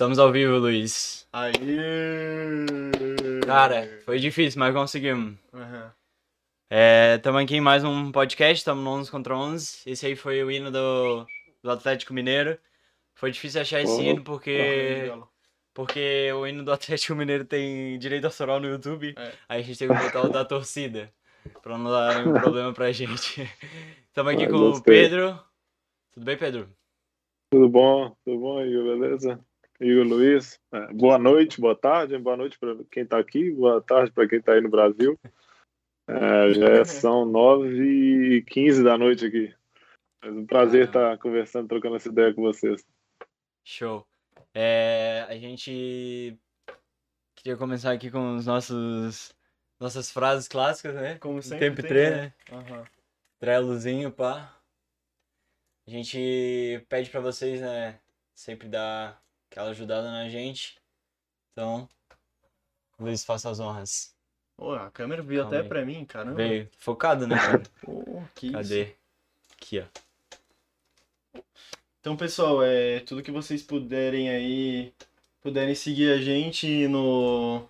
Estamos ao vivo, Luiz. Aí. Cara, foi difícil, mas conseguimos. Uhum. Estamos aqui em mais um podcast, estamos no 11 contra 11. Esse aí foi o hino do, do Atlético Mineiro. Foi difícil achar esse hino porque, porque o hino do Atlético Mineiro tem direito autoral no YouTube. É. Aí a gente teve que botar o da torcida, pra não dar nenhum problema pra gente. Estamos aqui com o. Pedro. Tudo bem, Pedro? Tudo bom? Tudo bom, Igor? Beleza? Igor Luiz. É, boa noite, boa tarde. Boa noite para quem está aqui, boa tarde para quem está aí no Brasil. É, já são 9 e 15 da noite aqui. Mas um prazer Ah. estar conversando, trocando essa ideia com vocês. Show. É, a gente queria começar aqui com os nossos nossas frases clássicas, né? Como sempre. Tempo e tem, treino, né? Aham. Trelozinho, pá. A gente pede pra vocês, né, sempre dar aquela ajudada na gente. Então, Luiz, faça as honras. Ô, a câmera veio Calma até aí. pra mim, caramba. Veio focado, né, cara? Pô, que isso. Cadê? Aqui, ó. Então, pessoal, é tudo que vocês puderem aí, puderem seguir a gente no.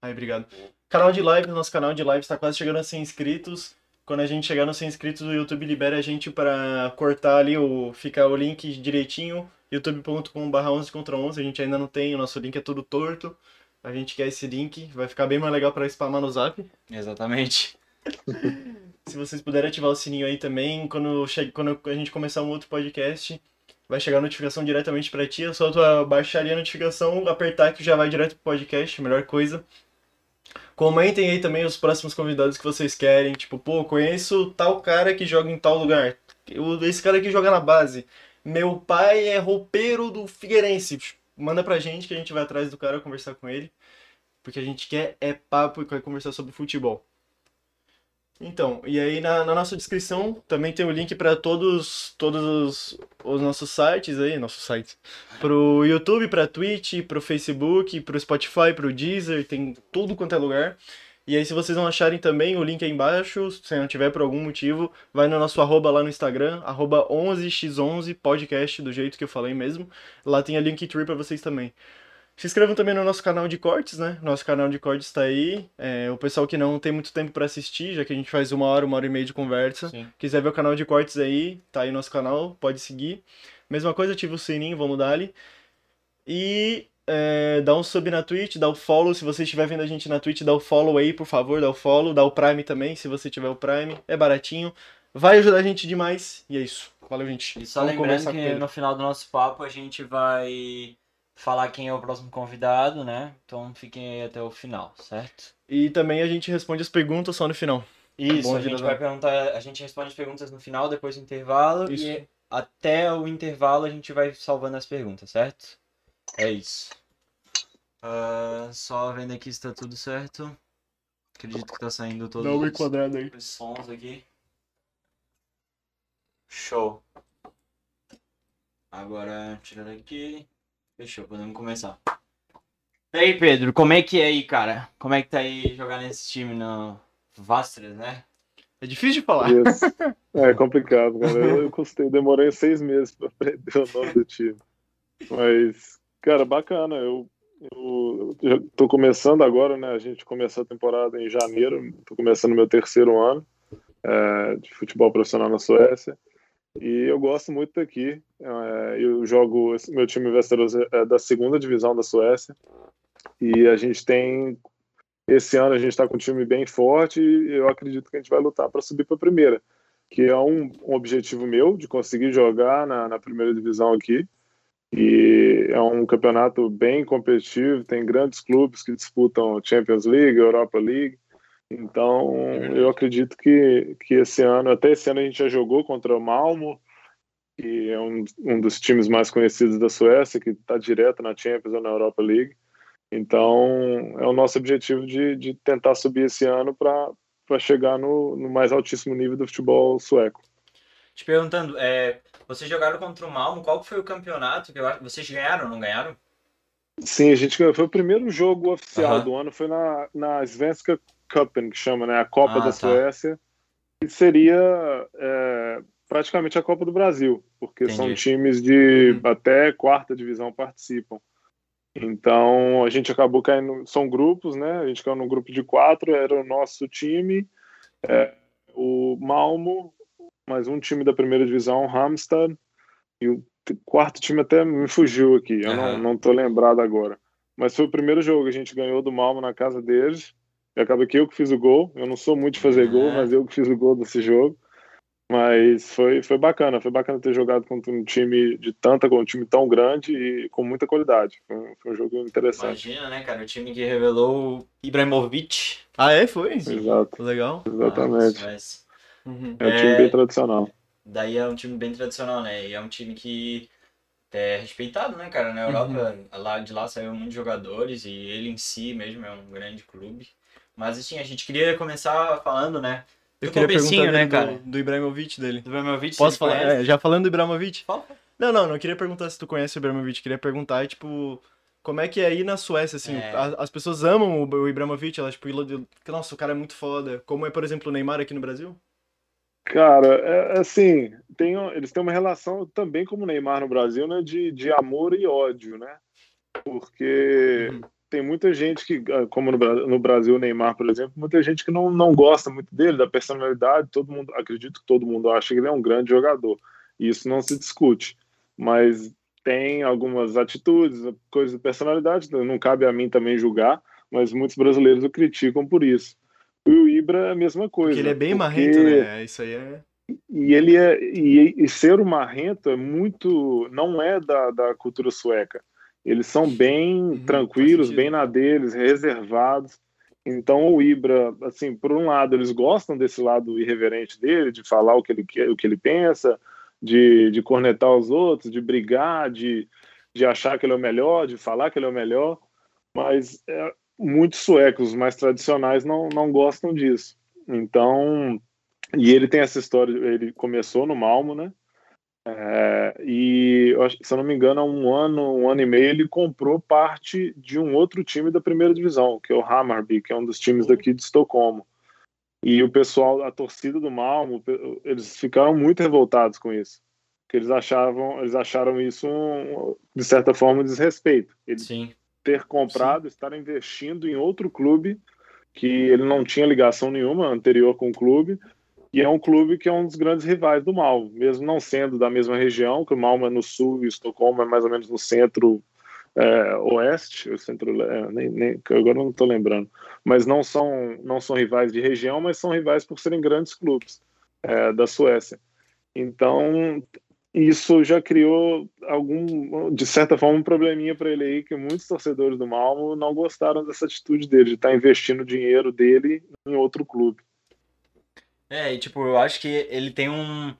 Ai, obrigado. Canal de live, nosso canal de live está quase chegando a 100 inscritos. Quando a gente chegar nos 100 inscritos, o YouTube libera a gente para cortar ali o ficar o link direitinho, youtube.com.br 11 contra 11. A gente ainda não tem, o nosso link é tudo torto. A gente quer esse link, vai ficar bem mais legal para spamar no Zap. Exatamente. Se vocês puderem ativar o sininho aí também, quando, che... quando a gente começar um outro podcast, vai chegar a notificação diretamente pra ti. É só tu ah, baixar ali a notificação, apertar que já vai direto pro podcast, melhor coisa. Comentem aí também os próximos convidados que vocês querem. Tipo, pô, conheço tal cara que joga em tal lugar. Esse cara aqui joga na base. Meu pai é roupeiro do Figueirense. Manda pra gente que a gente vai atrás do cara conversar com ele. Porque a gente quer é papo e quer conversar sobre futebol. Então, e aí na, na nossa descrição também tem o link para todos, todos os, os nossos sites aí, nossos sites. Pro YouTube, pra Twitch, pro Facebook, pro Spotify, pro Deezer, tem tudo quanto é lugar. E aí se vocês não acharem também, o link aí embaixo, se não tiver por algum motivo, vai no nosso arroba lá no Instagram, arroba 11x11 podcast, do jeito que eu falei mesmo. Lá tem a Linktree pra vocês também. Se inscrevam também no nosso canal de cortes, né? Nosso canal de cortes tá aí. É, o pessoal que não tem muito tempo pra assistir, já que a gente faz uma hora, uma hora e meia de conversa. Sim. Quiser ver o canal de cortes aí, tá aí nosso canal, pode seguir. Mesma coisa, ativa o sininho, vamos dar ali. E é, dá um sub na Twitch, dá o follow. Se você estiver vendo a gente na Twitch, dá o follow aí, por favor, dá o follow. Dá o Prime também, se você tiver o Prime. É baratinho. Vai ajudar a gente demais. E é isso. Valeu, gente. E só Vamos lembrando que no final do nosso papo a gente vai falar quem é o próximo convidado, né? Então fiquem aí até o final, certo? E também a gente responde as perguntas só no final. Isso, Bom a gente vai perguntar, a gente responde as perguntas no final, depois do intervalo, Isso. e até o intervalo a gente vai salvando as perguntas, certo? É isso. Ah, só vendo aqui se tá tudo certo. Acredito que tá saindo todos um os, enquadrado aí. os sons aqui. Show. Agora, tirar daqui. Fechou, podemos começar. E aí, Pedro, como é que é aí, cara? Como é que tá aí jogar nesse time no Vastras, né? É difícil de falar. Isso. É complicado, cara. Eu, eu custei, demorei seis meses para aprender o nome do time. Mas, cara, bacana. Eu, eu, eu já tô começando agora, né? A gente começou a temporada em janeiro. Tô começando meu terceiro ano é, de futebol profissional na Suécia. E eu gosto muito daqui. É, eu jogo, meu time Västerås é da segunda divisão da Suécia. E a gente tem esse ano a gente está com um time bem forte e eu acredito que a gente vai lutar para subir para a primeira, que é um, um objetivo meu de conseguir jogar na, na primeira divisão aqui. E é um campeonato bem competitivo, tem grandes clubes que disputam Champions League, Europa League. Então, eu acredito que, que esse ano, até esse ano a gente já jogou contra o Malmo, que é um, um dos times mais conhecidos da Suécia, que está direto na Champions ou na Europa League. Então, é o nosso objetivo de, de tentar subir esse ano para chegar no, no mais altíssimo nível do futebol sueco. Te perguntando, é, vocês jogaram contra o Malmo, qual foi o campeonato? Que vocês ganharam, não ganharam? Sim, a gente ganhou. Foi o primeiro jogo oficial Aham. do ano, foi na, na Svenska Cupen, que chama, né? A Copa Ah, da tá. Suécia. Que seria é, praticamente a Copa do Brasil, porque são Entendi. times de Uhum. até quarta divisão participam. Então a gente acabou caindo, são grupos, né? A gente caiu num grupo de quatro, era o nosso time, é, o Malmo, mais um time da primeira divisão, Hamstad, e o quarto time até me fugiu aqui, eu uhum. não, não tô lembrado agora. Mas foi o primeiro jogo, a gente ganhou do Malmo na casa deles, e acaba que eu que fiz o gol, eu não sou muito de fazer gol, mas eu que fiz o gol desse jogo. Mas foi, foi bacana, foi bacana ter jogado contra um time de tanta, um time tão grande e com muita qualidade. Foi, foi um jogo interessante. Imagina, né, cara? O time que revelou o Ibrahimovic. Ah, é? Foi? Exato. Legal. Exatamente. Ah, uhum. É um time é... bem tradicional. Daí é um time bem tradicional, né? E é um time que é respeitado, né, cara? Na Europa, uhum. lá de lá saiu muitos jogadores e ele em si mesmo é um grande clube. Mas assim, a gente queria começar falando, né? Eu queria perguntar né, cara? Do, do Ibrahimovic dele. Do Ibrahimovic? Posso falar? É, já falando do Ibrahimovic? Fala. Não, não, não queria perguntar se tu conhece o Ibrahimovic, queria perguntar, tipo, como é que é aí na Suécia, assim, é. as, as, pessoas amam o, o Ibrahimovic, elas, tipo, nossa, o cara é muito foda, como é, por exemplo, o Neymar aqui no Brasil? Cara, é, assim, tem, eles têm uma relação também como o Neymar no Brasil, né, de, de amor e ódio, né, porque uhum tem muita gente que, ah, como no Brasil, o Neymar, por exemplo, muita gente que não, não gosta muito dele, da personalidade. Todo mundo, acredito que todo mundo acha que ele é um grande jogador. E isso não se discute. Mas tem algumas atitudes, coisas de personalidade, não cabe a mim também julgar, mas muitos brasileiros o criticam por isso. E o Ibra é a mesma coisa. Porque ele é bem porque... marrento, né? Isso aí é. E ele é. E, e ser o marrento é muito. não é da, da cultura sueca eles são bem uhum, tranquilos, bem na deles, reservados. Então o Ibra, assim, por um lado, eles gostam desse lado irreverente dele, de falar o que ele quer, o que ele pensa, de, de cornetar os outros, de brigar, de, de achar que ele é o melhor, de falar que ele é o melhor. Mas é, muitos suecos mais tradicionais não, não gostam disso. Então, e ele tem essa história, ele começou no Malmo, né? É, e se eu não me engano, há um ano, um ano e meio, ele comprou parte de um outro time da primeira divisão, que é o Hammarby, que é um dos times daqui de Estocolmo. E o pessoal, a torcida do Malmo, eles ficaram muito revoltados com isso. Porque eles achavam, eles acharam isso um, de certa forma um desrespeito. Ele Sim. ter comprado, Sim. estar investindo em outro clube que ele não tinha ligação nenhuma anterior com o clube e é um clube que é um dos grandes rivais do Malmo, mesmo não sendo da mesma região, que o Malmo é no sul e Estocolmo é mais ou menos no centro é, oeste, o centro é, nem, nem, agora não estou lembrando, mas não são não são rivais de região, mas são rivais por serem grandes clubes é, da Suécia. Então isso já criou algum, de certa forma, um probleminha para ele aí que muitos torcedores do Malmo não gostaram dessa atitude dele de estar tá investindo dinheiro dele em outro clube. É, e tipo, eu acho que ele tem um,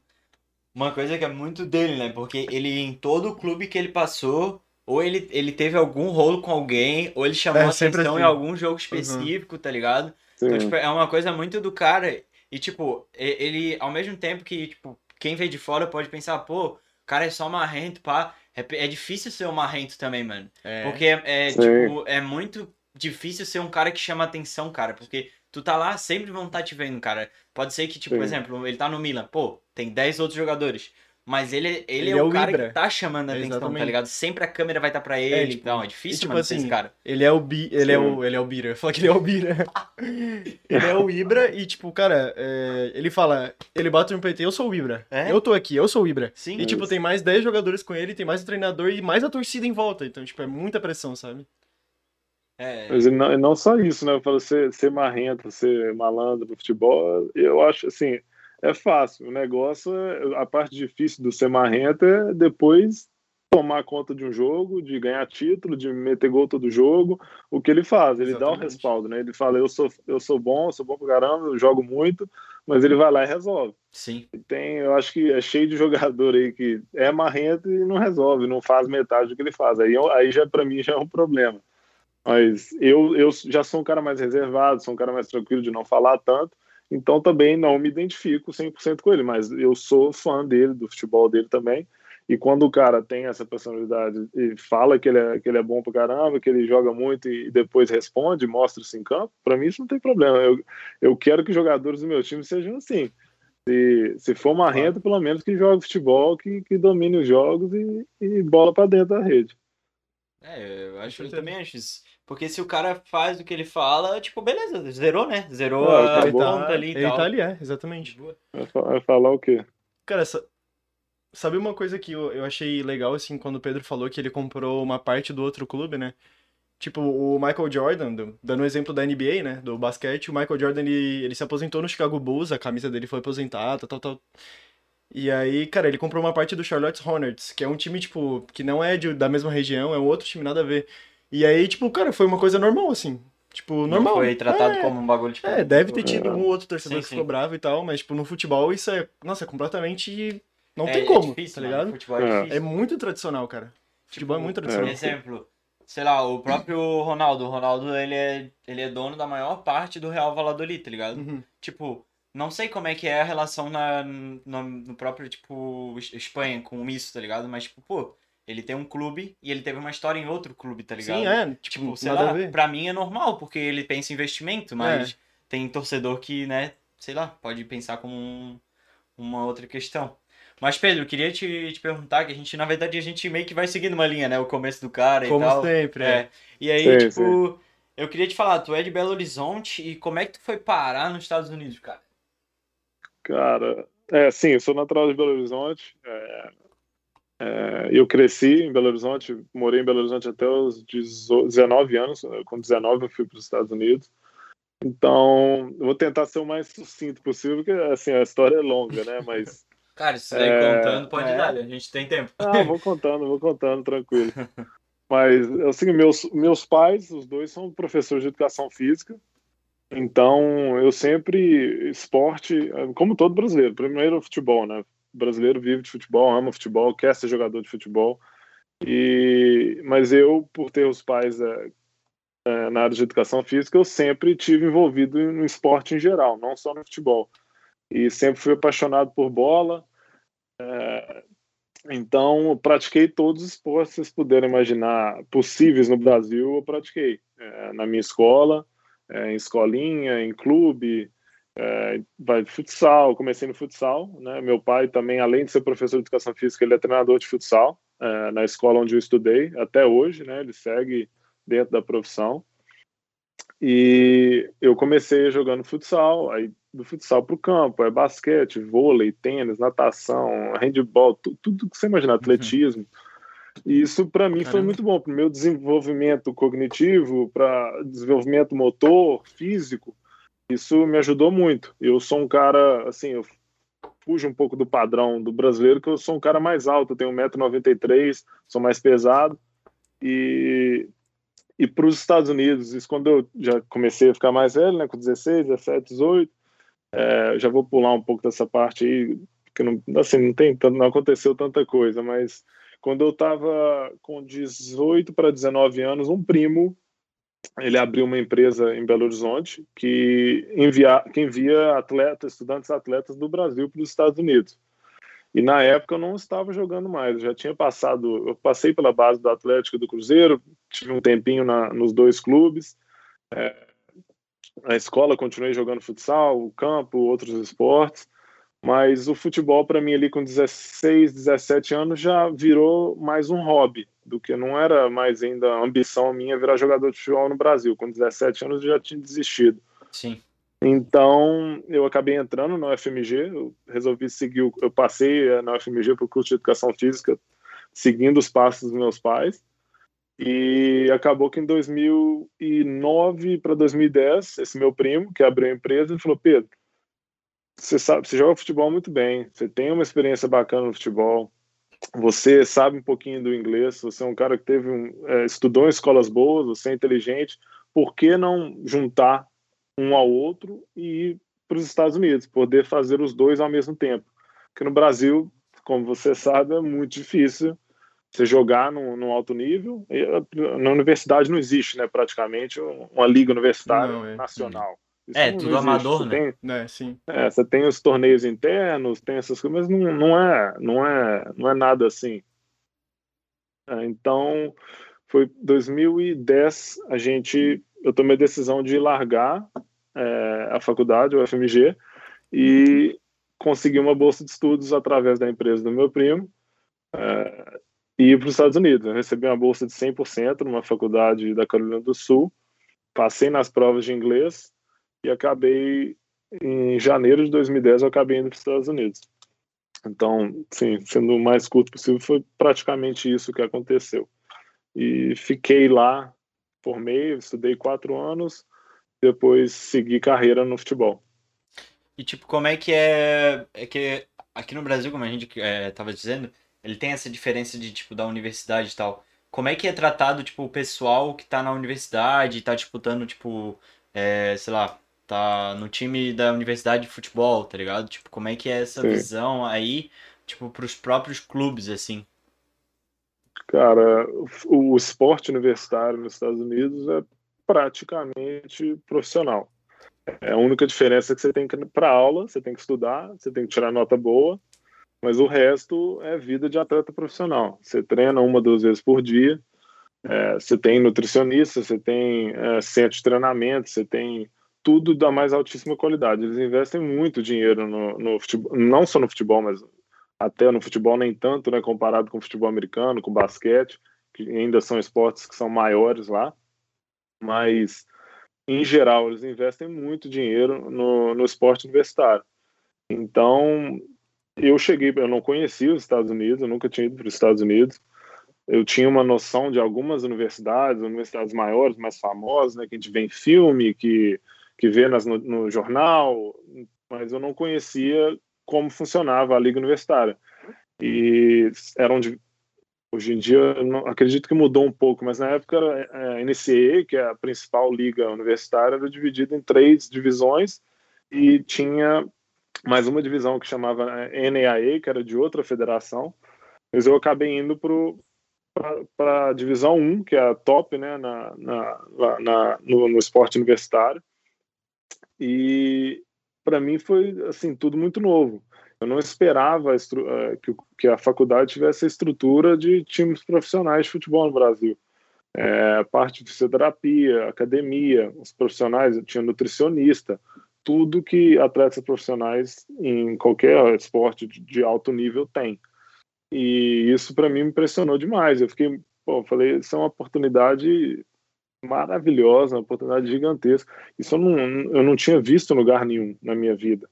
uma coisa que é muito dele, né? Porque ele, em todo clube que ele passou, ou ele, ele teve algum rolo com alguém, ou ele chamou é, atenção assim. em algum jogo uhum. específico, uhum. tá ligado? Então, Sim. Então, tipo, é uma coisa muito do cara. E, tipo, ele, ao mesmo tempo que, tipo, quem vê de fora pode pensar, pô, o cara é só marrento, pá. É, é difícil ser um marrento também, mano. É. Porque é, é tipo, é muito difícil ser um cara que chama atenção, cara. Porque tu tá lá, sempre vão estar tá te vendo, cara. Pode ser que, tipo, Sim. por exemplo, ele tá no Milan, pô, tem 10 outros jogadores. Mas ele, ele, ele é, é, o, cara Ibra. que tá chamando a atenção, tá Exatamente. tá ligado? Sempre a câmera vai estar tá pra ele, é, tipo, então é difícil, e, tipo, mano, assim, esse cara. Ele é o Bi, ele é o, ele é o Bira. Eu falo que ele é o Bira. ele é o Ibra e, tipo, cara, é, ele fala, ele bate no PT, eu sou o Ibra. É? Eu tô aqui, eu sou o Ibra. Sim. E, tipo, tem mais 10 jogadores com ele, tem mais o treinador e mais a torcida em volta. Então, tipo, é muita pressão, sabe? É... Mas não, não só isso, né? Eu falo, ser, ser marrento, ser malandro pro futebol, eu acho assim, é fácil. O negócio, é, a parte difícil do ser marrento é depois tomar conta de um jogo, de ganhar título, de meter gol todo jogo. O que ele faz? Ele Exatamente. dá o respaldo, né? Ele fala, eu sou, eu sou bom, eu sou bom pro caramba, eu jogo muito, mas ele vai lá e resolve. Sim. tem, eu acho que é cheio de jogador aí que é marrento e não resolve, não faz metade do que ele faz. Aí, aí já para mim já é um problema. Mas eu, eu já sou um cara mais reservado, sou um cara mais tranquilo de não falar tanto, então também não me identifico 100% com ele, mas eu sou fã dele, do futebol dele também. E quando o cara tem essa personalidade e fala que ele é, que ele é bom pra caramba, que ele joga muito e depois responde, mostra isso em campo, para mim isso não tem problema. Eu, eu quero que os jogadores do meu time sejam assim. Se, se for marrento, pelo menos que jogue futebol, que, que domine os jogos e, e bola para dentro da rede. É, eu acho, eu certeza. também acho isso. Porque se o cara faz o que ele fala, tipo, beleza, zerou, né? Zerou Ah, a acabou. conta ali e ele tal. tá ali, é, exatamente. Vai fa- vai falar o quê? Cara, sa- sabe uma coisa que eu, eu achei legal, assim, quando o Pedro falou que ele comprou uma parte do outro clube, né? Tipo, o Michael Jordan, do- dando um exemplo da NBA, né? Do basquete, o Michael Jordan, ele, ele se aposentou no Chicago Bulls, a camisa dele foi aposentada, tal, tal. E aí, cara, ele comprou uma parte do Charlotte Hornets, que é um time, tipo, que não é de- da mesma região, é um outro time, nada a ver. E aí, tipo, cara, foi uma coisa normal, assim. Tipo, Não normal. foi tratado É, como um bagulho, tipo... é, deve ter tido É. um ou outro torcedor Sim, que sim. ficou bravo e tal, mas, tipo, no futebol isso é, nossa, é completamente. Não é- tem é como, difícil, tá mano, ligado? Futebol é É. difícil. É muito tradicional, cara. Futebol é muito tradicional. Exemplo, sei lá, o próprio Ronaldo. O Ronaldo, ele é, ele é dono da maior parte do Real Valladolid, tá ligado? Uhum. Tipo, não sei como é que é a relação na, no, no próprio, tipo, Es- Espanha com isso, tá ligado? Mas, tipo, pô, ele tem um clube e ele teve uma história em outro clube, tá ligado? Sim, é, tipo, Tipo, sei nada lá, a ver. pra mim é normal, porque ele pensa em investimento, mas É. tem torcedor que, né, sei lá, pode pensar como um- uma outra questão. Mas, Pedro, eu queria te, te perguntar que a gente, na verdade, a gente meio que vai seguindo uma linha, né? O começo do cara Como e tal. sempre, é. É. E aí, Sim, tipo, eu queria te falar, tu é de Belo Horizonte e como é que tu foi parar nos Estados Unidos, cara? Cara, é, sim, eu sou natural de Belo Horizonte. É, é, eu cresci em Belo Horizonte, morei em Belo Horizonte até os 18 19 anos. Com 19 eu fui para os Estados Unidos. Então, eu vou tentar ser o mais sucinto possível, porque assim, a história é longa, né? Mas Cara, se você É, contando, pode é. dar, a gente tem tempo. Ah, vou contando, vou contando, tranquilo. Mas, assim, meus, meus pais, os dois são professores de educação física. Então, eu sempre, esporte, como todo brasileiro, primeiro o futebol, né? Brasileiro vive de futebol, ama futebol, quer ser jogador de futebol. E, mas eu, por ter os pais é, é, na área de educação física, eu sempre tive envolvido no esporte em geral, não só no futebol. E sempre fui apaixonado por bola. É, então, pratiquei todos os esportes que vocês puderem imaginar possíveis no Brasil, eu pratiquei. É, na minha escola, é, em escolinha, em clube, é, vai futsal, comecei no futsal, né? Meu pai também, além de ser professor de educação física, ele é treinador de futsal é, na escola onde eu estudei, até hoje, né? Ele segue dentro da profissão. E eu comecei jogando futsal, aí do futsal para o campo, é basquete, vôlei, tênis, natação, handball, tu, tudo que você imaginar, atletismo. E isso para mim foi Caramba. muito bom para o meu desenvolvimento cognitivo, para desenvolvimento motor, físico. Isso me ajudou muito. Eu sou um cara, assim, eu fujo um pouco do padrão do brasileiro, que eu sou um cara mais alto, eu tenho 1,93m, sou mais pesado. E, e para os Estados Unidos, isso quando eu já comecei a ficar mais velho, né, com 16, 17, 18, é, já vou pular um pouco dessa parte aí, porque não, assim, não, tem, não aconteceu tanta coisa, mas quando eu estava com 18 para 19 anos, um primo ele abriu uma empresa em Belo Horizonte que envia, que envia atletas, estudantes atletas do Brasil para os Estados Unidos. E na época eu não estava jogando mais, eu já tinha passado, eu passei pela base do Atlético do Cruzeiro, tive um tempinho na, nos dois clubes. É, na escola continuei jogando futsal, campo, outros esportes, mas o futebol para mim ali com 16, 17 anos já virou mais um hobby, do que não era mais ainda a ambição minha virar jogador de futebol no Brasil. Com 17 anos eu já tinha desistido. Sim. Então, eu acabei entrando na UFMG, eu resolvi seguir, eu passei eh, na UFMG para o curso de Educação Física, seguindo os passos dos meus pais, e acabou que em 2009 para 2010, esse meu primo, que abriu a empresa, ele falou, Pedro, você sabe, você joga futebol muito bem, você tem uma experiência bacana no futebol, você sabe um pouquinho do inglês, você é um cara que teve um, eh, estudou em escolas boas, você é inteligente, por que não juntar um ao outro e ir para os Estados Unidos, poder fazer os dois ao mesmo tempo. Porque no Brasil, como você sabe, é muito difícil você jogar no, no alto nível. Eh, na universidade não existe, né, praticamente, um- uma liga universitária Não, é. nacional. Isso É, tudo existe. amador, Você né? tem- né, sim. é, você tem os torneios internos, tem essas coisas, mas não, não é, não é, não é nada assim. É, então, foi 2010 a gente, eu tomei a decisão de largar é, a faculdade, o FMG, e consegui uma bolsa de estudos através da empresa do meu primo. É, e ir para os Estados Unidos. Eu recebi uma bolsa de 100% numa faculdade da Carolina do Sul, passei nas provas de inglês e acabei, em janeiro de 2010, eu acabei indo para os Estados Unidos. Então, sim, sendo o mais curto possível, foi praticamente isso que aconteceu. E fiquei lá, formei, estudei quatro anos, depois segui carreira no futebol. E tipo, como é que é. É que aqui no Brasil, como a gente é, tava dizendo, ele tem essa diferença de, tipo, da universidade e tal. Como é que é tratado, tipo, o pessoal que tá na universidade e tá disputando, tipo, é, sei lá, tá no time da universidade de futebol, tá ligado? Tipo, como é que é essa Sim. visão aí, tipo, pros próprios clubes, assim? Cara, o, o esporte universitário nos Estados Unidos é praticamente profissional. É a única diferença é que você tem que ir para aula, você tem que estudar, você tem que tirar nota boa, mas o resto é vida de atleta profissional. Você treina uma, duas vezes por dia, é, você tem nutricionista, você tem é, centro de treinamento, você tem tudo da mais altíssima qualidade. Eles investem muito dinheiro no, no futebol, não só no futebol, mas até no futebol nem tanto, né, comparado com o futebol americano, com o basquete, que ainda são esportes que são maiores lá, mas em geral eles investem muito dinheiro no, no esporte universitário. Então, eu cheguei, eu não conhecia os Estados Unidos, eu nunca tinha ido para os Estados Unidos. Eu tinha uma noção de algumas universidades, universidades maiores, mais famosas, né, que a gente vê em filme, que, que vê nas, no, no jornal, mas eu não conhecia como funcionava a liga universitária. E eram de, hoje em dia, não, acredito que mudou um pouco, mas na época a NCAA, que é a principal liga universitária, era dividida em três divisões e tinha mais uma divisão que chamava NAA, que era de outra federação, mas eu acabei indo para a divisão 1, que é a top né, na, na, na no, no, esporte universitário. E para mim foi assim tudo muito novo. Eu não esperava eh, que a faculdade tivesse a estrutura de times profissionais de futebol no Brasil. É, a parte de fisioterapia, academia, os profissionais, tinha nutricionista, tudo que atletas profissionais em qualquer esporte de alto nível têm. E isso para mim me impressionou demais. Eu fiquei, pô, eu falei, isso é uma oportunidade maravilhosa, uma oportunidade gigantesca. Isso eu não, eu não tinha visto em lugar nenhum na minha vida.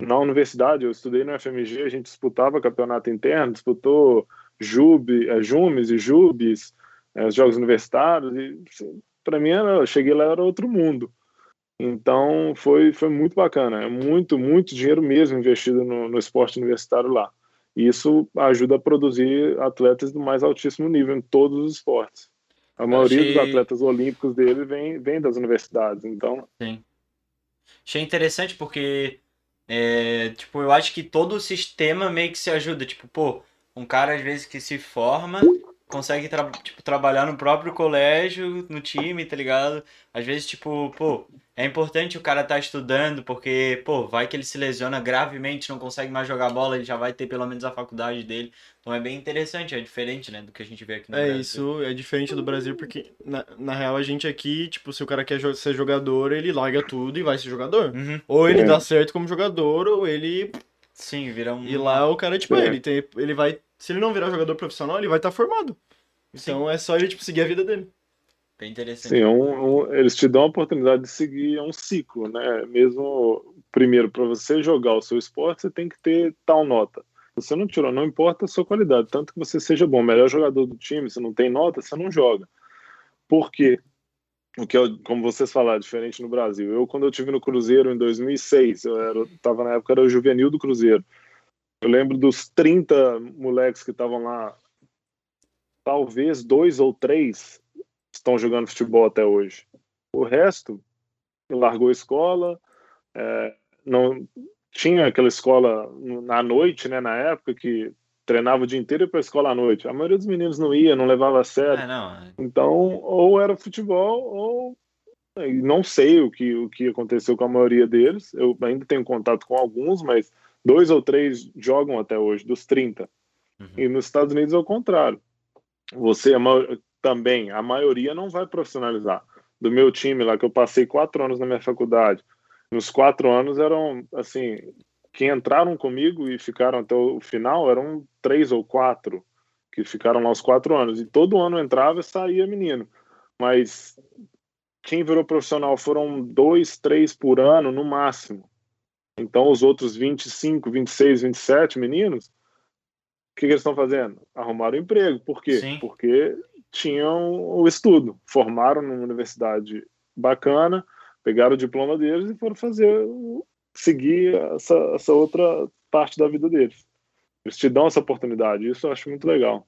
Na universidade, eu estudei no FMG, a gente disputava campeonato interno, disputou Jube, é, Jumes e Jubes, é, os jogos universitários, e assim, para mim, era, eu cheguei lá, era outro mundo. Então foi, foi muito bacana, é muito, muito dinheiro mesmo investido no, no esporte universitário lá. E isso ajuda a produzir atletas do mais altíssimo nível em todos os esportes. A maioria achei... dos atletas olímpicos dele vem, vem das universidades, então. Sim. Achei interessante porque, é, tipo, eu acho que todo o sistema meio que se ajuda. Tipo, pô, um cara às vezes que se forma consegue tra tipo, trabalhar no próprio colégio, no time, tá ligado? Às vezes, tipo, pô, é importante o cara estar tá estudando, porque, pô, vai que ele se lesiona gravemente, não consegue mais jogar bola, ele já vai ter pelo menos a faculdade dele. Então é bem interessante, é diferente, né, do que a gente vê aqui no é, Brasil. É, isso é diferente do Brasil, porque, na, na real, a gente aqui, tipo, se o cara quer ser jogador, ele larga tudo e vai ser jogador. Uhum. Ou ele é. dá certo como jogador, ou ele... Sim, vira um... E lá o cara, tipo, é. ele, tem, ele vai... Se ele não virar jogador profissional, ele vai estar tá formado. Então Sim. é só ele, tipo, seguir a vida dele. Bem interessante. Sim, é um, um, eles te dão a oportunidade de seguir um ciclo, né? Mesmo, primeiro, para você jogar o seu esporte, você tem que ter tal nota. Você não tirou, não importa a sua qualidade, tanto que você seja bom, melhor jogador do time, se não tem nota, você não joga. Por quê? O que, é, como vocês falaram, diferente no Brasil. Eu, quando eu tive no Cruzeiro em 2006, eu era, tava na época, era o juvenil do Cruzeiro. Eu lembro dos 30 moleques que estavam lá, talvez dois ou três estão jogando futebol até hoje. O resto largou a escola, é, não tinha aquela escola na noite, né, na época que treinava o dia inteiro e para a escola à noite. A maioria dos meninos não ia, não levava a sério. É, então, ou era futebol ou não sei o que o que aconteceu com a maioria deles. Eu ainda tenho contato com alguns, mas dois ou três jogam até hoje, dos 30. Uhum. E nos Estados Unidos é o contrário. Você, também, a maioria não vai profissionalizar. Do meu time lá, que eu passei quatro anos na minha faculdade, nos quatro anos eram, assim, que entraram comigo e ficaram até o final eram três ou quatro. que ficaram lá os quatro anos. E todo ano entrava e saía menino. Mas quem virou profissional foram dois, três por ano no máximo. Então os outros 25, 26, 27 meninos, o que, que eles estão fazendo? Arrumaram emprego. Por quê? Sim. Porque tinham o estudo, formaram numa universidade bacana, pegaram o diploma deles e foram fazer, seguir essa, essa outra parte da vida deles. Eles te dão essa oportunidade, isso eu acho muito legal.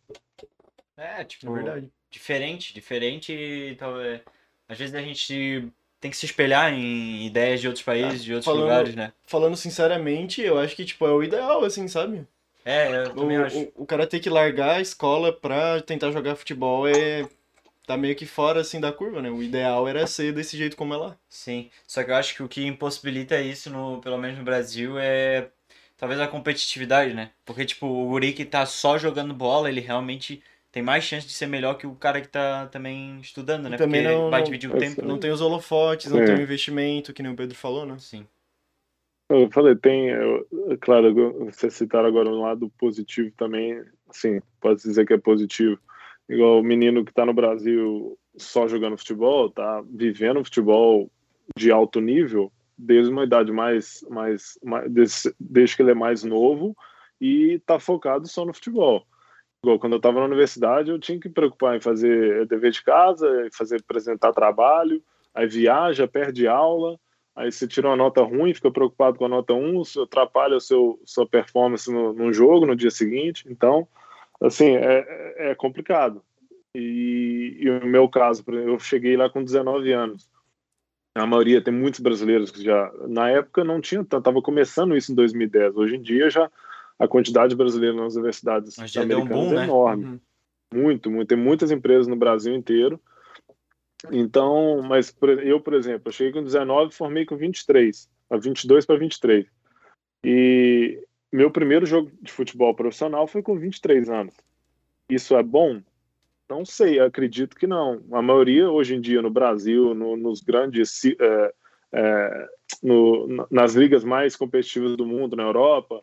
É, tipo, É verdade. diferente, diferente, talvez. Às vezes a gente tem que se espelhar em ideias de outros países, de outros falando- lugares, né? Falando sinceramente, eu acho que, tipo, é o ideal, assim, sabe? É, eu O, também acho. o, o cara ter que largar a escola pra tentar jogar futebol é. Tá meio que fora, assim, da curva, né? O ideal era ser desse jeito como é lá. Sim, só que eu acho que o que impossibilita isso, no, pelo menos no Brasil, é talvez a competitividade, né? Porque, tipo, o guri que tá só jogando bola, ele realmente tem mais chance de ser melhor que o cara que tá também estudando, né? E também Porque não- vai não- dividir o tempo, Não tem os holofotes, não É. tem o investimento, que nem o Pedro falou, né? Sim. Eu falei, tem, eu- é claro, vocês citaram agora um lado positivo também, assim, pode dizer que é positivo. Igual o menino que está no Brasil só jogando futebol, tá vivendo futebol de alto nível desde uma idade mais, mais, mais desde, desde que ele é mais novo e tá focado só no futebol. Quando eu estava na universidade, eu tinha que me preocupar em fazer dever de casa, fazer apresentar trabalho, aí viaja, perde aula, Aí você tira uma nota ruim, fica preocupado com a nota 1, isso atrapalha o seu, sua performance no, no jogo no dia seguinte. Então, assim, é, é complicado. E, e o meu caso, por exemplo, eu cheguei lá com 19 anos. A maioria, tem muitos brasileiros que já, na época, não tinha estava começando isso em 2010. Hoje em dia, já a quantidade de brasileiros nas universidades já deu um americanas boom, é né? enorme. Uhum. Muito, muito. Tem muitas empresas no Brasil inteiro. Então, mas por- eu, por exemplo, eu cheguei com 19 e formei com 23, a 22 para 23. E meu primeiro jogo de futebol profissional foi com 23 anos. Isso é bom? Não sei, acredito que não. A maioria hoje em dia no Brasil, no- nos grandes, é, é, no- nas ligas mais competitivas do mundo, na Europa,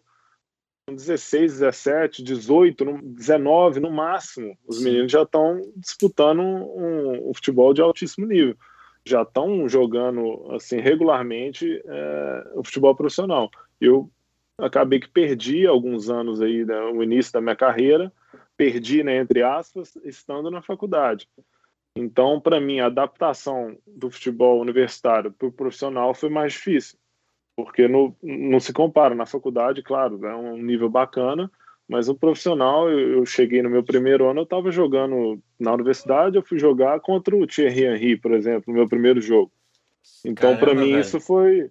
com 16, 17, 18, no- 19 no máximo. Os meninos já estão disputando um, um futebol de altíssimo nível. Já estão jogando assim regularmente é, o futebol profissional. Eu acabei que perdi alguns anos aí, né, o início da minha carreira, perdi, né, entre aspas, estando na faculdade. Então, para mim, a adaptação do futebol universitário para o profissional foi mais difícil porque no, não se compara. Na faculdade, claro, é um nível bacana, mas o profissional, eu, eu cheguei no meu primeiro ano, eu estava jogando na universidade, eu fui jogar contra o Thierry Henry, por exemplo, no meu primeiro jogo. Então, para mim, isso foi.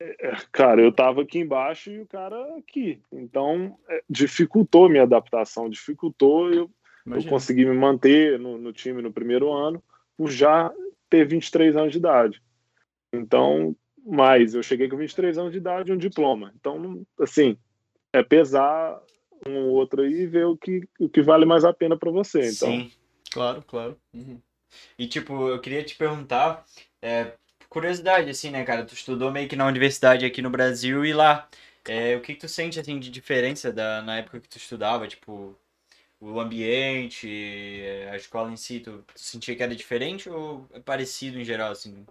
Cara, eu estava aqui embaixo e o cara aqui. Então, é, dificultou minha adaptação, dificultou eu, eu consegui me manter no, no time no primeiro ano, por já ter 23 anos de idade. Então, mas eu cheguei com 23 anos de idade e um diploma. Então, assim, é pesar um ou outro aí e ver o que, o que vale mais a pena para você. Então, Sim. Claro, claro. Uhum. E tipo, eu queria te perguntar, é, curiosidade, assim, né, cara? Tu estudou meio que na universidade aqui no Brasil e lá. é, o que que tu sente, assim, de diferença da, na época que tu estudava? Tipo, o ambiente, é, a escola em si, tu, tu sentia que era diferente ou é parecido em geral, assim?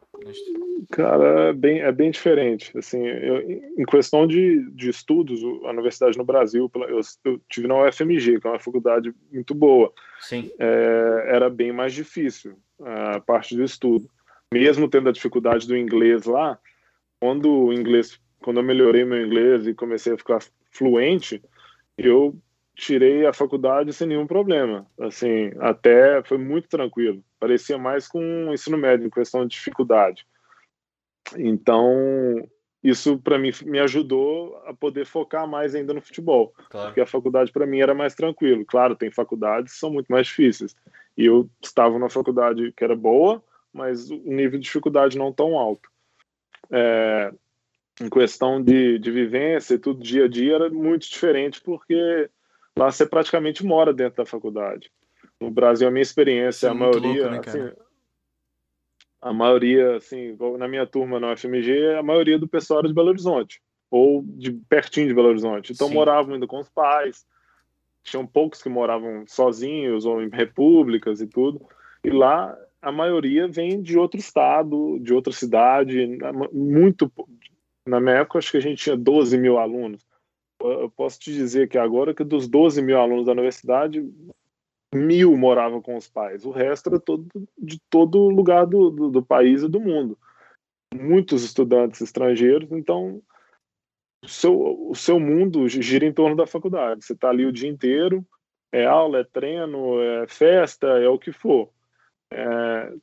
cara, é bem, é bem diferente. Assim, eu, em questão de, de estudos, a universidade no Brasil, eu, eu tive na UFMG, que é uma faculdade muito boa. Sim, é, era bem mais difícil a parte do estudo. Mesmo tendo a dificuldade do inglês lá, quando o inglês, quando eu melhorei meu inglês e comecei a ficar fluente, eu tirei a faculdade sem nenhum problema. Assim, até foi muito tranquilo. Parecia mais com o ensino médio em questão de dificuldade. Então, isso para mim me ajudou a poder focar mais ainda no futebol claro. porque a faculdade para mim era mais tranquilo. Claro, tem faculdades que são muito mais difíceis. E eu estava numa faculdade que era boa, mas o nível de dificuldade não tão alto. É, em questão de, de vivência e tudo dia a dia era muito diferente, porque lá você praticamente mora dentro da faculdade. No Brasil, a minha experiência, é a maioria, louco, né, assim, a maioria, assim, na minha turma na UFMG, a maioria do pessoal era de Belo Horizonte, ou de pertinho de Belo Horizonte. Então Sim. moravam ainda com os pais. tinham poucos que moravam sozinhos ou em repúblicas e tudo. E lá a maioria vem de outro estado, de outra cidade, muito. Na minha época, acho que a gente tinha 12 mil alunos. Eu posso te dizer que agora que dos 12 mil alunos da universidade, mil moravam com os pais. O resto era todo, de todo lugar do, do, do país e do mundo. Muitos estudantes estrangeiros, então o seu, o seu mundo gira em torno da faculdade. Você está ali o dia inteiro, é aula, é treino, é festa, é o que for. É,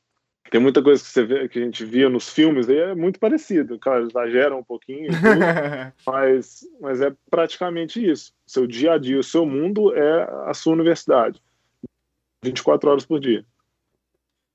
tem muita coisa que, você vê, que a gente via nos filmes aí, é muito parecido. Claro, exageram um pouquinho, tudo, mas, mas é praticamente isso. Seu dia a dia, o seu mundo é a sua universidade. 24 horas por dia.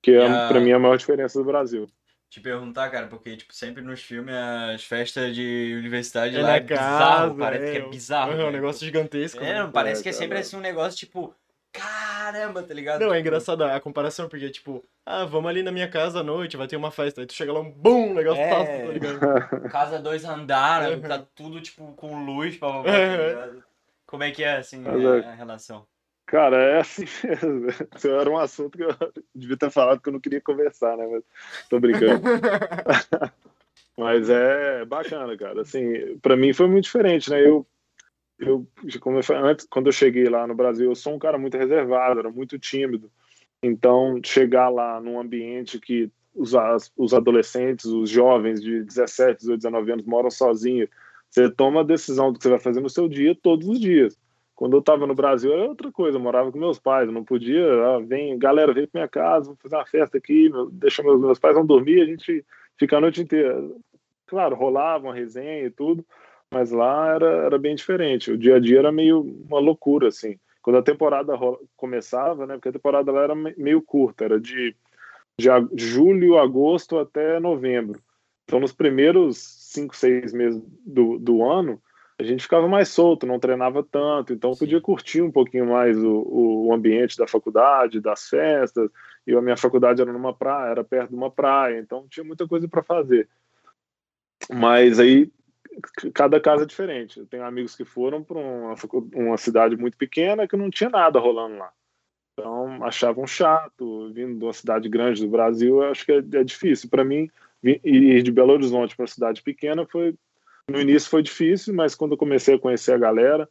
Que é, a... para mim, a maior diferença do Brasil te perguntar, cara, porque, tipo, sempre nos filmes as festas de universidade é lá é casa, bizarro, parece é, que é bizarro. É um negócio gigantesco. É, né? parece que é sempre assim um negócio, tipo, caramba, tá ligado? Não, é tipo... engraçado a comparação, porque, tipo, ah, vamos ali na minha casa à noite, vai ter uma festa. Aí tu chega lá, um bum, negócio é... tá ligado? Casa dois andares, tá tudo, tipo, com luz pra tá ligado? Como é que é, assim, a, a relação? Cara, é assim mesmo. Isso era um assunto que eu devia ter falado que eu não queria conversar, né? Mas tô brincando. Mas é bacana, cara. Assim, para mim foi muito diferente, né? Eu, eu, como eu falei, antes, quando eu cheguei lá no Brasil, eu sou um cara muito reservado, era muito tímido. Então, chegar lá num ambiente que os, os adolescentes, os jovens de 17, 18, 19 anos moram sozinhos, você toma a decisão do que você vai fazer no seu dia todos os dias. Quando eu estava no Brasil era outra coisa, eu morava com meus pais, não podia, ah, vem, galera, vem para minha casa, vamos fazer uma festa aqui, meu, deixa meus, meus pais vão dormir, a gente fica a noite inteira. Claro, rolava uma resenha e tudo, mas lá era, era bem diferente. O dia a dia era meio uma loucura, assim. Quando a temporada começava, né, porque a temporada lá era meio curta, era de, de julho, agosto até novembro. Então, nos primeiros cinco, seis meses do, do ano, a gente ficava mais solto, não treinava tanto, então podia curtir um pouquinho mais o, o ambiente da faculdade, das festas. E a minha faculdade era numa praia, era perto de uma praia, então tinha muita coisa para fazer. Mas aí cada casa é diferente. Eu tenho amigos que foram para uma, uma cidade muito pequena que não tinha nada rolando lá. Então achavam chato, vindo de uma cidade grande do Brasil, eu acho que é, é difícil. Para mim, ir de Belo Horizonte para uma cidade pequena foi no início foi difícil, mas quando eu comecei a conhecer a galera,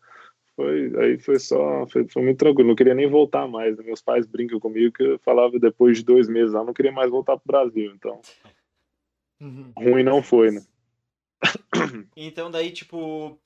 foi, aí foi só, foi, foi muito tranquilo. Não queria nem voltar mais. Né? Meus pais brincam comigo que eu falava depois de dois meses lá, não queria mais voltar pro Brasil. Então, uhum. ruim não foi, né? Então, daí, tipo,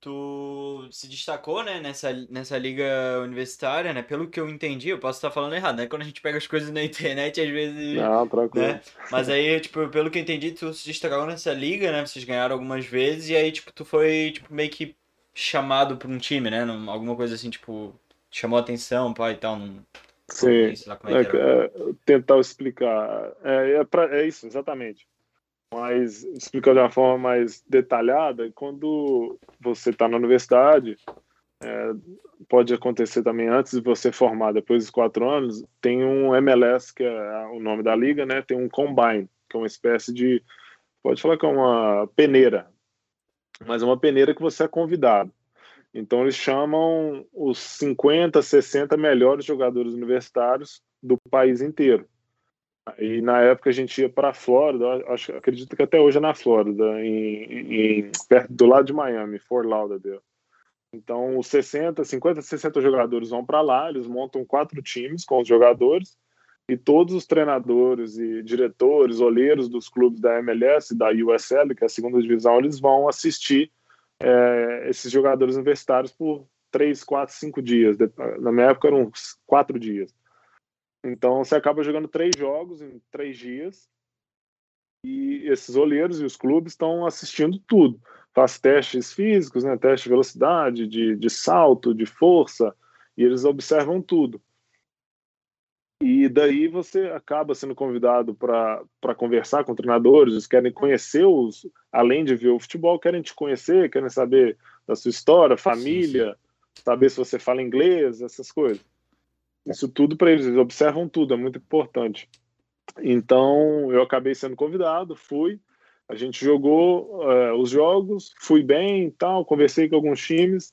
tu se destacou, né, nessa, nessa liga universitária, né? Pelo que eu entendi, eu posso estar falando errado, né? Quando a gente pega as coisas na internet, às vezes. Não, tranquilo. Né? Mas aí, tipo, pelo que eu entendi, tu se destacou nessa liga, né? Vocês ganharam algumas vezes, e aí, tipo, tu foi, tipo, meio que chamado por um time, né? Alguma coisa assim, tipo, chamou atenção, pai e tal. Não... Sim. É, é, é, tentar explicar. É, é, pra, é isso, exatamente mas explicando de uma forma mais detalhada, quando você está na universidade, é, pode acontecer também antes de você formar, depois dos quatro anos, tem um MLS, que é o nome da liga, né? Tem um combine, que é uma espécie de, pode falar que é uma peneira, mas é uma peneira que você é convidado. Então eles chamam os 50, 60 melhores jogadores universitários do país inteiro. E na época a gente ia para a Flórida, acho, acredito que até hoje é na Flórida, em, em, perto do lado de Miami, Fort Lauderdale. Então, os 60, 50, 60 jogadores vão para lá, eles montam quatro times com os jogadores, e todos os treinadores e diretores, olheiros dos clubes da MLS, da USL, que é a segunda divisão, eles vão assistir é, esses jogadores universitários por três, quatro, cinco dias. Na minha época eram quatro dias. Então você acaba jogando três jogos em três dias e esses olheiros e os clubes estão assistindo tudo. Faz testes físicos, né? teste de velocidade, de, de salto, de força, e eles observam tudo. E daí você acaba sendo convidado para conversar com treinadores, eles querem conhecer os, além de ver o futebol, querem te conhecer, querem saber da sua história, família, saber se você fala inglês, essas coisas. Isso tudo para eles, eles observam tudo, é muito importante. Então, eu acabei sendo convidado, fui, a gente jogou uh, os jogos, fui bem e tal, conversei com alguns times,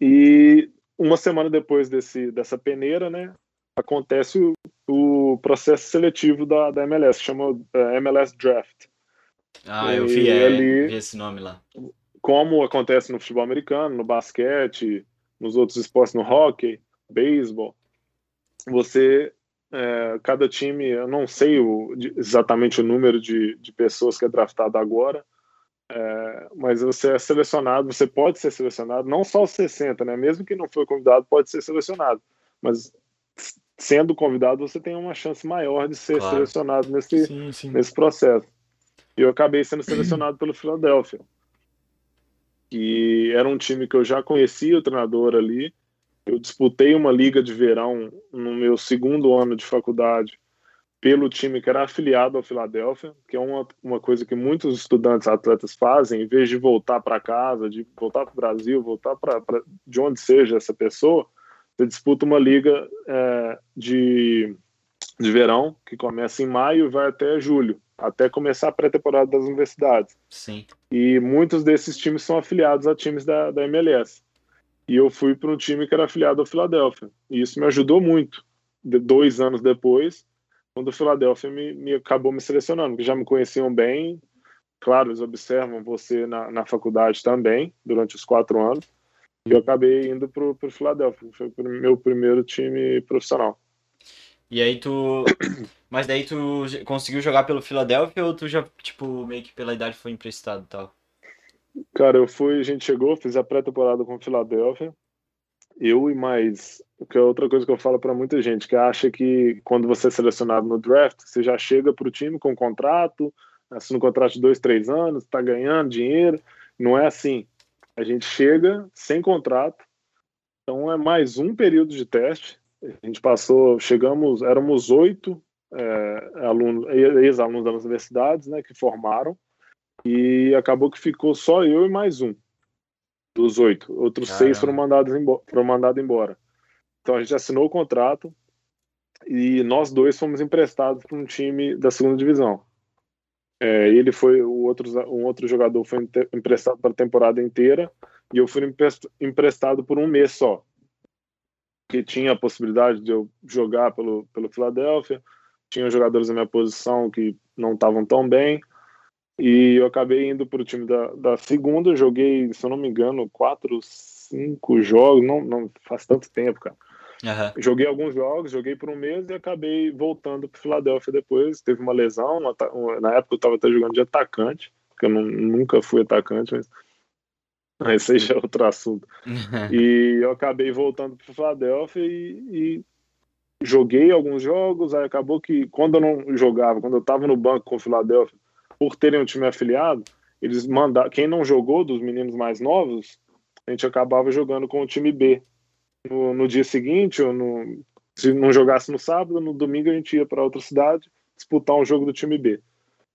e uma semana depois desse, dessa peneira, né, acontece o, o processo seletivo da, da MLS, chama uh, MLS Draft. Ah, eu vi, é, ali, vi esse nome lá. Como acontece no futebol americano, no basquete, nos outros esportes, no hockey, beisebol, você é, cada time, eu não sei o, exatamente o número de, de pessoas que é draftado agora, é, mas você é selecionado, você pode ser selecionado, não só os 60, né? Mesmo que não foi convidado, pode ser selecionado. Mas sendo convidado, você tem uma chance maior de ser claro. selecionado nesse, sim, sim. nesse processo. E eu acabei sendo selecionado pelo Philadelphia. E era um time que eu já conhecia o treinador ali, eu disputei uma liga de verão no meu segundo ano de faculdade pelo time que era afiliado ao Filadélfia, que é uma, uma coisa que muitos estudantes atletas fazem, em vez de voltar para casa, de voltar para o Brasil, voltar para de onde seja essa pessoa, você disputa uma liga é, de, de verão que começa em maio e vai até julho, até começar a pré-temporada das universidades. Sim. E muitos desses times são afiliados a times da, da MLS e eu fui para um time que era afiliado ao Philadelphia. E isso me ajudou muito. De, dois anos depois, quando o Philadelphia me, me, acabou me selecionando, porque já me conheciam bem. Claro, eles observam você na, na faculdade também, durante os quatro anos. E eu acabei indo para o Philadelphia. Foi o meu primeiro time profissional. E aí tu. Mas daí tu conseguiu jogar pelo Philadelphia ou tu já, tipo, meio que pela idade foi emprestado tal? Cara, eu fui, a gente chegou, fiz a pré-temporada com Filadélfia. Eu e mais, que é outra coisa que eu falo para muita gente, que acha que quando você é selecionado no draft, você já chega para o time com um contrato, assina um contrato de dois, três anos, está ganhando dinheiro. Não é assim. A gente chega sem contrato, então é mais um período de teste. A gente passou, chegamos, éramos oito é, alunos, ex-alunos das universidades, né, que formaram. E acabou que ficou só eu e mais um dos oito. Outros Caramba. seis foram mandados, embora, foram mandados embora. Então a gente assinou o contrato e nós dois fomos emprestados para um time da segunda divisão. É, ele foi o outro, um outro jogador foi emprestado para a temporada inteira e eu fui emprestado por um mês só, que tinha a possibilidade de eu jogar pelo pelo Philadelphia, tinha jogadores na minha posição que não estavam tão bem e eu acabei indo para o time da, da segunda, joguei, se eu não me engano, quatro, cinco jogos, não, não faz tanto tempo, cara. Uhum. Joguei alguns jogos, joguei por um mês e acabei voltando para Filadélfia depois. Teve uma lesão, uma, uma, na época eu estava até jogando de atacante, porque eu não, nunca fui atacante, mas esse já é outro assunto. Uhum. E eu acabei voltando para Filadélfia e, e, joguei alguns jogos. Aí acabou que quando eu não jogava, quando eu estava no banco com o Filadélfia, por terem um time afiliado, eles mandaram. Quem não jogou dos meninos mais novos, a gente acabava jogando com o time B. No, no dia seguinte, ou no, se não jogasse no sábado, no domingo a gente ia para outra cidade disputar um jogo do time B.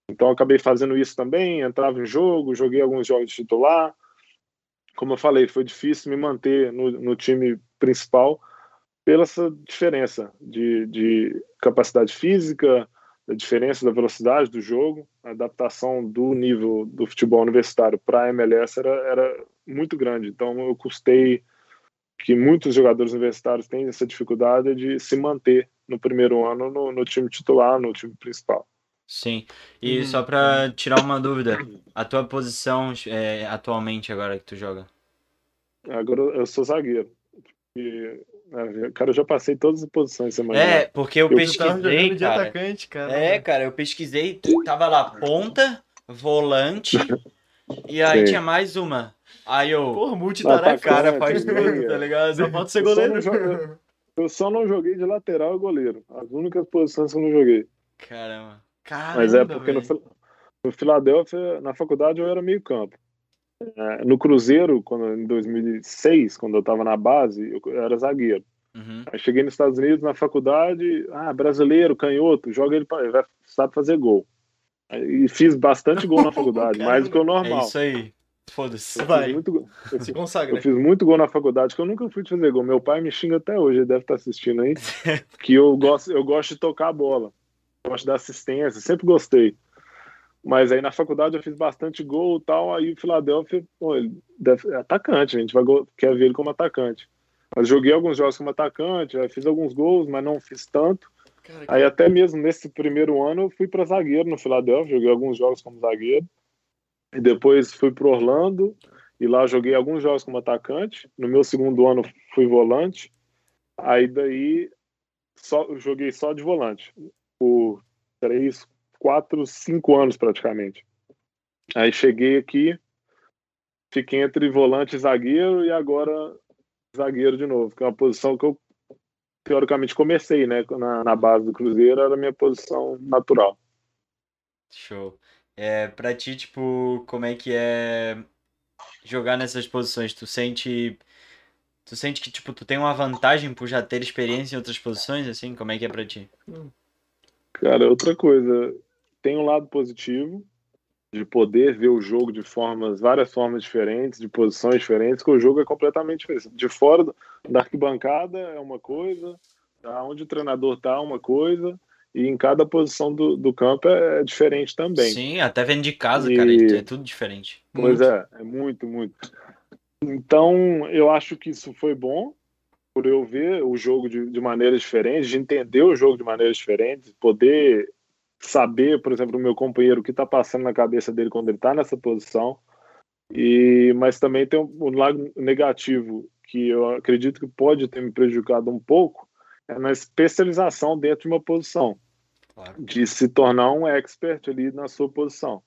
Então acabei fazendo isso também, entrava em jogo, joguei alguns jogos de titular. Como eu falei, foi difícil me manter no, no time principal pela essa diferença de, de capacidade física, a diferença da velocidade do jogo, a adaptação do nível do futebol universitário para a MLS era, era muito grande. Então eu custei que muitos jogadores universitários têm essa dificuldade de se manter no primeiro ano no, no time titular, no time principal. Sim. E hum. só para tirar uma dúvida, a tua posição é, atualmente agora que tu joga? Agora eu sou zagueiro. E cara, eu já passei todas as posições semana. É, porque eu, eu pesquisei, cara. Atacante, cara. É, cara, eu pesquisei, tava lá ponta, volante e aí Sim. tinha mais uma. Aí eu, porra, multitarefa, cara, faz tudo, tá ligado? Só falta ser goleiro. Eu só, joguei, eu só não joguei de lateral e goleiro. As únicas posições que eu não joguei. Caramba. Caramba Mas é porque no, no Filadélfia, na faculdade, eu era meio campo. É, no Cruzeiro, quando, em 2006, quando eu estava na base, eu era zagueiro. Uhum. Aí cheguei nos Estados Unidos na faculdade, ah, brasileiro, canhoto, joga ele, pra, sabe fazer gol. E fiz bastante gol na faculdade, mais do que o normal. É isso aí. Foda-se. Vai. Muito, eu, Se consagra. Eu fiz muito gol na faculdade, que eu nunca fui fazer gol. Meu pai me xinga até hoje, ele deve estar assistindo aí. que eu gosto, eu gosto de tocar a bola. Gosto da assistência, sempre gostei. Mas aí na faculdade eu fiz bastante gol e tal. Aí o Philadelphia, pô, ele deve, é atacante, a gente vai, quer ver ele como atacante. Mas joguei alguns jogos como atacante, fiz alguns gols, mas não fiz tanto. Cara, Aí até mesmo nesse primeiro ano eu fui para zagueiro no Philadelphia, joguei alguns jogos como zagueiro. E depois fui para Orlando e lá joguei alguns jogos como atacante. No meu segundo ano fui volante. Aí daí só joguei só de volante por três, quatro, cinco anos praticamente. Aí cheguei aqui, fiquei entre volante e zagueiro e agora zagueiro de novo, que é uma posição que eu teoricamente comecei, né? Na, na base do Cruzeiro era a minha posição natural. Show. É, pra ti, tipo, como é que é jogar nessas posições? Tu sente. Tu sente que, tipo, tu tem uma vantagem por já ter experiência em outras posições, assim? Como é que é pra ti? Cara, outra coisa, tem um lado positivo de poder ver o jogo de formas, várias formas diferentes, de posições diferentes, que o jogo é completamente diferente. De fora da arquibancada é uma coisa, da onde o treinador tá é uma coisa, e em cada posição do, do campo é diferente também. Sim, até vendo de casa, E- cara, é tudo diferente. Pois Muito. é, é muito, muito. Então, eu acho que isso foi bom por eu ver o jogo de, de maneiras diferentes, de entender o jogo de maneiras diferentes, poder saber, por exemplo, o meu companheiro o que está passando na cabeça dele quando ele está nessa posição. E, mas também tem um, um lado negativo que eu acredito que pode ter me prejudicado um pouco, é na especialização dentro de uma posição Claro. de se tornar um expert ali na sua posição.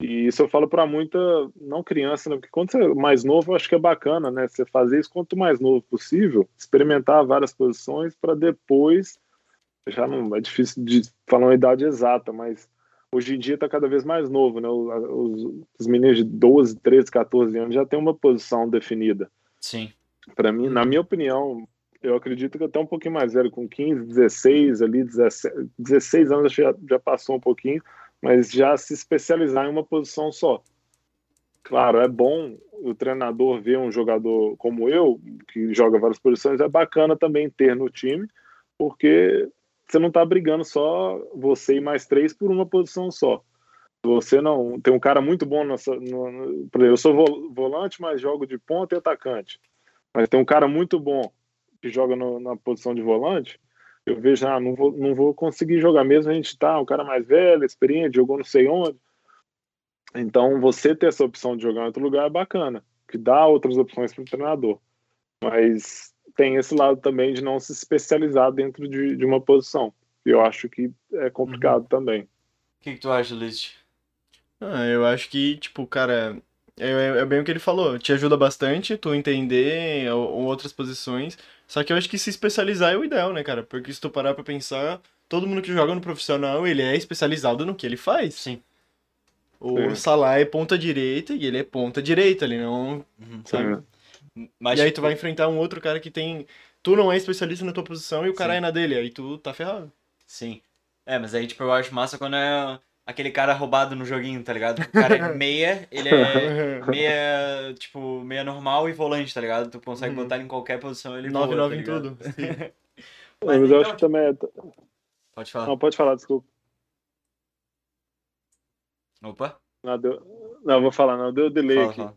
E isso eu falo para muita, não criança, né? Porque quando você é mais novo, eu acho que é bacana, né? Você fazer isso quanto mais novo possível, experimentar várias posições para depois, já não é difícil de falar uma idade exata, mas hoje em dia está cada vez mais novo, né? Os, os meninos de 12, 13, 14 anos já têm uma posição definida. Sim. Para mim, na minha opinião, eu acredito que até um pouquinho mais velho, com 15, 16, ali, 17, 16 anos, já, já passou um pouquinho, mas já se especializar em uma posição só. Claro, é bom o treinador ver um jogador como eu, que joga várias posições, é bacana também ter no time, porque você não está brigando só você e mais três por uma posição só. Você não tem um cara muito bom nessa. No, eu sou vo- volante, mas jogo de ponta e atacante. Mas tem um cara muito bom que joga no- na posição de volante. Eu vejo, ah, não vou, não vou conseguir jogar mesmo. A gente tá, um cara mais velho, experiente, jogou não sei onde. Então, você ter essa opção de jogar em outro lugar é bacana, que dá outras opções para o treinador. Mas tem esse lado também de não se especializar dentro de, de uma posição. E eu acho que é complicado também. O que, que tu acha, Luiz? Ah, eu acho que, tipo, cara, é, é- é bem o que ele falou. Te ajuda bastante tu entender outras posições. Só que eu acho que se especializar é o ideal, né, cara? Porque se tu parar pra pensar, todo mundo que joga no profissional, ele é especializado no que ele faz. Sim. O Sim. Salah é ponta direita e ele é ponta direita, ele não, Uhum. sabe? Mas, E aí tu vai enfrentar um outro cara que tem... Tu não é especialista na tua posição e o cara Sim. é na dele, aí tu tá ferrado. Sim. É, mas aí, tipo, eu acho massa quando é aquele cara roubado no joguinho, tá ligado? O cara é meia, ele é meia, tipo, meia normal e volante, tá ligado? Tu consegue Uhum. botar ele em qualquer posição, ele voa, 9-9 tá em tudo. Sim. Mas Mas eu então, acho que também é... Pode falar. Não, pode falar, desculpa. Opa, Não, deu... não vou falar, não. Deu delay fala, aqui. fala.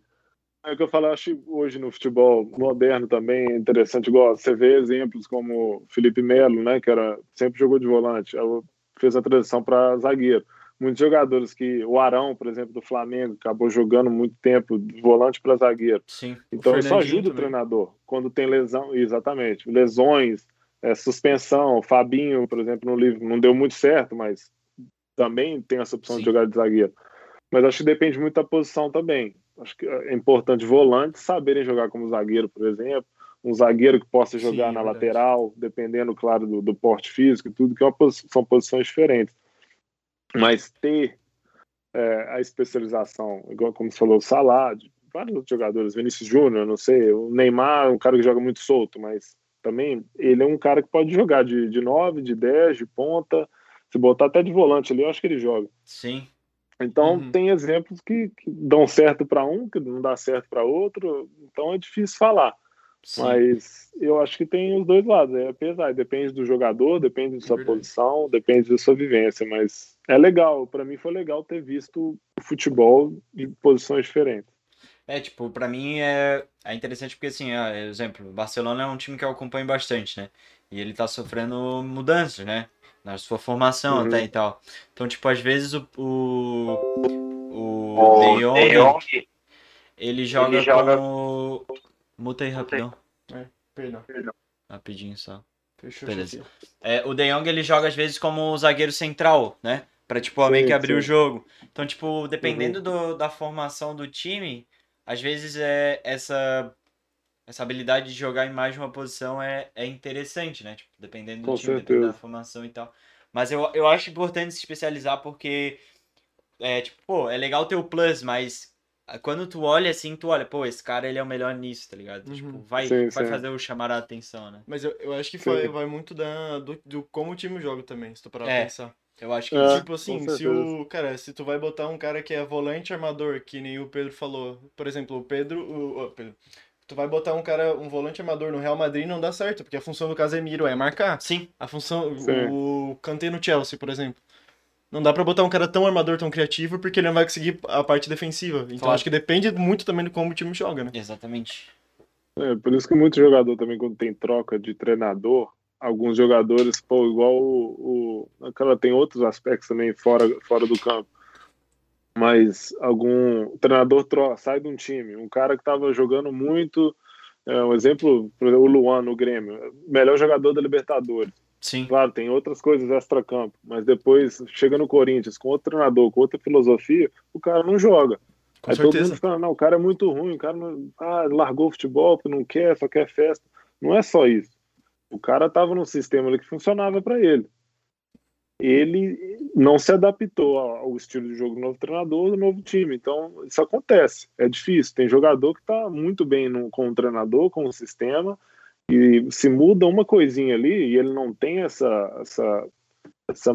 É o que eu falo, acho hoje no futebol moderno também é interessante, igual você vê exemplos como Felipe Melo, né, que era, sempre jogou de volante, fez a transição para zagueiro. Muitos jogadores que, o Arão, por exemplo, do Flamengo, acabou jogando muito tempo de volante para zagueiro. Sim. Então isso ajuda o também. treinador quando tem lesão, exatamente, lesões, é, suspensão. Fabinho, por exemplo, no livro não deu muito certo, mas também tem essa opção Sim. de jogar de zagueiro. Mas acho que depende muito da posição também. Acho que é importante volantes saberem jogar como zagueiro, por exemplo. Um zagueiro que possa Sim, jogar é na verdade. lateral, dependendo, claro, do, do porte físico e tudo, que é posi- são posições diferentes. Mas ter é, a especialização, igual como você falou, o Salah, vários outros jogadores, Vinícius Júnior, não sei, o Neymar um cara que joga muito solto, mas também ele é um cara que pode jogar de, de 9, de 10, de ponta, se botar até de volante ali, eu acho que ele joga. Sim. Então Uhum. tem exemplos que, que dão certo para um, que não dá certo para outro, então é difícil falar. Sim. Mas eu acho que tem os dois lados, é pesar, depende do jogador, depende da sua Verdade. posição, depende da sua vivência, mas é legal, para mim foi legal ter visto o futebol em posições diferentes. É, tipo, pra mim é, é interessante porque, assim, ah, exemplo, o Barcelona é um time que eu acompanho bastante, né? E ele tá sofrendo mudanças, né? Na sua formação Uhum. até e tal. Então, tipo, às vezes o, o, o O De Jong, De Jong, ele joga joga- como... Muta aí rapidão. Perdão. Rapidinho só. Fechou. Beleza. É, o De Jong ele joga às vezes como zagueiro central, né? Pra tipo meio que abrir o sim. jogo. Então, tipo, dependendo do, da formação do time, às vezes é essa essa habilidade de jogar em mais de uma posição é, é interessante, né? Tipo, dependendo do Com time, dependendo da formação e tal. Mas eu, eu acho importante se especializar porque é tipo, pô, é legal ter o plus, mas ah, quando tu olha assim, tu olha, pô, esse cara ele é o melhor nisso, tá ligado? Uhum. Tipo, vai, Sim, vai sim. fazer o chamar a atenção, né? Mas eu, eu acho que Sim. vai, vai muito da, do, do como o time joga também, se tu parar pra É. pensar. Eu acho que É. Tipo assim, se o. Cara, se tu vai botar um cara que é volante armador, que nem o Pedro falou. Por exemplo, o Pedro. O, o Pedro. Tu vai botar um cara, um volante armador no Real Madrid não dá certo, porque a função do Casemiro é marcar. Sim, A função. Sim. O Kanté no Chelsea, por exemplo. Não dá pra botar um cara tão armador, tão criativo, porque ele não vai conseguir a parte defensiva. Então Claro. acho que depende muito também de como o time joga, né? exatamente. É, por isso que muito jogador também, quando tem troca de treinador, alguns jogadores, pô, igual o. o aquela tem outros aspectos também fora, fora do campo. Mas algum treinador tro, sai de um time, um cara que estava jogando muito. É, um exemplo, por exemplo, o Luan no Grêmio, melhor jogador da Libertadores. Sim. Claro, tem outras coisas extra-campo, mas depois chega no Corinthians com outro treinador, com outra filosofia, o cara não joga. Com Aí todo mundo certeza. fica, não, o cara é muito ruim, o cara não, ah, largou o futebol porque não quer, só quer festa. Não é só isso. O cara estava num sistema ali que funcionava para ele. Ele não se adaptou ao estilo de jogo do novo treinador, do novo time. Então, isso acontece. É difícil. Tem jogador que está muito bem no, com o treinador, com o sistema, e se muda uma coisinha ali e ele não tem essa, essa, essa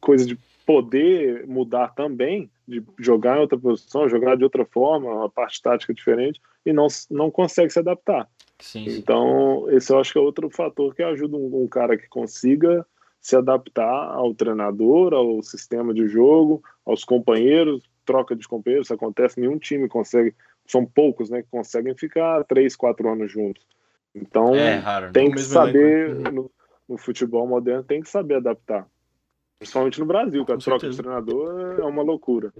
coisa de poder mudar também, de jogar em outra posição, jogar de outra forma, uma parte tática diferente, e não, não consegue se adaptar. Sim, sim. Então, esse eu acho que é outro fator que ajuda um, um cara que consiga se adaptar ao treinador, ao sistema de jogo, aos companheiros, troca de companheiros, isso acontece, nenhum time consegue, são poucos, né, que conseguem ficar três, quatro anos juntos. Então, É raro, né? tem que mesmo saber, né? no, no futebol moderno, tem que saber adaptar. Principalmente no Brasil, que a Com troca de certeza. treinador é uma loucura.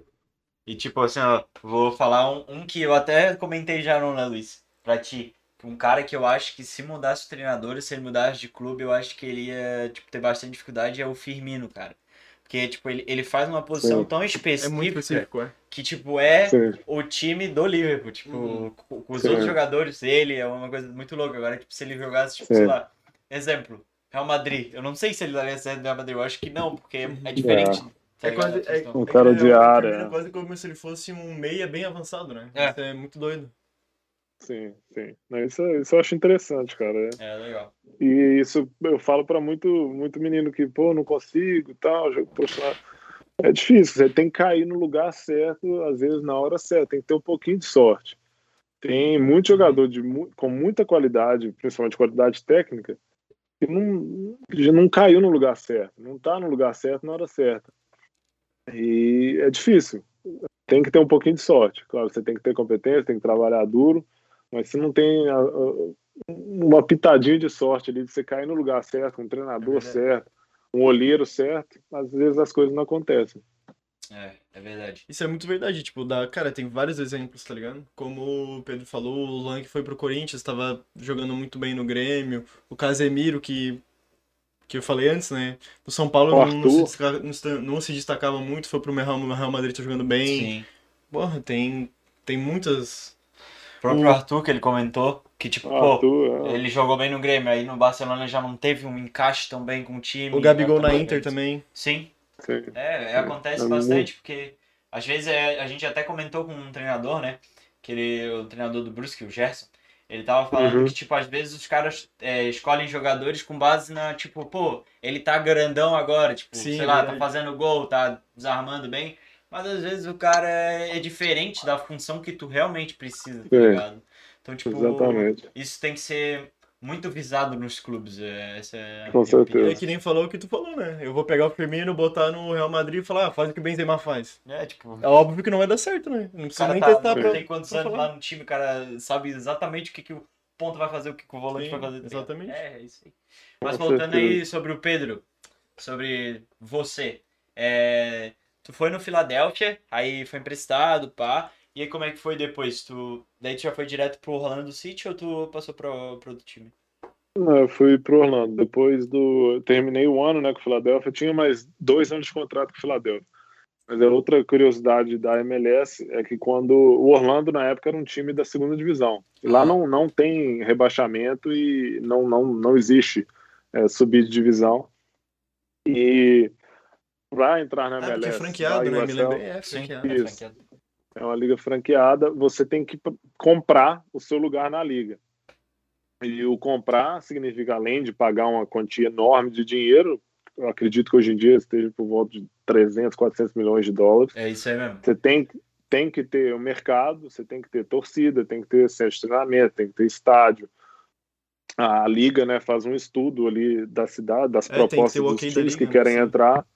E tipo assim, ó, vou falar um, um que eu até comentei já no né, Luiz? Pra ti. Um cara que eu acho que se mudasse o treinador, se ele mudasse de clube, eu acho que ele ia tipo, ter bastante dificuldade, é o Firmino, cara. Porque, tipo, ele, ele faz uma posição Sim. tão É muito específica específico, é. que, tipo, é Sim. o time do Liverpool. Tipo, Uhum. com, com os Sim. outros jogadores dele, é uma coisa muito louca. Agora, tipo, se ele jogasse, tipo, Sim. sei lá, exemplo, Real Madrid. Eu não sei se ele daria certo no Real Madrid, eu acho que não, porque é Uhum. diferente. tá É quase, é. Um cara é, de o área. É quase como se ele fosse um meia bem avançado, né? É. Isso é muito doido. Sim, sim. Isso, isso eu acho interessante, cara. É. É, legal. E isso eu falo para muito, muito menino que, pô, não consigo e tal, jogo profissional. É difícil, você tem que cair no lugar certo, às vezes na hora certa, tem que ter um pouquinho de sorte. Tem muito jogador de, com muita qualidade, principalmente qualidade técnica, que não, não caiu no lugar certo, não tá no lugar certo na hora certa. E é difícil. Tem que ter um pouquinho de sorte. Claro, você tem que ter competência, tem que trabalhar duro, mas se não tem a- a- uma pitadinha de sorte ali de você cair no lugar certo, um treinador É certo, um olheiro certo, às vezes as coisas não acontecem. É, é verdade. Isso é muito verdade, tipo, da, cara, tem vários exemplos, tá ligado? Como o Pedro falou, o Luan que foi pro Corinthians, tava jogando muito bem no Grêmio, o Casemiro que que eu falei antes, né? No São Paulo não, não se Arthur. destaca- não se- não se destacava muito, foi pro Real, Real Madrid tá jogando bem. Sim. Porra, tem tem muitas próprio Arthur, que ele comentou, que tipo, pô, é, ele jogou bem no Grêmio, aí no Barcelona já não teve um encaixe tão bem com o time. o Gabigol já na Inter também. Sim, sim. é, é, Sim. acontece bastante, porque às vezes é, a gente até comentou com um treinador, né? Que ele, o treinador do Brusque, o Gerson, ele tava falando Uhum. que, tipo, às vezes os caras é, escolhem jogadores com base na, tipo, pô, ele tá grandão agora, tipo, sei lá, tá fazendo gol, tá desarmando bem, mas às vezes o cara é, é diferente da função que tu realmente precisa, tá É. ligado? Então, tipo, Exatamente. isso tem que ser muito visado nos clubes. é, Essa é Com certeza. É que nem falou o que tu falou, né? Eu vou pegar o Firmino, botar no Real Madrid e falar, ah, faz o que o Benzema faz. É, tipo, É óbvio que não vai dar certo, né? Não precisa cara nem tá testar não pra, tem quantos pra anos falar. lá no time, o cara sabe exatamente o que, que o ponto vai fazer, o que, que o volante Sim, vai fazer. tá exatamente. É, é isso aí. Mas Com voltando certeza. aí sobre o Pedro, sobre você. É, tu foi no Filadélfia, aí foi emprestado, pá. E aí como é que foi depois? Tu, daí tu já foi direto pro Orlando City ou tu passou pro, pro outro time? Não, eu fui pro Orlando. Depois do. Terminei o ano né, com o Philadelphia. Tinha mais dois anos de contrato com o Philadelphia. Mas a outra curiosidade da MLS é que quando. O Orlando, na época, era um time da segunda divisão. E lá não, não tem rebaixamento e não, não, não existe é, subir de divisão. E para entrar na Ah, MLS. porque é franqueado, né? Me USL, lembrei, é franqueado. é franqueado. é uma liga franqueada, você tem que comprar o seu lugar na liga. E o comprar significa, além de pagar uma quantia enorme de dinheiro, eu acredito que hoje em dia esteja por volta de 300, 400 milhões de dólares, É isso aí mesmo. você tem, tem que ter o mercado, você tem que ter torcida, tem que ter centro de treinamento, tem que ter estádio. A liga né, faz um estudo ali da cidade, das É, tem que ter propostas o dos times liga, que querem né, sim. entrar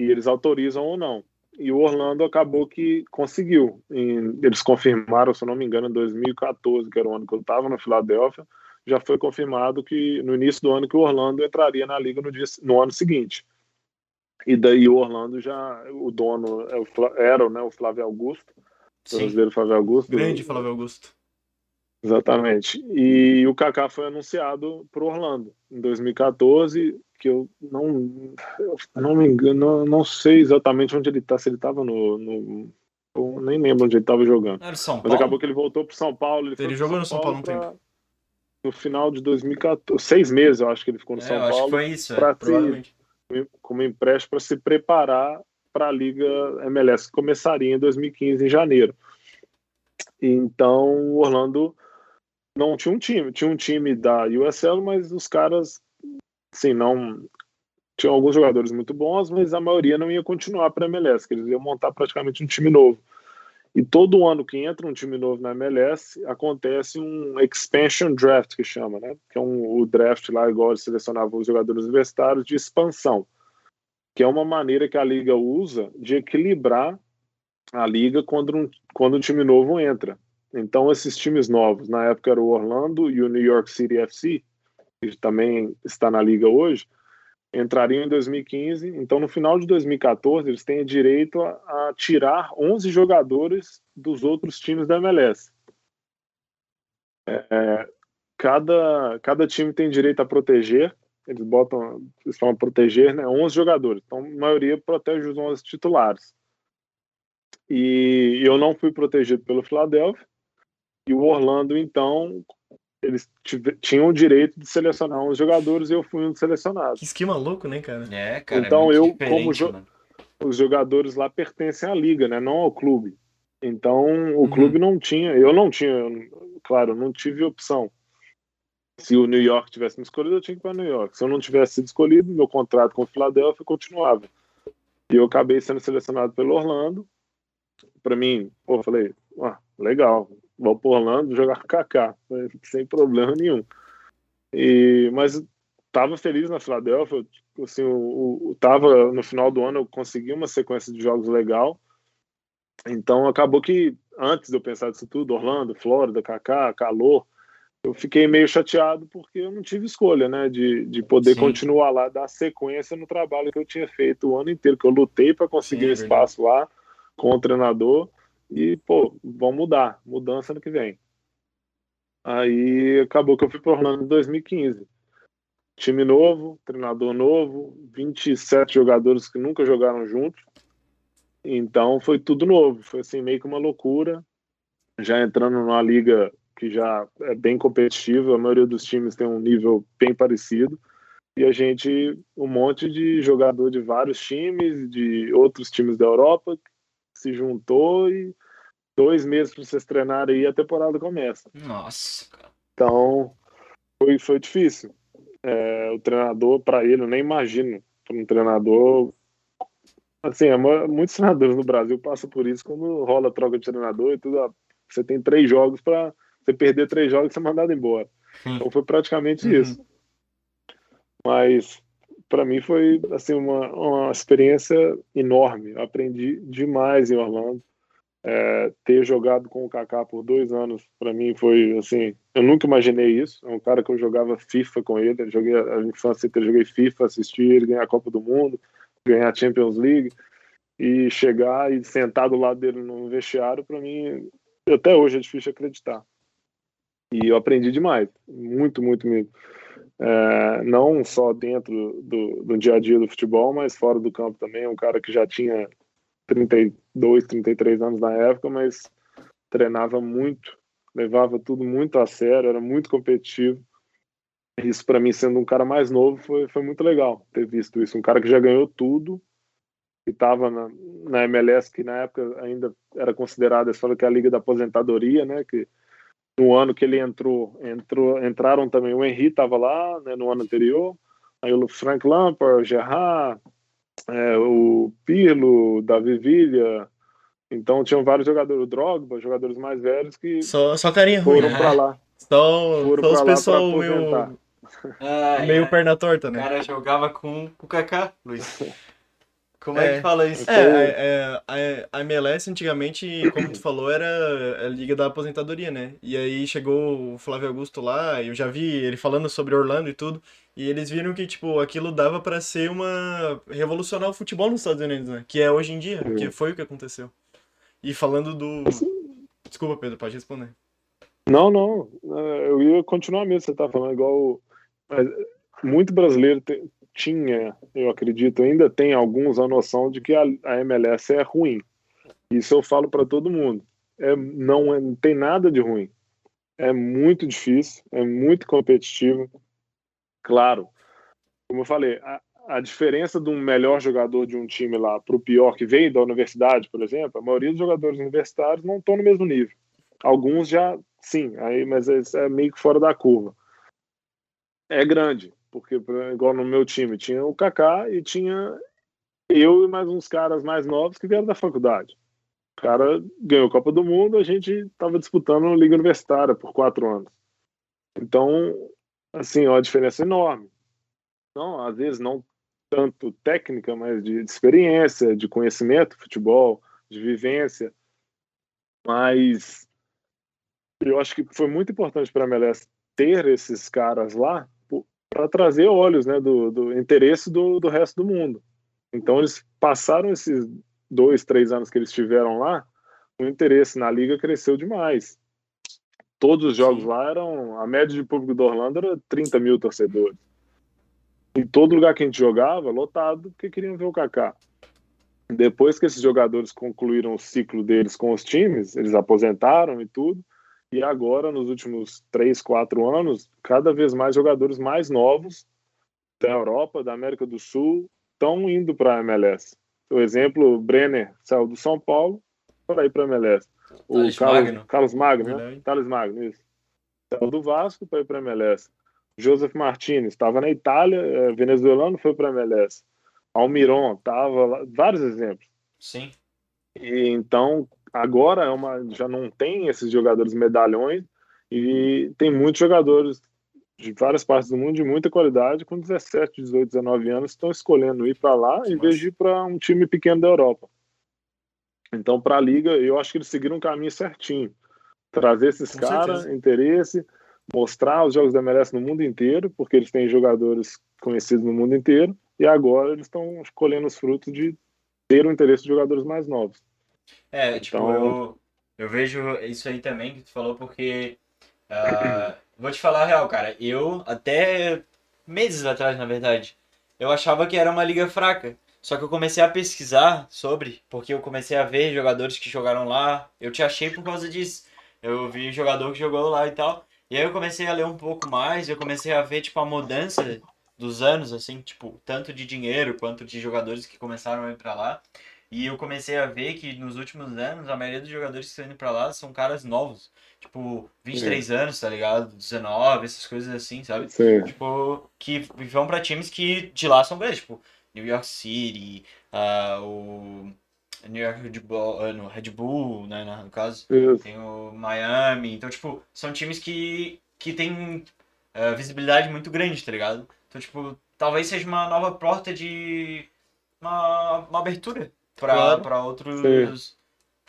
e eles autorizam ou não. E o Orlando acabou que conseguiu. Eles confirmaram, se eu não me engano, em 2014, que era o ano que eu estava no Filadélfia, já foi confirmado que no início do ano que o Orlando entraria na liga no, dia, no ano seguinte. E daí o Orlando já, o dono é o era né, o Flávio Augusto, o Sim. brasileiro Flávio Augusto. Grande Flávio Augusto. Exatamente. E o Kaká foi anunciado para Orlando em 2014, que eu não, eu não me engano, não, sei exatamente onde ele está, se ele estava no, no- eu nem lembro onde ele estava jogando. Era São Mas Paulo? acabou que ele voltou para São Paulo. Ele, Ele jogou no São Paulo um pra- No final de 2014, seis meses eu acho que ele ficou no É, São eu acho que Paulo foi isso. é. se- como empréstimo para se preparar para a Liga MLS, que começaria em 2015, em janeiro. Então, o Orlando não tinha um time. Tinha um time da USL, mas os caras, assim, não. Tinham alguns jogadores muito bons, mas a maioria não ia continuar para a MLS, que eles iam montar praticamente um time novo. E todo ano que entra um time novo na MLS, acontece um expansion draft, que chama, né? Que é um, o draft lá, igual eles selecionavam os jogadores universitários, de expansão. Que é uma maneira que a liga usa de equilibrar a liga quando um, quando um time novo entra. Então, esses times novos, na época era o Orlando e o New York City FC, que também está na liga hoje, entrariam em 2015. Então, no final de 2014, eles têm direito a, a tirar 11 jogadores dos outros times da MLS. É, cada, cada time tem direito a proteger, eles botam, eles falam proteger, né, 11 jogadores. Então, a maioria protege os 11 titulares. E eu não fui protegido pelo Philadelphia. E o Orlando, então, eles tinham o direito de selecionar uns jogadores e eu fui um dos selecionados. Que esquema louco, né, cara? É, cara. Então, é muito eu, como jo- mano. Os jogadores lá pertencem à liga, né? Não ao clube. Então, o Uhum. clube não tinha, eu não tinha, claro, não tive opção. Se o New York tivesse me escolhido, eu tinha que ir para New York. Se eu não tivesse sido escolhido, meu contrato com o Philadelphia continuava. E eu acabei sendo selecionado pelo Orlando. Para mim, pô, eu falei, ah, legal, vou para Orlando jogar com o Kaká, sem problema nenhum. E, mas tava feliz na Filadélfia, assim, o, o, tava no final do ano eu consegui uma sequência de jogos legal. Então acabou que antes de eu pensar disso tudo, Orlando, Flórida, Kaká, calor, eu fiquei meio chateado porque eu não tive escolha, né, de, de poder Sim. continuar lá, dar sequência no trabalho que eu tinha feito o ano inteiro, que eu lutei para conseguir Sim, é um espaço lá com o treinador e, pô, vamos mudar, mudança no que vem. Aí acabou que eu fui para Orlando em 2015. Time novo, treinador novo, 27 jogadores que nunca jogaram juntos. Então foi tudo novo, foi assim meio que uma loucura. Já entrando numa liga que já é bem competitiva, a maioria dos times tem um nível bem parecido. E a gente, um monte de jogador de vários times, de outros times da Europa, se juntou e dois meses para vocês treinarem e a temporada começa. Nossa, cara. Então, foi, foi difícil. É, o treinador, para ele, eu nem imagino. Para um treinador. Assim, é, mu- muitos treinadores no Brasil passam por isso quando rola troca de treinador e tudo. ó, Você tem três jogos para você perder três jogos e ser mandado embora. Então foi praticamente Uhum. isso. Mas para mim foi assim uma, uma experiência enorme. Eu aprendi demais em Orlando. É, ter jogado com o Kaká por dois anos para mim foi assim. Eu nunca imaginei isso. É um cara que eu jogava FIFA com ele. Eu joguei a infância inteira, joguei FIFA, assisti ele ganhar a Copa do Mundo, ganhar a Champions League e chegar e sentar do lado dele no vestiário para mim até hoje é difícil acreditar. E eu aprendi demais, muito, muito mesmo. É, não só dentro do, do dia a dia do futebol, mas fora do campo também. Um cara que já tinha 32, 33 anos na época, mas treinava muito, levava tudo muito a sério, era muito competitivo. Isso, para mim, sendo um cara mais novo, foi, foi muito legal ter visto isso. Um cara que já ganhou tudo, que estava na, na, MLS, que na época ainda era considerada, eles falam que é a Liga da Aposentadoria, né? Que no ano que ele entrou, entrou entraram também, o Henry estava lá, né, no ano anterior, aí o Frank Lampard, o Gerrard, é, o Pirlo, Davi Villa, então tinham vários jogadores, o Drogba, jogadores mais velhos que só, só carinha ruim. foram para lá. Só, Foram só os pessoal meio. Ah, meio é. perna torta, O né? cara jogava com o Kaká, Luiz. Como É. é que fala isso? É, é, a, a MLS antigamente, como tu falou, era a liga da aposentadoria, né? E aí chegou o Flávio Augusto lá, eu já vi ele falando sobre Orlando e tudo, e eles viram que, tipo, aquilo dava pra ser uma... revolucionar o futebol nos Estados Unidos, né? Que é hoje em dia, que foi o que aconteceu. E falando do... Desculpa, Pedro, pode responder. Não, não, é, eu ia continuar mesmo, você tá falando igual. Mas muito brasileiro te- tinha, eu acredito, ainda tem alguns a noção de que a, a MLS é ruim. Isso eu falo para todo mundo. É, não, é, não tem nada de ruim. É muito difícil, é muito competitivo. Claro, como eu falei, a, a diferença de um melhor jogador de um time lá para o pior que veio da universidade, por exemplo, a maioria dos jogadores universitários não estão no mesmo nível. Alguns já, sim, aí, mas é, é meio que fora da curva. É grande, porque por- igual no meu time tinha o Kaká e tinha eu e mais uns caras mais novos que vieram da faculdade. O cara ganhou a Copa do Mundo, a gente estava disputando a Liga Universitária por quatro anos. Então, assim, é uma diferença enorme. Então, às vezes, não tanto técnica, mas de, de experiência, de conhecimento futebol, de vivência. Mas eu acho que foi muito importante para a MLS ter esses caras lá para trazer olhos né, do, do interesse do, do resto do mundo. Então, eles passaram esses dois, três anos que eles estiveram lá, o interesse na liga cresceu demais. Todos os jogos Sim. lá eram. A média de público do Orlando era 30 mil torcedores. Em todo lugar que a gente jogava, lotado, porque queriam ver o Kaká. Depois que esses jogadores concluíram o ciclo deles com os times, eles aposentaram e tudo. E agora, nos últimos três, quatro anos, cada vez mais jogadores mais novos da Europa, da América do Sul, estão indo para a MLS. Por exemplo, o Brenner saiu do São Paulo para ir para a MLS. O Thales Carlos Magno. Carlos Magno, né? Thales Magno, isso. Saiu do Vasco para ir para a MLS. Joseph Martinez estava na Itália, eh, venezuelano, foi para a MLS. Almiron estava lá, vários exemplos. Sim. E então agora é uma, já não tem esses jogadores medalhões e tem muitos jogadores de várias partes do mundo de muita qualidade com 17, 18, 19 anos estão escolhendo ir para lá em vez de ir para um time pequeno da Europa. Então para a liga eu acho que eles seguiram um caminho certinho, trazer esses caras, interesse, mostrar os jogos da MLS no mundo inteiro porque eles têm jogadores conhecidos no mundo inteiro e agora eles estão colhendo os frutos de ter o interesse de jogadores mais novos. É, tipo, Então- eu, eu vejo isso aí também que tu falou, porque. ah, vou te falar a real, cara. Eu, até meses atrás, na verdade, eu achava que era uma liga fraca. Só que eu comecei a pesquisar sobre, porque eu comecei a ver jogadores que jogaram lá. Eu te achei por causa disso. Eu vi jogador que jogou lá e tal. E aí eu comecei a ler um pouco mais, eu comecei a ver, tipo, a mudança dos anos, assim, tipo, tanto de dinheiro quanto de jogadores que começaram a ir pra lá. E eu comecei a ver que nos últimos anos, a maioria dos jogadores que estão indo pra lá são caras novos. Tipo, 23 anos, tá ligado? 19, essas coisas assim, sabe? Sim. Tipo, que vão pra times que de lá são grandes, tipo, New York City, ah, o New York Red Bull, ah, no Red Bull, né, no caso. Isso. Tem o Miami. Então, tipo, são times que, que tem eh, visibilidade muito grande, tá ligado? Então, tipo, talvez seja uma nova porta de. uma, uma abertura pra, Claro. pra outros.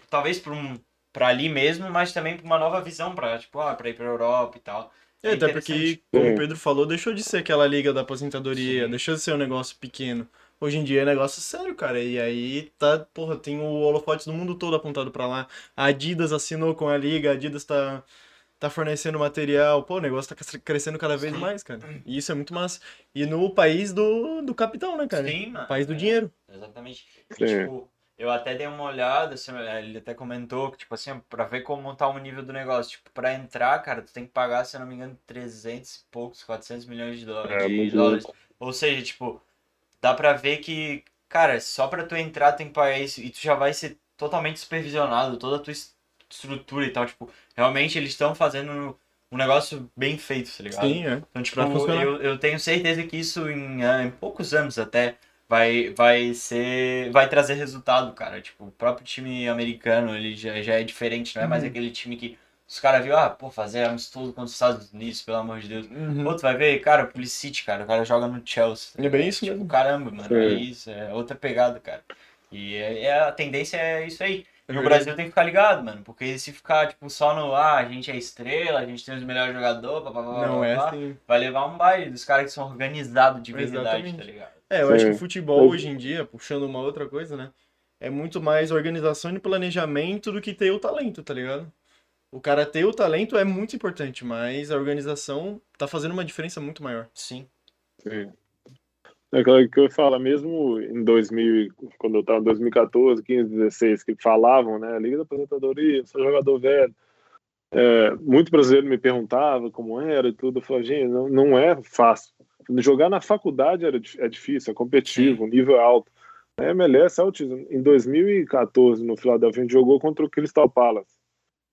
Talvez pra, um, pra ali mesmo, mas também pra uma nova visão, pra, tipo, ah, pra ir pra Europa e tal. É, É até porque, como Sim. o Pedro falou, deixou de ser aquela liga da aposentadoria, Sim. deixou de ser um negócio pequeno. Hoje em dia é negócio sério, cara. E aí tá, porra, tem o holofote do mundo todo apontado pra lá. A Adidas assinou com a liga, a Adidas tá, tá fornecendo material. Pô, o negócio tá cres- crescendo cada vez Sim. mais, cara. E isso é muito massa. E no país do, do capital, né, cara? Sim, mano. País do é. dinheiro. Exatamente. E, tipo, eu até dei uma olhada, assim, ele até comentou que, tipo assim, pra ver como tá o nível do negócio. Tipo, pra entrar, cara, tu tem que pagar, se eu não me engano, 300 e poucos, 400 milhões de, dó- É, de dólares. Ou seja, tipo, dá pra ver que, cara, só pra tu entrar tem que pagar isso e tu já vai ser totalmente supervisionado, toda a tua estrutura e tal. Tipo, realmente eles estão fazendo um negócio bem feito, tá ligado? Sim, é. Então, tipo, eu, eu tenho certeza que isso em, ah, em poucos anos até vai, vai ser. vai trazer resultado, cara. Tipo, o próprio time americano, ele já, já é diferente, não é mais Uhum. aquele time que os caras viram, ah, pô, fazer amistoso contra os Estados Unidos, pelo amor de Deus. Uhum. Tu vai ver, cara, o Pulisic, cara, o cara joga no Chelsea. tá É bem isso tipo, mesmo. caramba, mano, Sim. é isso, é outra pegada, cara. E é, é- a tendência é isso aí. É E o. Brasil tem que ficar ligado, mano, porque se ficar, tipo, só no, ah, a gente é estrela, a gente tem os melhores jogadores, papapá, Não é assim. vai levar um baile dos caras que são organizados de verdade, Exatamente. tá ligado? É, eu acho que Sim. o futebol hoje em dia, puxando uma outra coisa, né? É muito mais organização e planejamento do que ter o talento, tá ligado? O cara ter o talento é muito importante, mas a organização tá fazendo uma diferença muito maior. Sim. Sim. É aquela que eu falo, mesmo em 2000, quando eu estava em 2014, 15, 16, que falavam, né, Liga da Aposentadoria, sou jogador velho. É, muito brasileiro me perguntava como era e tudo. Eu falava, gente, não, não é fácil. Jogar na faculdade era, é difícil, é competitivo, o nível é alto. A MLS é altíssimo. Em 2014, no Philadelphia, a gente jogou contra o Crystal Palace.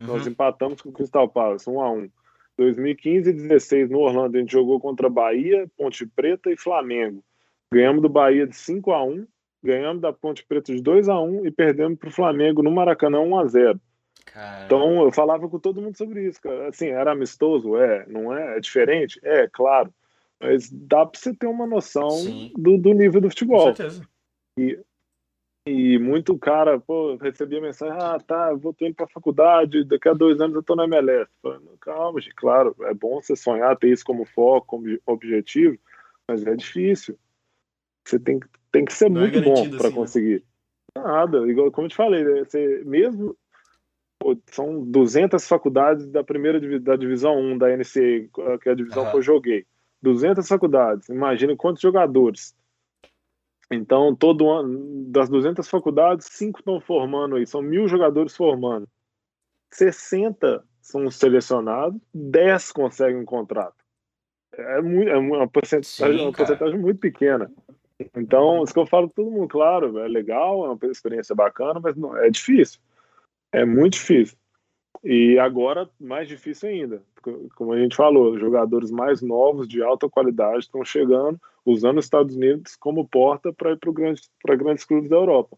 Nós Uhum. empatamos com o Crystal Palace, 1 a 1 2015 e 16 no Orlando, a gente jogou contra Bahia, Ponte Preta e Flamengo. Ganhamos do Bahia de 5 a 1 ganhamos da Ponte Preta de 2 a 1 e perdemos para o Flamengo no Maracanã 1 a 0 Cara, Então eu falava com todo mundo sobre isso, cara. Assim, era amistoso? É. Não é? É diferente? É, claro. Mas dá para você ter uma noção Sim. do, do nível do Com futebol. certeza. E muito cara, pô, recebia mensagem, ah, tá, eu vou tô indo pra faculdade, daqui a dois anos eu tô na MLS. Falando, Calma, gente, claro, é bom você sonhar, ter isso como foco, como objetivo, mas é difícil. Você tem, que- tem que ser Não é muito bom garantido para assim, né? conseguir. Nada, igual como eu te falei, né, você mesmo pô, são 200 faculdades da primeira da divisão 1 da NCAA, que é a divisão Aham. que eu joguei. 200 faculdades, imagina quantos jogadores. Então, todo ano, das 200 faculdades, cinco estão formando aí, são mil jogadores formando. 60 são selecionados, 10 conseguem um contrato. É, muito, é uma porcentagem, Sim, uma porcentagem muito pequena. Então, isso que eu falo para todo mundo, claro, é legal, é uma experiência bacana, mas não, é difícil. É muito difícil. E agora, mais difícil ainda. Como a gente falou, jogadores mais novos, de alta qualidade, estão chegando, usando os Estados Unidos como porta para ir para grande, grandes clubes da Europa.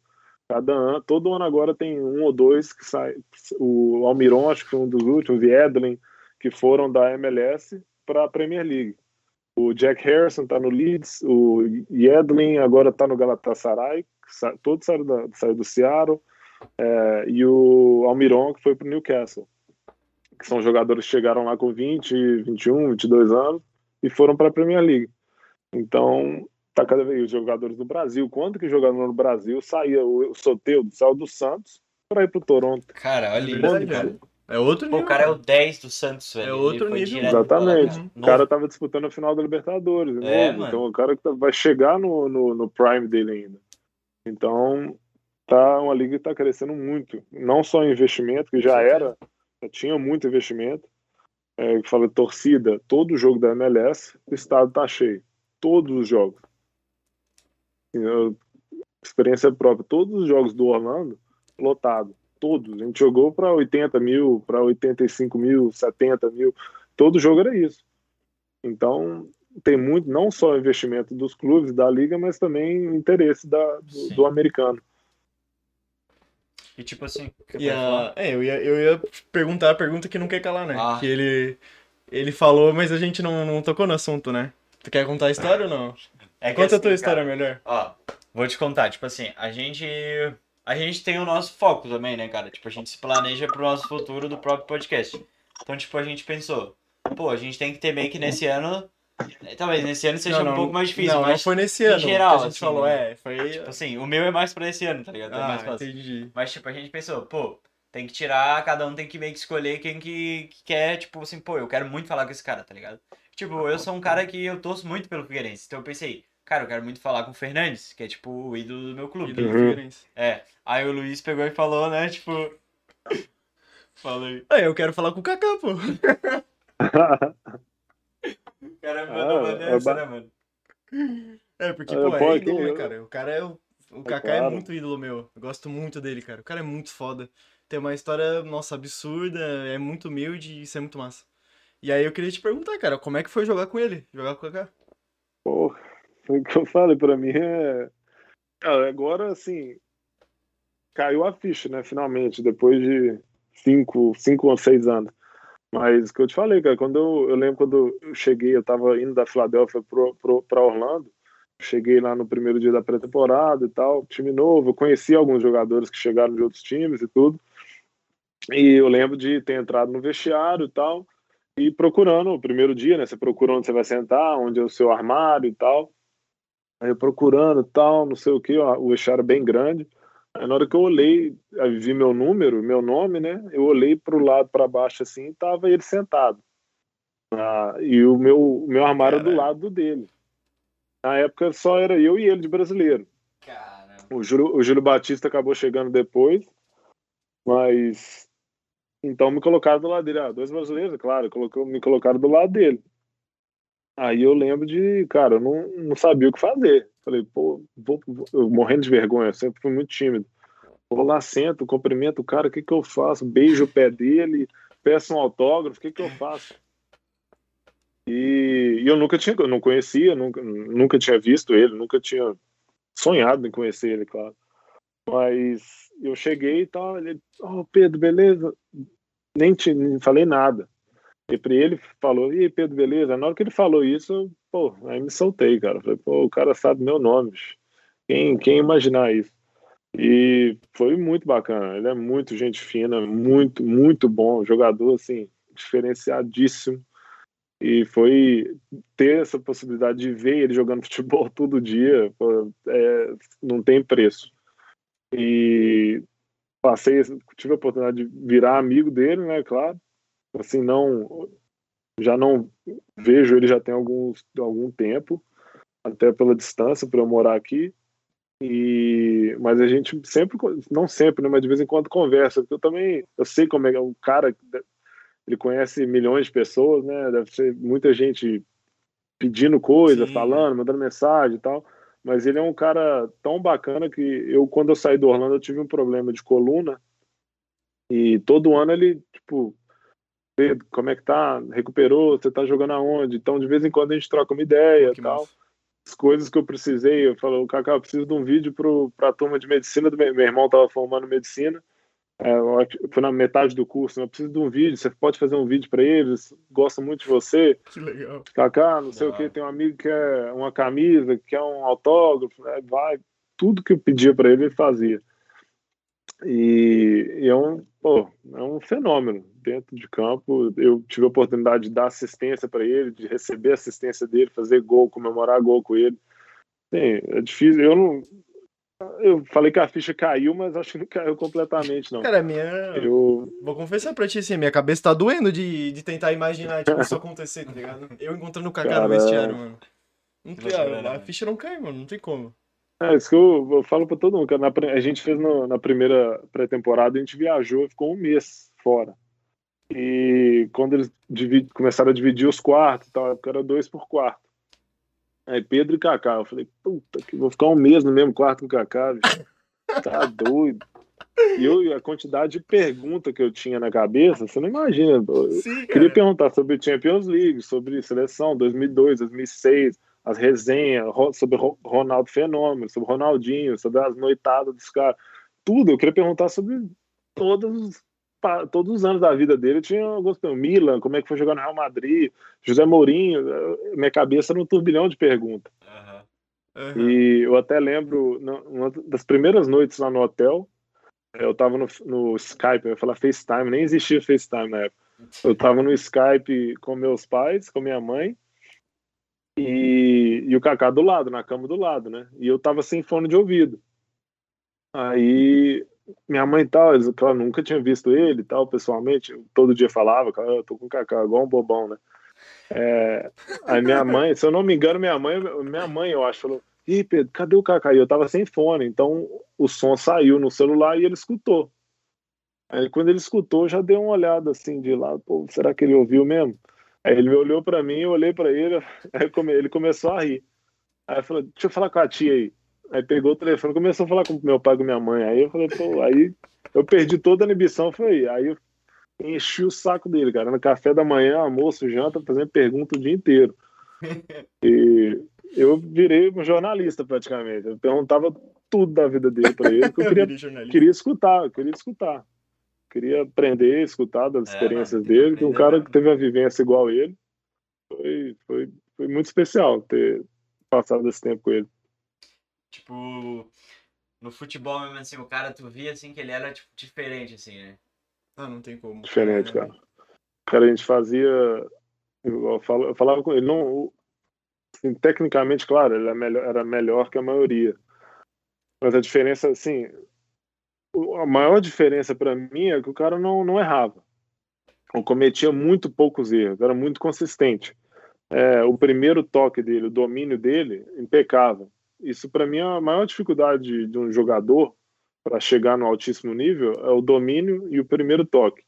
Cada ano, todo ano agora tem um ou dois que saem. O Almiron, acho que foi um dos últimos, e Edlin, que foram da MLS para a Premier League. O Jack Harrison está no Leeds, o Yedlin agora está no Galatasaray, sa- todos saíram, da, saíram do Seattle, é, e o Almiron, que foi para o Newcastle, que são jogadores que chegaram lá com 20, 21, 22 anos e foram para a Premier League. Então, tá cada vez os jogadores do Brasil. Quanto que jogador no Brasil saía o Soteudo, saiu do Santos para ir para o Toronto? cara, olha É isso, cara. É outro Pô, nível. o cara é o cara. 10 do Santos, velho. É outro nível. pra lá, Exatamente. cara. O cara tava disputando a final da Libertadores. de É, novo. mano. Então o cara que tá- vai chegar no, no, no prime dele ainda. Então tá uma liga que tá crescendo muito. Não só em investimento, que já era, já tinha muito investimento. É, que fala torcida, todo jogo da MLS, o estado tá cheio. Todos os jogos. Eu- experiência própria. Todos os jogos do Orlando, lotado. Todos. A gente jogou para 80 mil, para 85 mil, 70 mil. Todo jogo era isso. Então, tem muito, não só investimento dos clubes, da liga, mas também interesse da, do, do americano. E tipo assim, E a... É, eu ia, eu ia perguntar a pergunta que não quer calar, né? Ah. Que ele, ele falou, mas a gente não, não tocou no assunto, né? Tu quer contar a história ou não? É Conta a assim, tua história cara, melhor. Ó, vou te contar, tipo assim, a gente. A gente tem o nosso foco também, né, cara? Tipo, a gente se planeja pro nosso futuro do próprio podcast. Então, tipo, a gente pensou, pô, a gente tem que ter meio que nesse ano. Talvez nesse ano seja Não, um não, pouco mais difícil, Não, mas. não foi nesse em ano geral, que a gente assim, falou, né? é, foi... Tipo assim, o meu é mais pra esse ano, tá ligado? É mais ah, fácil. entendi. Mas, tipo, a gente pensou, pô, tem que tirar, cada um tem que meio que escolher quem que, que quer, tipo assim, pô, eu quero muito falar com esse cara, tá ligado? Tipo, eu sou um cara que eu torço muito pelo Figueirense, então eu pensei, cara, eu quero muito falar com o Fernandes, que é, tipo, o ídolo do meu clube. Ídolo do Uhum. É, aí o Luiz pegou e falou, né, tipo... Falei. Ah, eu quero falar com o Kaká, pô. O cara Ah, mandou uma é né, mano? É, porque, É, pô, é ídolo, né, eu- cara? O cara é... O, o Kaká é claro. muito ídolo meu. Eu gosto muito dele, cara. O cara é muito foda. Tem uma história, nossa, absurda, é muito humilde e isso é muito massa. E aí eu queria te perguntar, cara, como é que foi jogar com ele? Jogar com o Kaká? Pô, foi o que eu falei, pra mim é. Cara, agora, assim, caiu a ficha, né, finalmente, depois de cinco, cinco ou seis anos. Mas o que eu te falei, cara, quando eu, eu lembro quando eu cheguei, eu tava indo da Filadélfia pro, pro, pra Orlando, cheguei lá no primeiro dia da pré-temporada e tal, time novo, eu conheci alguns jogadores que chegaram de outros times e tudo, e eu lembro de ter entrado no vestiário e tal, e procurando o primeiro dia, né? Você procura onde você vai sentar, onde é o seu armário e tal. Aí eu procurando tal, não sei o que, o é bem grande. Aí na hora que eu olhei, vi meu número, meu nome, né? Eu olhei para o lado, para baixo assim, e tava ele sentado. Ah, e o meu, meu armário do Caralho. lado dele. Na época só era eu e ele de brasileiro. Caramba. O Júlio, o Júlio Batista acabou chegando depois, mas então me colocaram do lado dele. Ah, dois brasileiros, claro, colocou, me colocaram do lado dele. Aí eu lembro de, cara, eu não, não sabia o que fazer. Falei, pô, vou, morrendo de vergonha, eu sempre fui muito tímido. Vou lá, sento, cumprimento o cara, o que que eu faço? Beijo o pé dele, peço um autógrafo, o que que eu faço? E, e eu nunca tinha, eu não conhecia, nunca, nunca tinha visto ele, nunca tinha sonhado em conhecer ele, claro. Mas eu cheguei e tal, ele, oh, Pedro, beleza? Nem, te, nem falei nada. E pra ele falou, e Pedro, beleza? Na hora que ele falou isso, pô, aí me soltei, cara. Falei, pô, o cara sabe meu nome. Quem, quem imaginar isso? E foi muito bacana. Ele é muito gente fina, muito, muito bom. Jogador, assim, diferenciadíssimo. E foi ter essa possibilidade de ver ele jogando futebol todo dia, pô, é, não tem preço. E passei, tive a oportunidade de virar amigo dele, né, claro. Assim, não, já não vejo ele já tem alguns, algum tempo, até pela distância para eu morar aqui. E mas a gente sempre, não sempre, né, mas de vez em quando conversa, porque eu também, eu sei como é o cara, ele conhece milhões de pessoas, né? Deve ser muita gente pedindo coisas, Sim. falando, mandando mensagem e tal. Mas ele é um cara tão bacana que eu, quando eu saí do Orlando, eu tive um problema de coluna. E todo ano ele, tipo, Pedro, como é que tá? Recuperou? Você tá jogando aonde? Então, de vez em quando a gente troca uma ideia Que e tal. massa. As coisas que eu precisei, eu falo, Cacá, eu preciso de um vídeo pro, pra turma de medicina do meu, meu irmão tava formando medicina. É, foi na metade do curso, né? eu preciso de um vídeo, você pode fazer um vídeo para eles, gosto muito de você. Que legal. Kaká, não sei Da o que, tem um amigo que quer uma camisa, que quer um autógrafo, né? vai, tudo que eu pedia para ele, ele fazia. E, e é, um, pô, é um fenômeno dentro de campo. Eu tive a oportunidade de dar assistência para ele, de receber assistência dele, fazer gol, comemorar gol com ele. Sim, é difícil. Eu não. Eu falei que a ficha caiu, mas acho que não caiu completamente, não. Cara, minha. Eu, Vou confessar pra ti, assim, minha cabeça tá doendo de, de tentar imaginar, tipo, isso acontecer, tá ligado? Eu encontrando o Kaká no Cara, vestiário, mano. Não tem, a, né, a ficha não cai, mano, não tem como. É isso que eu, eu falo pra todo mundo. Na a gente fez no- na primeira pré-temporada, a gente viajou, ficou um mês fora. E quando eles divi- começaram a dividir os quartos, tal, era dois por quarto. Aí Pedro e Kaká, eu falei, puta, que vou ficar um mês no mesmo quarto com o Kaká, bicho. tá doido. E eu, a quantidade de pergunta que eu tinha na cabeça, você não imagina. Eu Sim, queria perguntar sobre Champions League, sobre seleção 2002, 2006, as resenhas, sobre Ro- Ronaldo Fenômeno, sobre Ronaldinho, sobre as noitadas dos caras, tudo. Eu queria perguntar sobre todas todos os anos da vida dele tinha alguns Milan, como é que foi jogar no Real Madrid, José Mourinho, minha cabeça era um turbilhão de perguntas. Uhum. Uhum. E eu até lembro, uma das primeiras noites lá no hotel, eu tava no, no Skype, eu ia falar FaceTime, nem existia FaceTime na época. Eu tava no Skype com meus pais, com minha mãe, e, e o Kaká do lado, na cama do lado, né? E eu tava sem fone de ouvido. Aí minha mãe tal, ela nunca tinha visto ele tal, pessoalmente, todo dia falava, cara, eu tô com Kaká, igual um bobão, né? É, aí minha mãe, se eu não me engano, minha mãe, minha mãe, eu acho, falou, Ih, Pedro, cadê o Kaká? E eu tava sem fone, então o som saiu no celular e ele escutou. Aí quando ele escutou, já deu uma olhada assim de lado, pô, será que ele ouviu mesmo? Aí ele olhou para mim, eu olhei para ele, aí ele começou a rir. Aí falou, deixa eu falar com a tia aí. Aí pegou o telefone, começou a falar com meu pai e com minha mãe. Aí eu falei, pô, aí eu perdi toda a inibição, foi aí. eu enchi o saco dele, cara. No café da manhã, almoço, janta, fazendo pergunta o dia inteiro. E eu virei um jornalista praticamente. Eu perguntava tudo da vida dele para ele, que eu queria, queria escutar, eu queria escutar. Queria aprender, escutar das é, experiências dele, que um cara que teve a vivência igual ele. Foi, foi, foi muito especial ter passado esse tempo com ele. Tipo, no futebol mesmo, assim, o cara, tu via, assim, que ele era, tipo, diferente, assim, né? Ah, não tem como. Diferente, cara. Cara, a gente fazia... Eu falava com ele, não... Assim, tecnicamente, claro, ele era melhor, era melhor que a maioria. Mas a diferença, assim... A maior diferença para mim é que o cara não, não errava. Ou cometia muito poucos erros, era muito consistente. É, o primeiro toque dele, o domínio dele, impecável. Isso para mim é a maior dificuldade de um jogador para chegar no altíssimo nível é o domínio e o primeiro toque.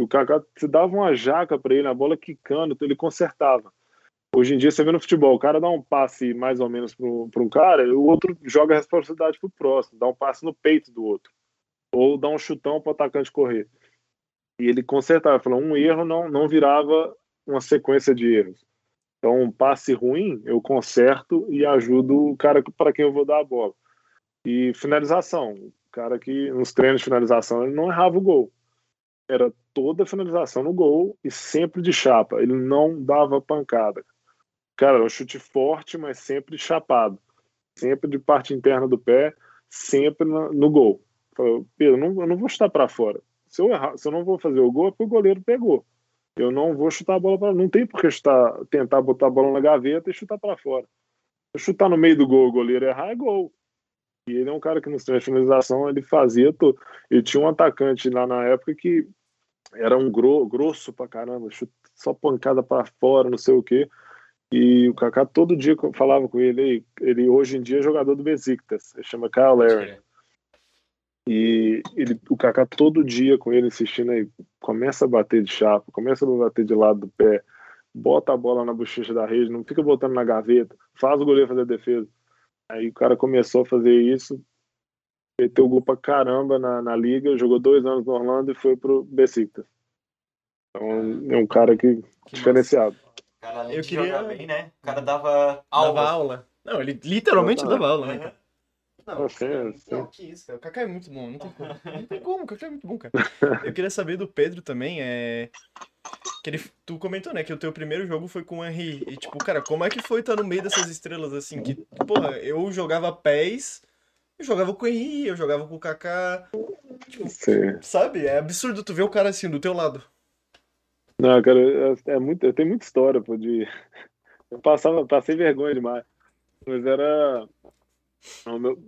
O Kaká se dava uma jaca para ele, a bola quicando, ele consertava. Hoje em dia você vê no futebol, o cara dá um passe mais ou menos para um cara, o outro joga a responsabilidade pro próximo, dá um passe no peito do outro, ou dá um chutão para o atacante correr. E ele consertava, falou, um erro não não virava uma sequência de erros. Então, um passe ruim, eu conserto e ajudo o cara para quem eu vou dar a bola. E finalização, o cara que nos treinos de finalização ele não errava o gol. Era toda finalização no gol e sempre de chapa. Ele não dava pancada. Cara, era um chute forte, mas sempre chapado. Sempre de parte interna do pé, sempre no, no gol. Falei, Pedro, não, eu não vou chutar para fora. Se eu, errar, se eu não vou fazer o gol, é porque o goleiro pegou. Eu não vou chutar a bola para. Não tem por que chutar, tentar botar a bola na gaveta e chutar para fora. Se chutar no meio do gol, o goleiro errar, é gol. E ele é um cara que nos treinos de finalização ele fazia tudo. E tinha um atacante lá na época que era um gro, grosso pra caramba, só pancada para fora, não sei o quê. E o Kaká todo dia falava com ele, ele hoje em dia é jogador do Besiktas, ele chama Kyle. E ele, o Kaká todo dia com ele insistindo aí, começa a bater de chapa, começa a bater de lado do pé, bota a bola na bochecha da rede, não fica botando na gaveta, faz o goleiro fazer a defesa. Aí o cara começou a fazer isso, meteu gol pra caramba na, na liga, jogou dois anos no Orlando e foi pro Besiktas. Então é um cara que, que diferenciado. Cara, além Eu de queria... jogar bem, né? O cara dava aula. Dava aula. Não, ele literalmente dava aula, né? Não, assim. não, que isso, O Kaká é muito bom, não tem como. Não tem como, o Kaká é muito bom, cara. Eu queria saber do Pedro também, é. Que ele, tu comentou, né, que o teu primeiro jogo foi com o Henry. E, tipo, cara, como é que foi estar no meio dessas estrelas, assim? Que, porra, eu jogava pés, eu jogava com o Henry, eu jogava com o Kaká. Tipo, Sim. sabe? É absurdo tu ver o cara assim, do teu lado. Não, cara, é, é muito, eu tenho muita história, pô, de. Eu passava, passei vergonha demais. Mas era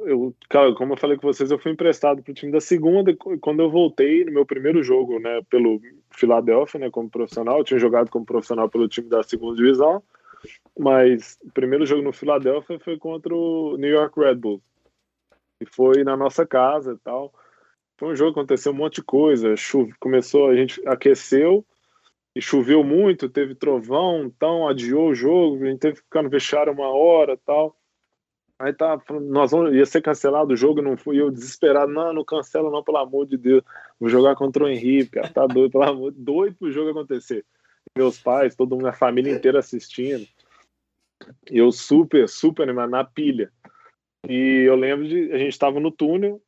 eu, cara, como eu falei com vocês, eu fui emprestado para o time da segunda. Quando eu voltei no meu primeiro jogo, né, pelo Philadelphia, né, como profissional, eu tinha jogado como profissional pelo time da segunda divisão, mas o primeiro jogo no Philadelphia foi contra o New York Red Bulls e foi na nossa casa e tal. Foi um jogo aconteceu um monte de coisa. Chuve, começou, a gente aqueceu e choveu muito, teve trovão, então adiou o jogo, a gente teve que ficar no vestiário uma hora tal. Aí tá, nós vamos, ia ser cancelado o jogo, não fui eu desesperado, não, não cancela não, pelo amor de Deus. Vou jogar contra o Henrique, cara, tá doido, pelo amor, doido pro jogo acontecer. Meus pais, toda minha família inteira assistindo. Eu super, super animado, na pilha. E eu lembro de, a gente tava no túnel,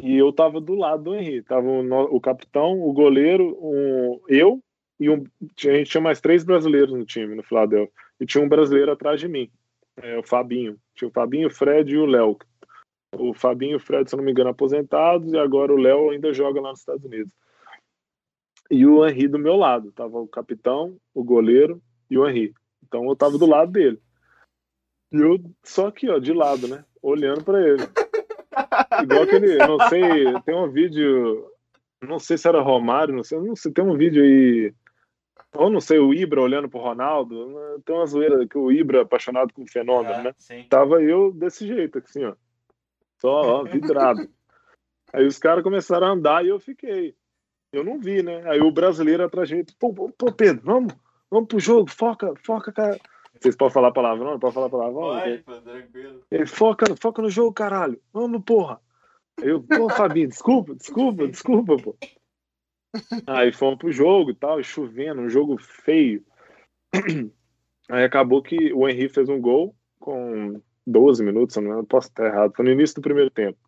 E eu tava do lado do Henry. Tava o, o capitão, o goleiro, um, eu e um, a gente tinha mais três brasileiros no time, no Philadelphia. E tinha um brasileiro atrás de mim, é, o Fabinho. Tinha o Fabinho, o Fred e o Léo. O Fabinho e o Fred, se não me engano, aposentados, e agora o Léo ainda joga lá nos Estados Unidos. E o Henry do meu lado. Tava o capitão, o goleiro e o Henry. Então eu tava do lado dele. E eu só aqui, ó, de lado, né? Olhando para ele. Igual aquele, não sei, tem um vídeo, não sei se era Romário, não sei, não sei, tem um vídeo aí ou não sei, o Ibra olhando pro Ronaldo, tem uma zoeira que o Ibra, apaixonado com o fenômeno, ah, né? Sim. Tava eu desse jeito, assim, ó. Só, ó, vidrado. Aí os caras começaram a andar e eu fiquei. Eu não vi, né? Aí o brasileiro atrás de mim, pô, pô, Pedro, vamos, vamos pro jogo, foca, foca, cara. Vocês podem falar palavrão? Não pode falar palavrão? Pode, pô, tranquilo. Ele, foca, foca no jogo, caralho. Vamos, porra. Aí eu, pô, Fabinho, desculpa, desculpa, desculpa, pô. Aí fomos pro jogo e tal, chovendo, um jogo feio. Aí acabou que o Henry fez um gol com 12 minutos, não, não posso estar errado, foi no início do primeiro tempo.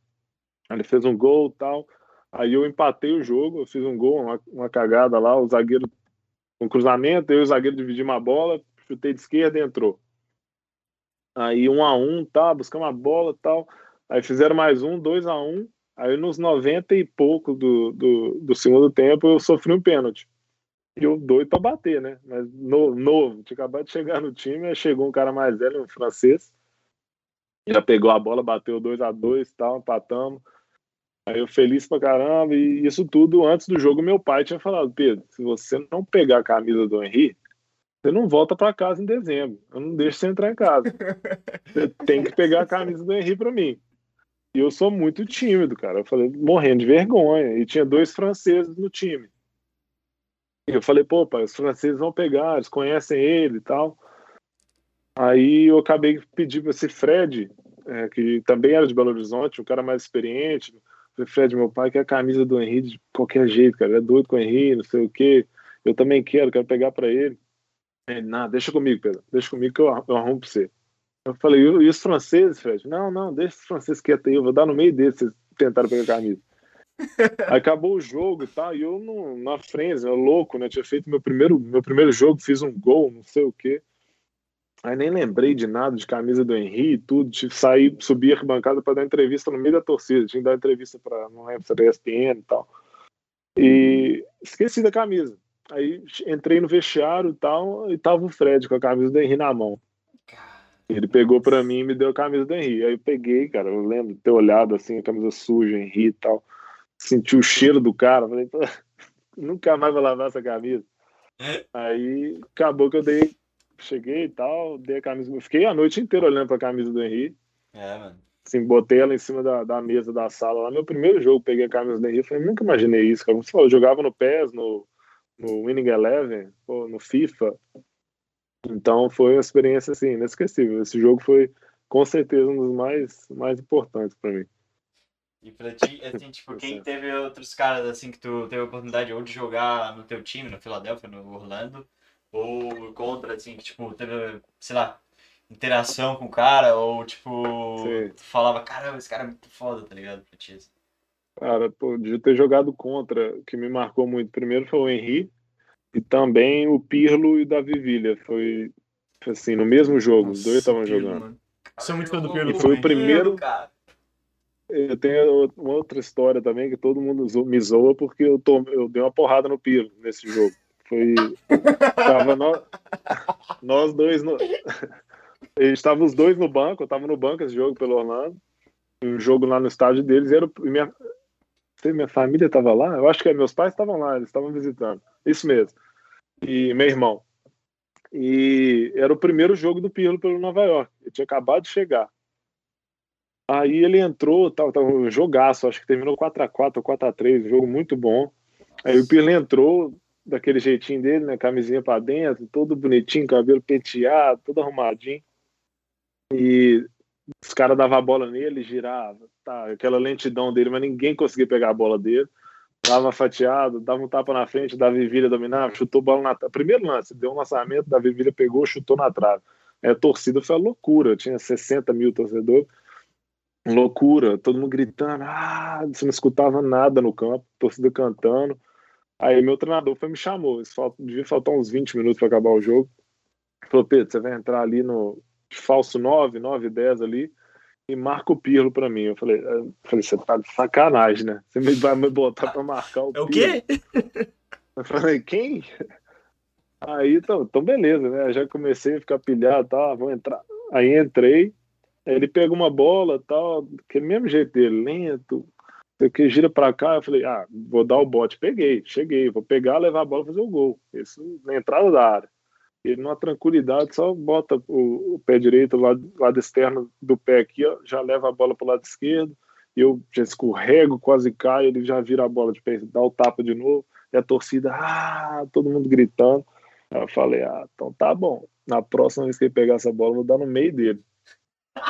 Aí ele fez um gol e tal. Aí eu empatei o jogo, eu fiz um gol, uma, uma cagada lá, o zagueiro, um cruzamento, eu e o zagueiro dividimos uma bola, chutei de esquerda e entrou. Aí um a um, tá, buscamos a bola e tal. Aí fizeram mais um, dois a um. Aí nos 90 e pouco do, do, do segundo tempo eu sofri um pênalti. E eu doido pra bater, né? Mas no, novo, tinha acabado de chegar no time, aí chegou um cara mais velho, um francês. Já pegou a bola, bateu 2 a 2 e tal, empatamos. Aí eu feliz pra caramba, e isso tudo antes do jogo, meu pai tinha falado, Pedro, se você não pegar a camisa do Henry, você não volta para casa em dezembro. Eu não deixo você entrar em casa. Você tem que pegar a camisa do Henry para mim. E eu sou muito tímido, cara. Eu falei, morrendo de vergonha. E tinha dois franceses no time. E eu falei, pô, pai, os franceses vão pegar, eles conhecem ele e tal. Aí eu acabei pedir para esse Fred, é, que também era de Belo Horizonte, um cara mais experiente. Eu falei, Fred, meu pai quer a camisa do Henry de qualquer jeito, cara. Ele é doido com o Henry, não sei o quê. Eu também quero, quero pegar para ele. Ele, não, deixa comigo, Pedro. Deixa comigo que eu arrumo pra você. Eu falei, e os franceses, Fred? Não, não, deixa os franceses quietos aí, eu vou dar no meio deles, vocês tentaram pegar a camisa. acabou o jogo e tal, e eu no, na frente, eu louco, né? Tinha feito meu primeiro, meu primeiro jogo, fiz um gol, não sei o quê. Aí nem lembrei de nada, de camisa do Henry e tudo. Tive sair, subir a bancada para dar entrevista no meio da torcida. Tinha que dar entrevista para, não lembro se era ESPN e tal. E esqueci da camisa. Aí entrei no vestiário e tal, e tava o Fred com a camisa do Henry na mão. Ele pegou para mim e me deu a camisa do Henry. Aí eu peguei, cara, eu lembro de ter olhado assim, a camisa suja, Henry e tal. Senti o cheiro do cara, falei, nunca mais vou lavar essa camisa. Aí acabou que eu dei, cheguei e tal, dei a camisa. Fiquei a noite inteira olhando pra camisa do Henry. É, mano. Assim, botei ela em cima da, da mesa da sala lá. Meu primeiro jogo, peguei a camisa do Henry. Falei, nunca imaginei isso, cara. Como você falou, eu jogava no PES, no, no Winning Eleven, no FIFA. Então foi uma experiência assim, inesquecível. Esse jogo foi com certeza um dos mais, mais importantes para mim. E pra ti, assim, tipo, quem teve outros caras assim que tu teve a oportunidade ou de jogar no teu time, no Philadelphia, no Orlando, ou contra, assim, que tipo, teve, sei lá, interação com o cara, ou tipo, tu falava, caramba, esse cara é muito foda, tá ligado? Pra ti. Assim. Cara, pô, de ter jogado contra, que me marcou muito, primeiro foi o Henry, e também o Pirlo e o Davi Villa. Foi, assim, no mesmo jogo. Nossa, os dois estavam jogando. Você é muito fã do Pirlo. E foi o primeiro. Eu tenho uma outra história também que todo mundo me zoa porque eu, tô, eu dei uma porrada no Pirlo nesse jogo. Foi. Tava nós, nós dois no. Estavam os dois no banco, eu tava no banco esse jogo pelo Orlando. Um jogo lá no estádio deles. Era minha, família tava lá? Eu acho que meus pais estavam lá, eles estavam visitando. Isso mesmo e meu irmão. E era o primeiro jogo do Pirlo pelo Nova York. Ele tinha acabado de chegar. Aí ele entrou, tava, tava um jogaço, acho que terminou 4x4 ou 4x3, um jogo muito bom. Aí o Pirlo entrou daquele jeitinho dele, né? Camisinha para dentro, todo bonitinho, cabelo penteado, todo arrumadinho. E os caras davam a bola nele, girava, tá, aquela lentidão dele, mas ninguém conseguia pegar a bola dele dava fatiado, dava um tapa na frente, da Vivilha dominava, chutou bola na trave. Primeiro lance, deu um lançamento, da Vivilha pegou, chutou na trave. É, a torcida foi uma loucura, tinha 60 mil torcedores. loucura, todo mundo gritando, ah, você não escutava nada no campo, torcida cantando. Aí meu treinador foi me chamou, devia faltar uns 20 minutos para acabar o jogo. Falou, Pedro, você vai entrar ali no falso 9, 9 10 ali e marca o Pirlo para mim. Eu falei, eu falei, você tá de sacanagem, né? Você vai me botar para marcar o É o quê? Eu falei, quem? Aí, então, então beleza, né? Já comecei a ficar pilhado, tá, vou entrar. Aí entrei, ele pegou uma bola, tal, que mesmo jeito dele, lento, que gira para cá, eu falei, ah, vou dar o bote, peguei, cheguei, vou pegar, levar a bola, fazer o gol. Isso na entrada da área. Ele numa tranquilidade só bota o, o pé direito, o lado, lado externo do pé aqui, ó, já leva a bola para o lado esquerdo, eu já escorrego, quase caio, ele já vira a bola de pé, dá o tapa de novo, e a torcida, ah, todo mundo gritando. Aí eu falei, ah, então tá bom. Na próxima vez que ele pegar essa bola, eu vou dar no meio dele.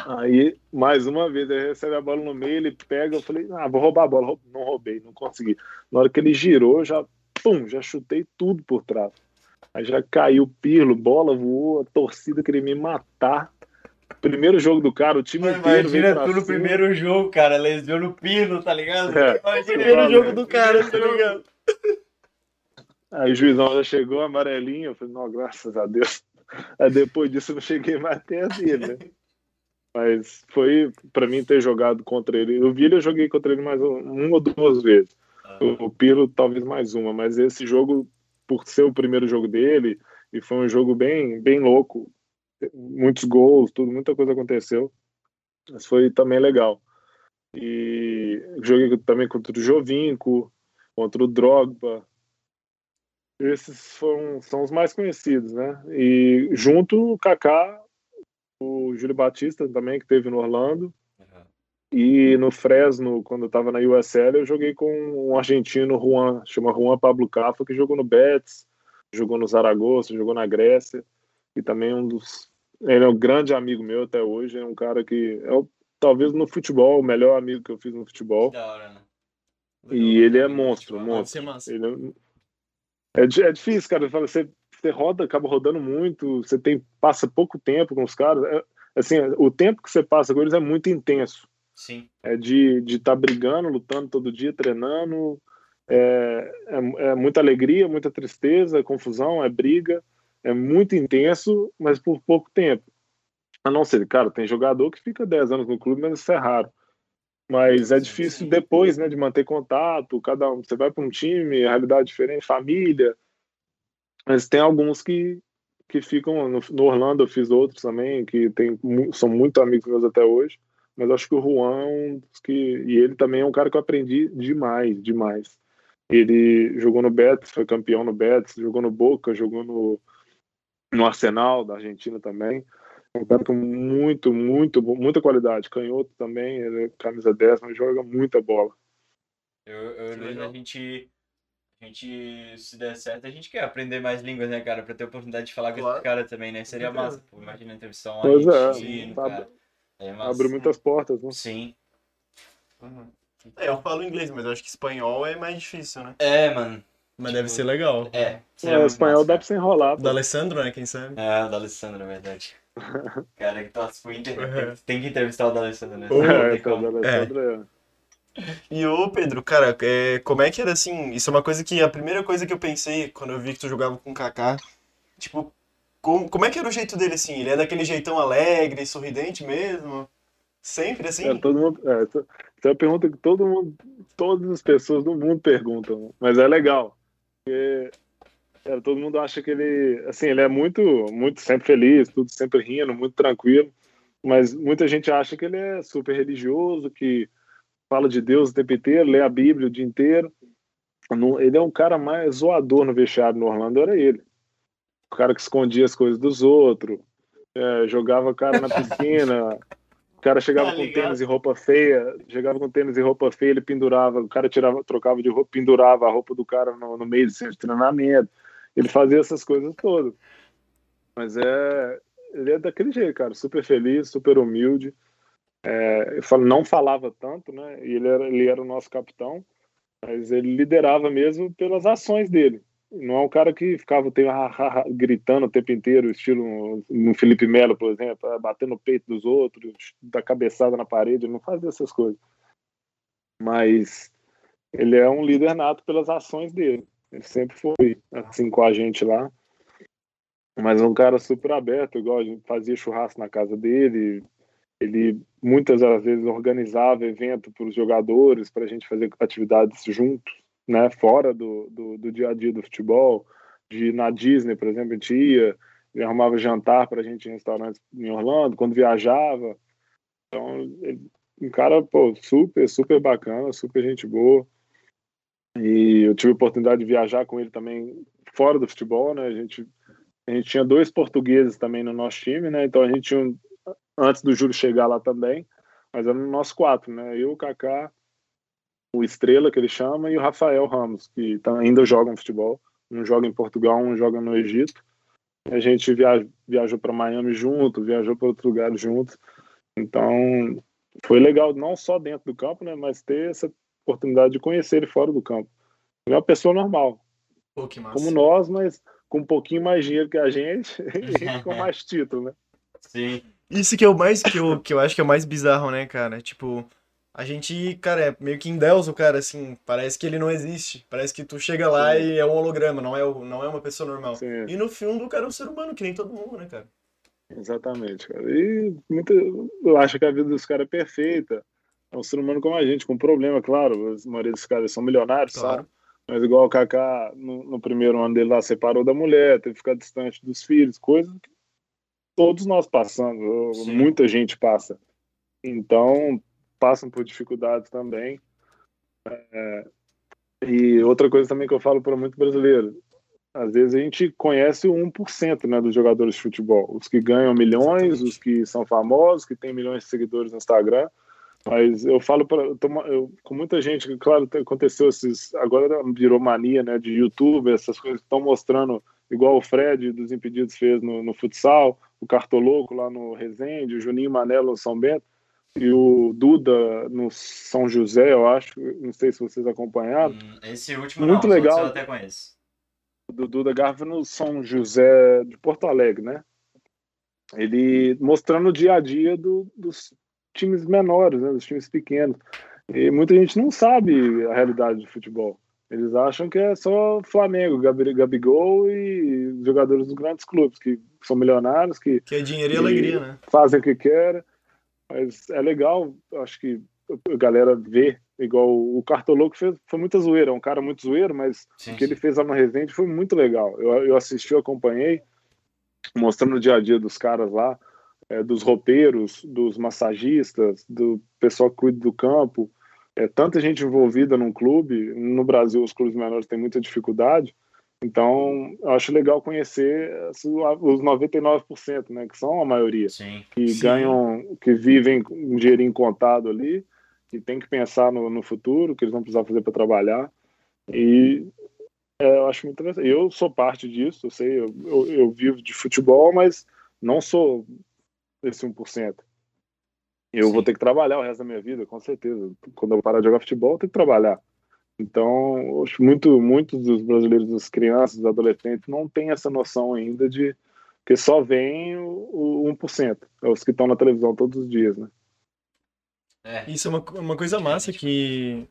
Aí, mais uma vez, ele recebe a bola no meio, ele pega, eu falei, ah, vou roubar a bola. Não roubei, não consegui. Na hora que ele girou, já, pum, já chutei tudo por trás. Aí já caiu o pirlo, bola voou, a torcida queria me matar. Primeiro jogo do cara, o time Mano, inteiro. imagina tu no cima. primeiro jogo, cara, lesão no pino, tá ligado? É. Imagina Primeiro jogo do cara, tá ligado? Aí o juizão já chegou, amarelinho. Eu falei, não, graças a Deus. Aí depois disso eu não cheguei mais perto dele, né? Mas foi para mim ter jogado contra ele. O Vila eu joguei contra ele mais um, uma ou duas vezes. O, o Piro talvez mais uma, mas esse jogo, por ser o primeiro jogo dele, e foi um jogo bem, bem louco, muitos gols, tudo, muita coisa aconteceu. Mas foi também legal. E joguei também contra o Jovinco, contra o Drogba. Esses foram, são os mais conhecidos, né? E junto o Kaká, o Júlio Batista também, que teve no Orlando. E no Fresno, quando eu estava na USL, eu joguei com um argentino, Juan, chama Juan Pablo Cafa, que jogou no Betis, jogou no Zaragoza, jogou na Grécia. E também um dos. Ele é um grande amigo meu até hoje. É um cara que é o, talvez no futebol, o melhor amigo que eu fiz no futebol. Da hora, né? E ele é monstro, monstro. Ele é, é, é difícil, cara. Você, você roda, acaba rodando muito, você tem passa pouco tempo com os caras. É, assim, o tempo que você passa com eles é muito intenso. Sim. É de estar de tá brigando, lutando todo dia, treinando. É, é, é muita alegria, muita tristeza, é confusão, é briga. É muito intenso, mas por pouco tempo. A não ser, cara, tem jogador que fica 10 anos no clube, mas isso é raro. Mas é difícil depois, né, de manter contato. Cada um, você vai para um time, realidade diferente, família. Mas tem alguns que, que ficam no, no Orlando. Eu fiz outros também que tem, são muito amigos meus até hoje. Mas acho que o Juan é um que e ele também é um cara que eu aprendi demais, demais. Ele jogou no Betis, foi campeão no Betis, jogou no Boca, jogou no no Arsenal da Argentina também. É um cara com muito, muito, muita qualidade. Canhoto também, ele é camisa 10, mas joga muita bola. Eu, eu Luiz, a gente, a gente, se der certo, a gente quer aprender mais línguas, né, cara? Pra ter oportunidade de falar com Claro. esses caras também, né? Seria massa, pô. Imagina entrevistar um Pois é, cara. É massa. Abre muitas portas, né? Sim. É, eu falo inglês, mas eu acho que espanhol é mais difícil, né? É, mano. Mas deve ser legal. É. seria É, muito espanhol massa, dá pra você enrolar. Do pô. Alessandro, né? Quem sabe? É, o da Alessandro, na verdade. Cara, que torce pro Inter. Uhum. Tem, que entrevistar o da Alessandro, né? Não É, tem como. da Alessandra é. E ô, Pedro, cara, é, como é que era assim? Isso é uma coisa que a primeira coisa que eu pensei quando eu vi que tu jogava com o Kaká, tipo, como, como é que era o jeito dele assim? Ele é daquele jeitão alegre, sorridente mesmo? Sempre assim? É, todo mundo, é, essa é uma pergunta que todo mundo, todas as pessoas do mundo perguntam, mas é legal. Porque é, todo mundo acha que ele, assim, ele é muito, muito sempre feliz, tudo sempre rindo, muito tranquilo, mas muita gente acha que ele é super religioso, que fala de Deus o tempo inteiro, lê a Bíblia o dia inteiro. Ele é um cara mais zoador no vestiário no Orlando, era ele. O cara que escondia as coisas dos outros, é, jogava o cara na piscina, o cara chegava Tá com tênis e roupa feia, chegava com tênis e roupa feia, ele pendurava, o cara tirava, trocava de roupa, pendurava a roupa do cara no, no meio de treinamento. Ele fazia essas coisas todas. Mas é, ele é daquele jeito, cara, super feliz, super humilde. É, eu falo, não falava tanto, né? E ele era, ele era o nosso capitão, mas ele liderava mesmo pelas ações dele. Não é um cara que ficava gritando o tempo inteiro, estilo no Felipe Melo, por exemplo, batendo no peito dos outros, da cabeçada na parede, não fazia essas coisas. Mas ele é um líder nato pelas ações dele. Ele sempre foi assim com a gente lá. Mas é um cara super aberto, igual a gente fazia churrasco na casa dele. Ele muitas vezes organizava evento para os jogadores, para a gente fazer atividades juntos, né? Fora do, do, do, dia a dia do futebol. De na Disney, por exemplo, a gente ia, arrumava jantar para a gente em restaurantes em Orlando, quando viajava. Então, um cara pô, super, super bacana, super gente boa. E eu tive a oportunidade de viajar com ele também fora do futebol, né? A gente, a gente tinha dois portugueses também no nosso time, né? Então a gente tinha, antes do Júlio chegar lá também, mas eram nós quatro, né? Eu, o Kaká, o Estrela, que ele chama, e o Rafael Ramos, que tá, ainda jogam futebol. Um joga em Portugal, um joga no Egito. A gente viaj, viajou para Miami junto, viajou para outros lugares juntos. Então, foi legal, não só dentro do campo, né? Mas ter essa oportunidade de conhecer ele fora do campo. Ele é uma pessoa normal. Pô, como nós, mas com um pouquinho mais dinheiro que a gente e com mais título, né? Sim. Isso que é o mais que eu, que eu acho que é o mais bizarro, né, cara? Tipo, a gente, cara, é meio que endeusa o cara, assim, parece que ele não existe. Parece que tu chega lá Sim. e é um holograma, não é, não é uma pessoa normal. Sim. E no fundo o cara é um ser humano, que nem todo mundo, né, cara? Exatamente, cara. E muita, eu acho que a vida dos caras é perfeita é um ser humano como a gente, com problema, claro. A maioria dos caras são milionários, claro. sabe? Mas igual o Kaká, no, no, primeiro ano dele lá, separou da mulher, teve que ficar distante dos filhos, coisas que todos nós passamos, Sim. muita gente passa. Então, passam por dificuldades também. É, e outra coisa também que eu falo para muito brasileiro, às vezes a gente conhece o 1% né, dos jogadores de futebol, os que ganham milhões, os que são famosos, que têm milhões de seguidores no Instagram, mas eu falo para com muita gente, claro, aconteceu esses, agora virou mania, né, de YouTube, essas coisas estão mostrando igual o Fred dos Impedidos fez no, no futsal, o Cartoloco lá no Resende, o Juninho Manelo no São Bento e o Duda no São José, eu acho, não sei se vocês acompanharam. Hum, esse último muito não, legal. Eu até conheço. Do Duda Garfa no São José de Porto Alegre, né? Ele mostrando o dia a dia do, dos times menores, né, dos times pequenos. E muita gente não sabe a realidade do futebol. Eles acham que é só Flamengo, Gabigol e jogadores dos grandes clubes, que são milionários, que, que é dinheiro e alegria, né? Fazem o que querem. Mas é legal, acho que a galera vê, igual o Cartoloco fez, foi muita zoeira, é um cara muito zoeiro, mas sim, o que sim. ele fez lá no Resende foi muito legal. Eu, eu assisti, eu acompanhei, mostrando o dia a dia dos caras lá é, dos roupeiros, dos massagistas, do pessoal que cuida do campo. É, tanta gente envolvida num clube. No Brasil, os clubes menores têm muita dificuldade. Então, eu acho legal conhecer os 99%, né, que são a maioria, sim, que sim. ganham, que vivem um dinheirinho contado ali, que tem que pensar no, no futuro, que eles vão precisar fazer para trabalhar. E é, eu acho muito interessante. Eu sou parte disso, eu sei, eu, eu, eu vivo de futebol, mas não sou esse 1%. Eu Sim. vou ter que trabalhar o resto da minha vida, com certeza. Quando eu parar de jogar futebol, eu tenho que trabalhar. Então, acho muito, muitos dos brasileiros, das crianças, dos adolescentes, não têm essa noção ainda de que só vem o, o 1%, é os que estão na televisão todos os dias, né? É. Isso é uma, uma coisa massa que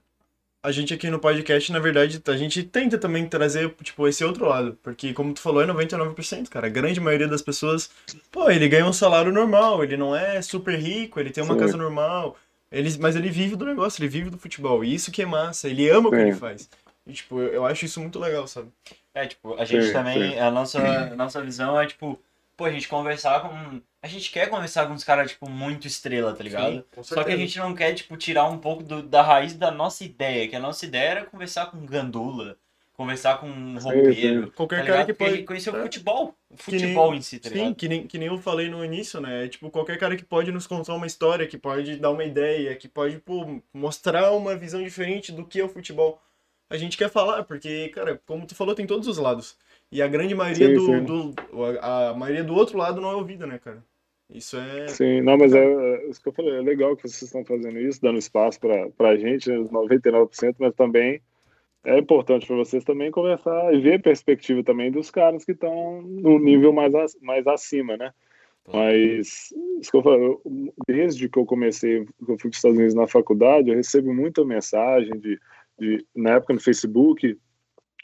a gente aqui no podcast, na verdade, a gente tenta também trazer, tipo, esse outro lado. Porque, como tu falou, é 99%, cara. A grande maioria das pessoas, pô, ele ganha um salário normal, ele não é super rico, ele tem uma Sim. casa normal. Ele, mas ele vive do negócio, ele vive do futebol. E isso que é massa, ele ama o que ele faz. E, tipo, eu, eu acho isso muito legal, sabe? É, tipo, a gente sim, também, sim. a nossa, a nossa visão é, tipo, pô, a gente conversar com. A gente quer conversar com uns caras, tipo, muito estrela, tá ligado? Sim, Só que a gente não quer, tipo, tirar um pouco do, da raiz da nossa ideia, que a nossa ideia era conversar com gandula, conversar com um roupeiro. Qualquer tá cara que pode. Conhecer o é. futebol. O futebol nem, em si, tá ligado? Sim, que nem, que nem eu falei no início, né? É, tipo, qualquer cara que pode nos contar uma história, que pode dar uma ideia, que pode, pô, mostrar uma visão diferente do que é o futebol. A gente quer falar, porque, cara, como tu falou, tem todos os lados. E a grande maioria sim, do, sim. do. A maioria do outro lado não é ouvida, né, cara? Isso é. Sim, não, mas é, é isso que eu falei. É legal que vocês estão fazendo isso, dando espaço para a gente, né, os 99%, mas também é importante para vocês também conversar e ver a perspectiva também dos caras que estão no nível mais, mais acima, né? Mas, isso que eu falo, desde que eu comecei, que eu fui para os Estados Unidos na faculdade, eu recebo muita mensagem de, de na época no Facebook,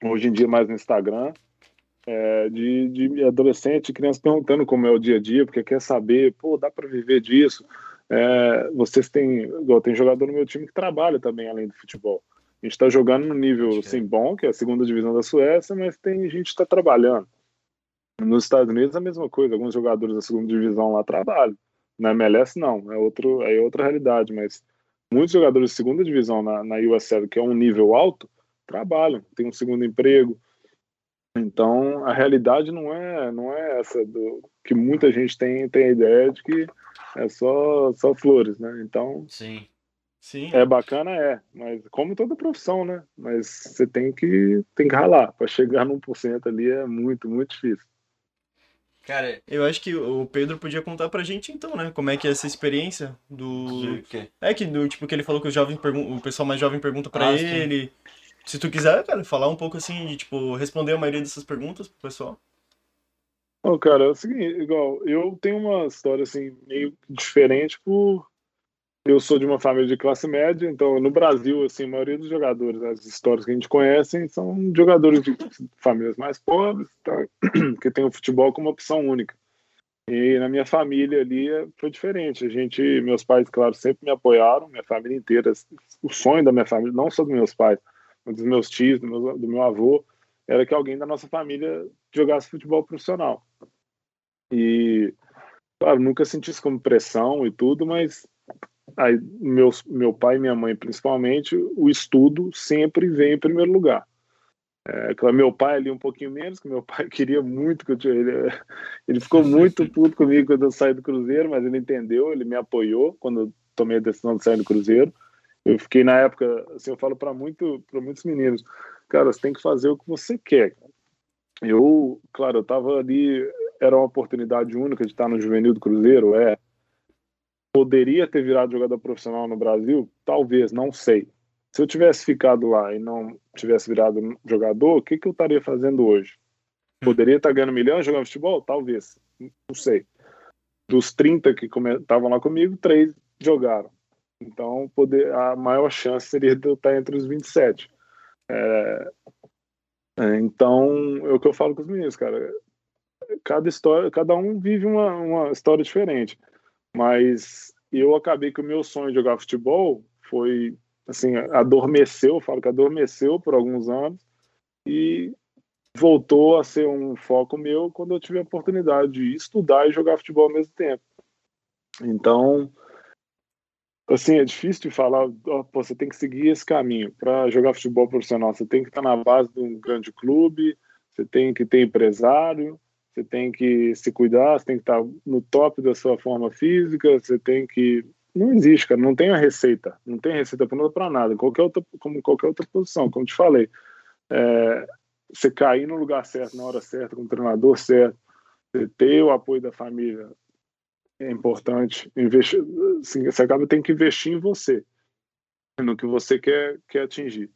hoje em dia mais no Instagram, é, de, de adolescente, criança perguntando como é o dia a dia, porque quer saber, pô, dá para viver disso? É, vocês têm, igual, tem jogador no meu time que trabalha também além do futebol. A gente está jogando no nível assim, bom, que é a segunda divisão da Suécia, mas tem gente que está trabalhando. Nos Estados Unidos a mesma coisa, alguns jogadores da segunda divisão lá trabalham. Na MLS não, é, outro, é outra realidade, mas muitos jogadores de segunda divisão na, na USL, que é um nível alto, trabalham, tem um segundo emprego. Então a realidade não é não é essa do que muita gente tem tem a ideia de que é só só flores, né? Então sim Sim. É bacana, é, mas como toda profissão, né? Mas você tem que, tem que ralar. Para chegar no 1% ali é muito, muito difícil. Cara, eu acho que o Pedro podia contar pra gente então, né? Como é que é essa experiência do. É que do tipo que ele falou que os jovens pergun... o pessoal mais jovem pergunta pra ah, ele. Sim. Se tu quiser, cara, falar um pouco assim, de tipo, responder a maioria dessas perguntas pro pessoal. Bom, cara, é o seguinte, igual, eu tenho uma história assim, meio diferente por eu sou de uma família de classe média, então no Brasil, assim, a maioria dos jogadores, as histórias que a gente conhece, são jogadores de famílias mais pobres, tá? que tem o futebol como opção única. E na minha família ali foi diferente. A gente, meus pais, claro, sempre me apoiaram, minha família inteira. O sonho da minha família, não só dos meus pais, mas dos meus tios, do meu, do meu avô, era que alguém da nossa família jogasse futebol profissional. E, claro, nunca senti isso como pressão e tudo, mas aí, meus, meu pai e minha mãe principalmente, o estudo sempre vem em primeiro lugar. É, meu pai ali um pouquinho menos, que meu pai queria muito que eu tinha, ele, ele ficou muito puto comigo quando eu saí do Cruzeiro, mas ele entendeu, ele me apoiou quando eu tomei a decisão de sair do Cruzeiro. Eu fiquei na época, assim, eu falo para muito, para muitos meninos, cara, você tem que fazer o que você quer. Eu, claro, eu tava ali, era uma oportunidade única de estar no juvenil do Cruzeiro, é, poderia ter virado jogador profissional no Brasil? Talvez, não sei. Se eu tivesse ficado lá e não tivesse virado jogador, o que, que eu estaria fazendo hoje? Poderia estar ganhando milhões jogando futebol? Talvez. Não sei. Dos 30 que estavam lá comigo, três jogaram. Então, poder, a maior chance seria de eu estar entre os 27. É, é, então, é o que eu falo com os meninos, cara. Cada história, cada um vive uma, uma história diferente. Mas eu acabei que o meu sonho de jogar futebol foi, assim, adormeceu, eu falo que adormeceu por alguns anos e voltou a ser um foco meu quando eu tive a oportunidade de estudar e jogar futebol ao mesmo tempo. Então, assim, é difícil de falar, oh, pô, você tem que seguir esse caminho para jogar futebol profissional. Você tem que estar na base de um grande clube, você tem que ter empresário, você tem que se cuidar, você tem que estar no top da sua forma física, você tem que. Não existe, cara, não tem a receita, não tem receita para nada, qualquer outra, como qualquer outra posição, como te falei. É, você cair no lugar certo, na hora certa, com o treinador certo, você ter o apoio da família é importante. Investir, assim, você acaba tendo que investir em você, no que você quer, quer atingir.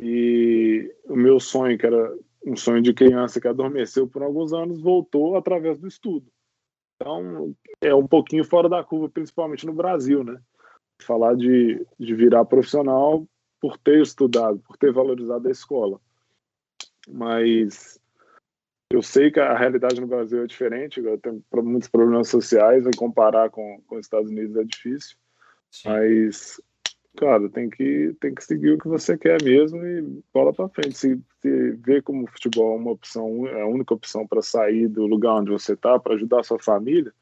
E o meu sonho, que era um sonho de criança que adormeceu por alguns anos, voltou através do estudo. Então, é um pouquinho fora da curva, principalmente no Brasil, né? Falar de, de virar profissional por ter estudado, por ter valorizado a escola. Mas eu sei que a realidade no Brasil é diferente, tem muitos problemas sociais, e comparar com, com os Estados Unidos é difícil. Sim. Mas cara, tem que, tem que seguir o que você quer mesmo e bola para frente. Se, se vê como o futebol é uma opção, é a única opção para sair do lugar onde você está, para ajudar a sua família,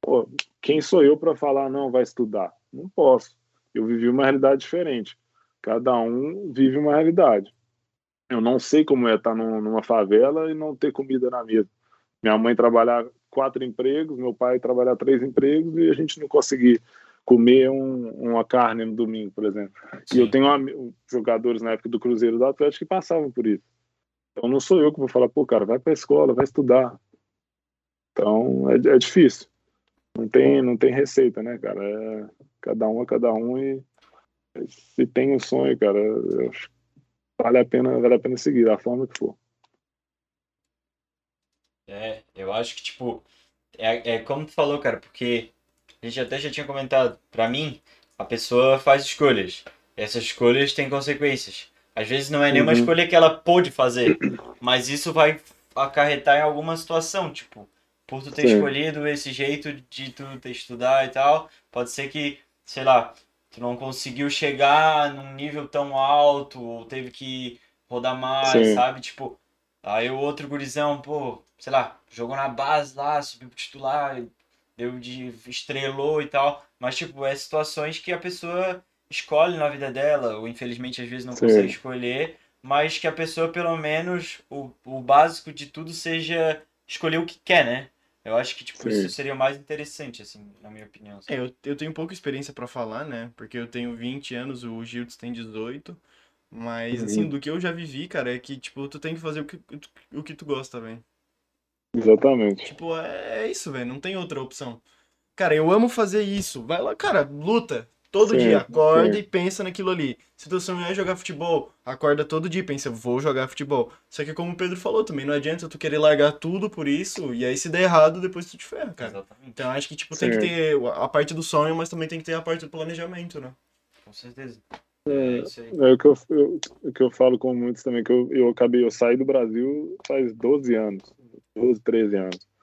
pô, quem sou eu para falar não vai estudar? Não posso. Eu vivi uma realidade diferente. Cada um vive uma realidade. Eu não sei como é estar numa favela e não ter comida na mesa. Minha mãe trabalhar quatro empregos, meu pai trabalhar três empregos e a gente não conseguir comer um, uma carne no domingo, por exemplo. Sim. E eu tenho jogadores na época do Cruzeiro do Atlético que passavam por isso. Então não sou eu que vou falar, pô, cara, vai para a escola, vai estudar. Então é, é, difícil. Não tem, não tem receita, né, cara? É cada um a cada um e se tem um sonho, cara, vale a pena, vale a pena seguir, da forma que for. É, eu acho que, tipo, é, é como tu falou, cara, porque a gente até já tinha comentado, pra mim, a pessoa faz escolhas. Essas escolhas têm consequências. Às vezes não é nenhuma Uhum. escolha que ela pôde fazer, mas isso vai acarretar em alguma situação, tipo, por tu ter Sim. escolhido esse jeito de tu ter estudar e tal, pode ser que, sei lá, tu não conseguiu chegar num nível tão alto, ou teve que rodar mais, Sim. sabe? Tipo, aí o outro gurizão, pô, sei lá, jogou na base lá, subiu pro titular, deu de estrelou e tal, mas tipo, é situações que a pessoa escolhe na vida dela, ou infelizmente às vezes não Sim. consegue escolher, mas que a pessoa pelo menos o, o básico de tudo seja escolher o que quer, né? Eu acho que tipo, Sim. isso seria o mais interessante, assim, na minha opinião. É, eu, eu tenho pouca experiência pra falar, né? Porque eu tenho 20 anos, o Gildes tem 18. Mas, Uhum. assim, do que eu já vivi, cara, é que, tipo, tu tem que fazer o que, o que tu gosta, velho. Exatamente. Tipo, é isso, velho. Não tem outra opção. Cara, eu amo fazer isso. Vai lá, cara, luta. Todo Sim, dia, acorda sim. e pensa naquilo ali. Se teu sonho é jogar futebol, acorda todo dia e pensa, vou jogar futebol. Só que como o Pedro falou também, não adianta tu querer largar tudo por isso, e aí se der errado, depois tu te ferra, cara. Exatamente, Então acho que, tipo, tem que Sim. ter a parte do sonho, mas também tem que ter a parte do planejamento, né? com certeza. É isso aí. É o que eu, eu- o que eu falo com muitos também, que eu, eu acabei, eu saí do Brasil faz 12 anos, 12, 13 anos.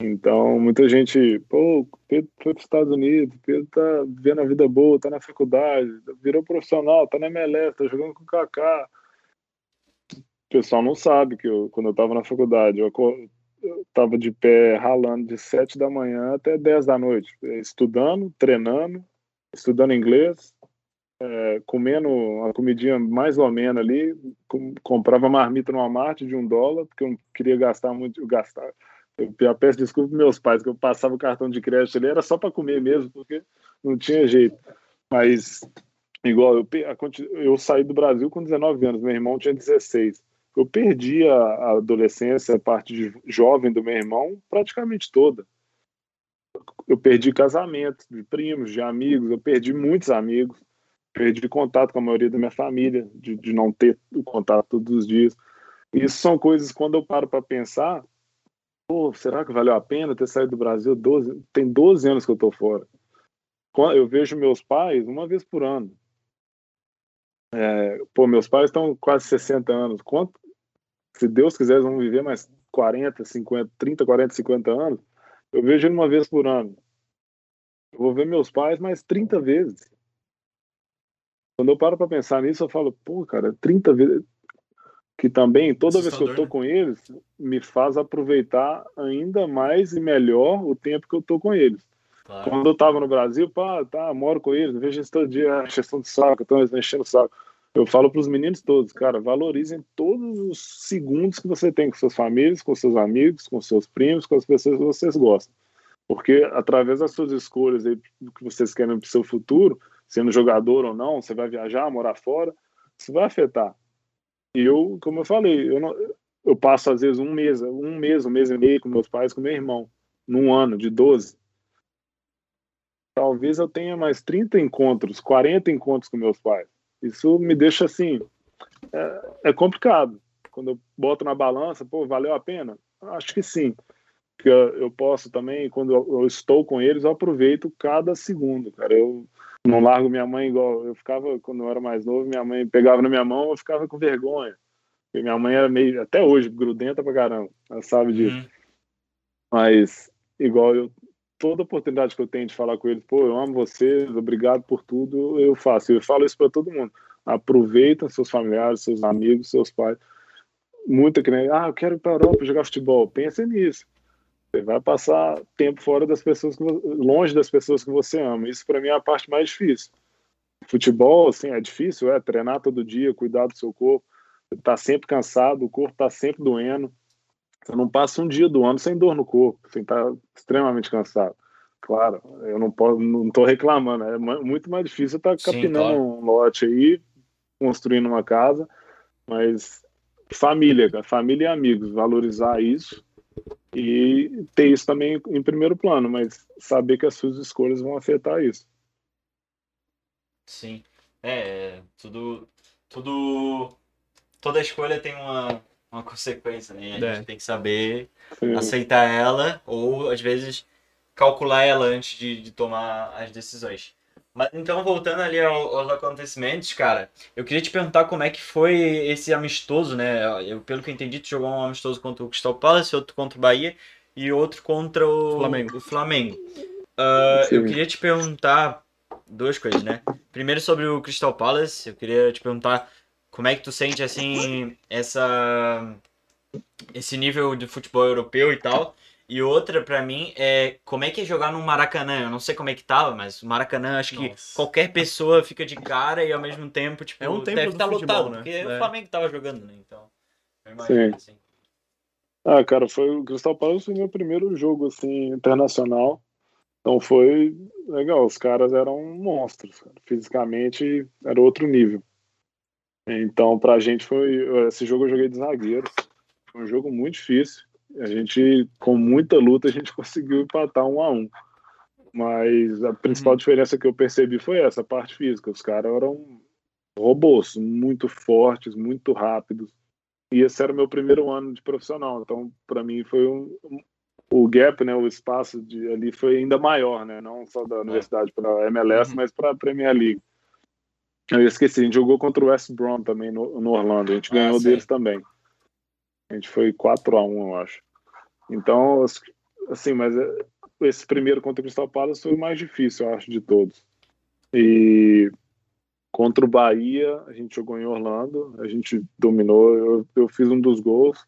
Então, muita gente, pô, Pedro foi para os Estados Unidos, Pedro tá vivendo a vida boa, tá na faculdade, virou profissional, tá na MLS, tá jogando com o Kaká. O pessoal não sabe que eu, quando eu tava na faculdade, eu, eu tava de pé ralando de 7 da manhã até 10 da noite, estudando, treinando, estudando inglês, é, comendo uma comidinha mais ou menos ali, com- comprava marmita no Walmart de um dólar, porque eu não queria gastar muito, eu gastar. Eu, eu peço desculpa pros meus pais, que eu passava o cartão de crédito ali, era só para comer mesmo, porque não tinha jeito. Mas, igual, eu, eu saí do Brasil com 19 anos, meu irmão tinha 16. Eu perdi a, a adolescência, a parte de jovem do meu irmão, praticamente toda. Eu perdi casamento de primos, de amigos, eu perdi muitos amigos perdi contato com a maioria da minha família, de, de não ter o contato todos os dias. Isso são coisas, quando eu paro para pensar, pô, será que valeu a pena ter saído do Brasil 12? Tem 12 anos que eu estou fora. Eu vejo meus pais uma vez por ano. É, pô, meus pais estão quase 60 anos. Quanto, se Deus quiser, eles vão viver mais 40, 50, 30, 40, 50 anos. Eu vejo ele uma vez por ano. Eu vou ver meus pais mais 30 vezes. Quando eu paro para pensar nisso, eu falo, pô, cara, 30 vezes. Que também, toda vez que eu tô né? com eles, me faz aproveitar ainda mais e melhor o tempo que eu tô com eles. Claro. Quando eu tava no Brasil, pá, tá, moro com eles, vejo eles todo dia, encheção de saco, estão enchendo o saco. Eu falo para os meninos todos, cara, valorizem todos os segundos que você tem com suas famílias, com seus amigos, com seus primos, com as pessoas que vocês gostam. Porque através das suas escolhas aí, do que vocês querem para o seu futuro, sendo jogador ou não, você vai viajar, morar fora, isso vai afetar. E eu, como eu falei, eu, não, eu passo às vezes um mês, um mês, um mês e meio com meus pais, com meu irmão, num ano de 12. Talvez eu tenha mais 30 encontros, 40 encontros com meus pais. Isso me deixa assim, é, é complicado. Quando eu boto na balança, pô, valeu a pena? Acho que sim. Porque eu, posso também, quando eu estou com eles, eu aproveito cada segundo, cara. Eu não largo minha mãe igual eu ficava quando eu era mais novo, minha mãe pegava na minha mão, eu ficava com vergonha. Porque minha mãe era meio, até hoje, grudenta pra caramba, ela sabe disso. Uhum. Mas, igual eu, toda oportunidade que eu tenho de falar com eles, pô, eu amo vocês, obrigado por tudo, eu faço. Eu falo isso para todo mundo. Aproveita seus familiares, seus amigos, seus pais. Muita que nem, ah, eu quero ir para Europa jogar futebol. Pensa nisso. Você vai passar tempo fora das pessoas, que, longe das pessoas que você ama. Isso para mim é a parte mais difícil. Futebol, assim, é difícil, é treinar todo dia, cuidar do seu corpo. Tá sempre cansado, o corpo tá sempre doendo. Você não passa um dia do ano sem dor no corpo, sem estar extremamente cansado. Claro, eu não posso, não estou reclamando. É mu- muito mais difícil estar Sim, capinando claro. um lote aí, construindo uma casa, mas família, família e amigos, valorizar isso e ter isso também em primeiro plano, mas saber que as suas escolhas vão afetar isso. Sim. É, é, tudo, tudo toda escolha tem uma, uma consequência, né? A É. gente tem que saber Sim. aceitar ela ou às vezes calcular ela antes de, de tomar as decisões. Mas então voltando ali ao- aos acontecimentos, cara, eu queria te perguntar como é que foi esse amistoso, né? Eu, pelo que eu entendi, tu jogou um amistoso contra o Crystal Palace, outro contra o Bahia e outro contra o Flamengo. O Flamengo. Ah, eu queria te perguntar duas coisas, né? Primeiro sobre o Crystal Palace, eu queria te perguntar como é que tu sente assim essa esse nível de futebol europeu e tal. E outra pra mim é como é que é jogar no Maracanã. Eu não sei como é que tava, mas o Maracanã acho que Nossa. qualquer pessoa fica de cara e ao mesmo tempo, tipo, É um templo deve estar futebol, lotado, né? porque É. o Flamengo tava jogando, né? Então, eu imagino assim. Ah, cara, foi o Crystal Palace foi meu primeiro jogo assim internacional. Então foi legal, os caras eram monstros, cara. fisicamente era outro nível. Então pra gente foi esse jogo eu joguei de zagueiro. Foi um jogo muito difícil. A gente com muita luta a gente conseguiu empatar um a um. Mas a principal Uhum. diferença que eu percebi foi essa parte física. Os caras eram robôs, muito fortes, muito rápidos. E esse era o meu primeiro ano de profissional. Então, para mim, foi um, um- o gap, né, o espaço de, ali foi ainda maior, né? Não só da universidade para MLS, Uhum. mas para a Premier League. Eu esqueci, a gente jogou contra o West Brom também no, no Orlando. A gente Ah, ganhou sei. deles também. A gente foi 4 a 1 eu acho. Então, as- assim, mas é, esse primeiro contra o Crystal Palace foi o mais difícil, eu acho, de todos. E contra o Bahia, a gente jogou em Orlando, a gente dominou, eu, eu fiz um dos gols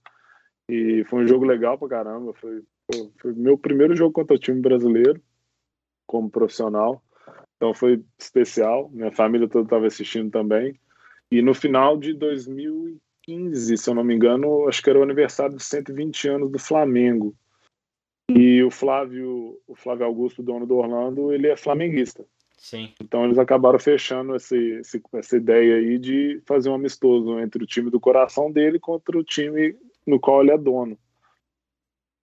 e foi um jogo legal pra caramba. Foi, foi, meu primeiro jogo contra o time brasileiro como profissional, então foi especial. Minha família toda estava assistindo também. E no final de 2015, se eu não me engano, acho que era o aniversário de 120 anos do Flamengo. E o Flávio, o Flávio Augusto, dono do Orlando, ele é flamenguista. Sim. Então eles acabaram fechando esse, esse- essa ideia aí de fazer um amistoso entre o time do coração dele contra o time no qual ele é dono.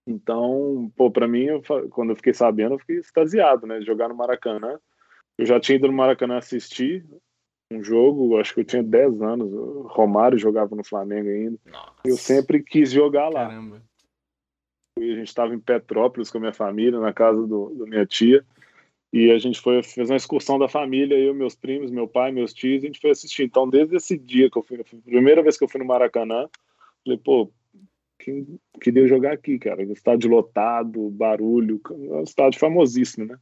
Então, pô, para mim, eu quando eu fiquei sabendo, eu fiquei extasiado, né? Jogar no Maracanã. Eu já tinha ido no Maracanã assistir um jogo, acho que eu tinha 10 anos. o Romário jogava no Flamengo ainda. Nossa. Eu sempre quis jogar lá. Caramba. E a gente estava em Petrópolis com a minha família, na casa do, da minha tia. E a gente foi fez uma excursão da família, eu, meus primos, meu pai, meus tios, e a gente foi assistir. Então, desde esse dia que eu fui, a primeira vez que eu fui no Maracanã, falei, pô, que, queria jogar aqui, cara. Estádio lotado, barulho, é um estádio famosíssimo, né?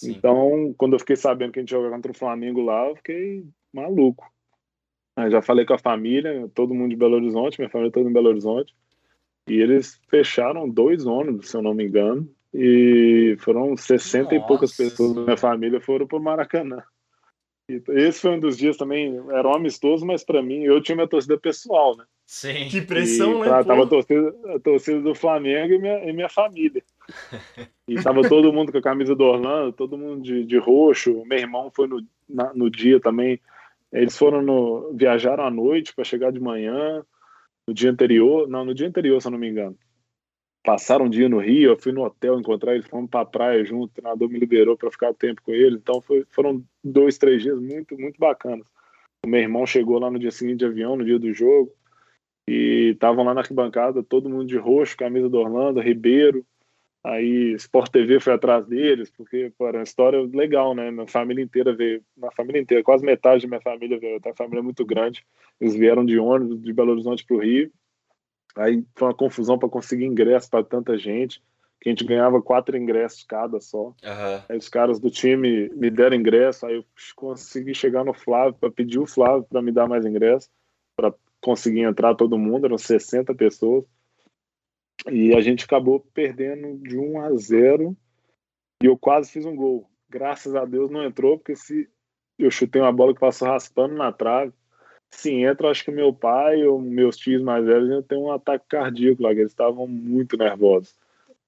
Sim. Então, quando eu fiquei sabendo que a gente ia jogar contra o Flamengo lá, eu fiquei maluco. Aí já falei com a família, todo mundo de Belo Horizonte, minha família toda em Belo Horizonte. E eles fecharam dois ônibus, se eu não me engano. E foram 60 e poucas Nossa pessoas da minha família foram pro Maracanã. Esse foi um dos dias também, era um amistoso, mas para mim, eu tinha minha torcida pessoal, né? Sim. Que pressão, e, né? tá-? Tava a torcida, a torcida do Flamengo e minha, e minha família. E tava todo mundo com a camisa do Orlando, todo mundo de, de roxo. Meu irmão foi no, na- no dia também. Eles foram no. viajaram à noite para chegar de manhã. No dia anterior, não, no dia anterior, se eu não me engano. Passaram um dia no Rio, eu fui no hotel encontrar eles, fomos pra praia junto, o treinador me liberou para ficar tempo com ele. Então foi, foram dois, três dias muito, muito bacanas. O meu irmão chegou lá no dia seguinte de avião, no dia do jogo. E estavam lá na arquibancada, todo mundo de roxo, camisa do Orlando, Ribeiro. Aí Sport TV foi atrás deles, porque pô, era uma história legal, né? Minha família inteira veio, na família inteira, quase metade da minha família veio, a família é muito grande. Eles vieram de ônibus de Belo Horizonte para o Rio. Aí foi uma confusão para conseguir ingresso para tanta gente, que a gente ganhava quatro ingressos cada só. Aham. Aí os caras do time me deram ingresso, aí eu consegui chegar no Flávio para pedir o Flávio para me dar mais ingresso, para conseguir entrar todo mundo, eram 60 pessoas. E a gente acabou perdendo de 1 a 0 e eu quase fiz um gol. Graças a Deus não entrou, porque se eu chutei uma bola que passou raspando na trave, se entra, eu acho que meu pai ou meus tios mais velhos iam ter um ataque cardíaco lá, que eles estavam muito nervosos.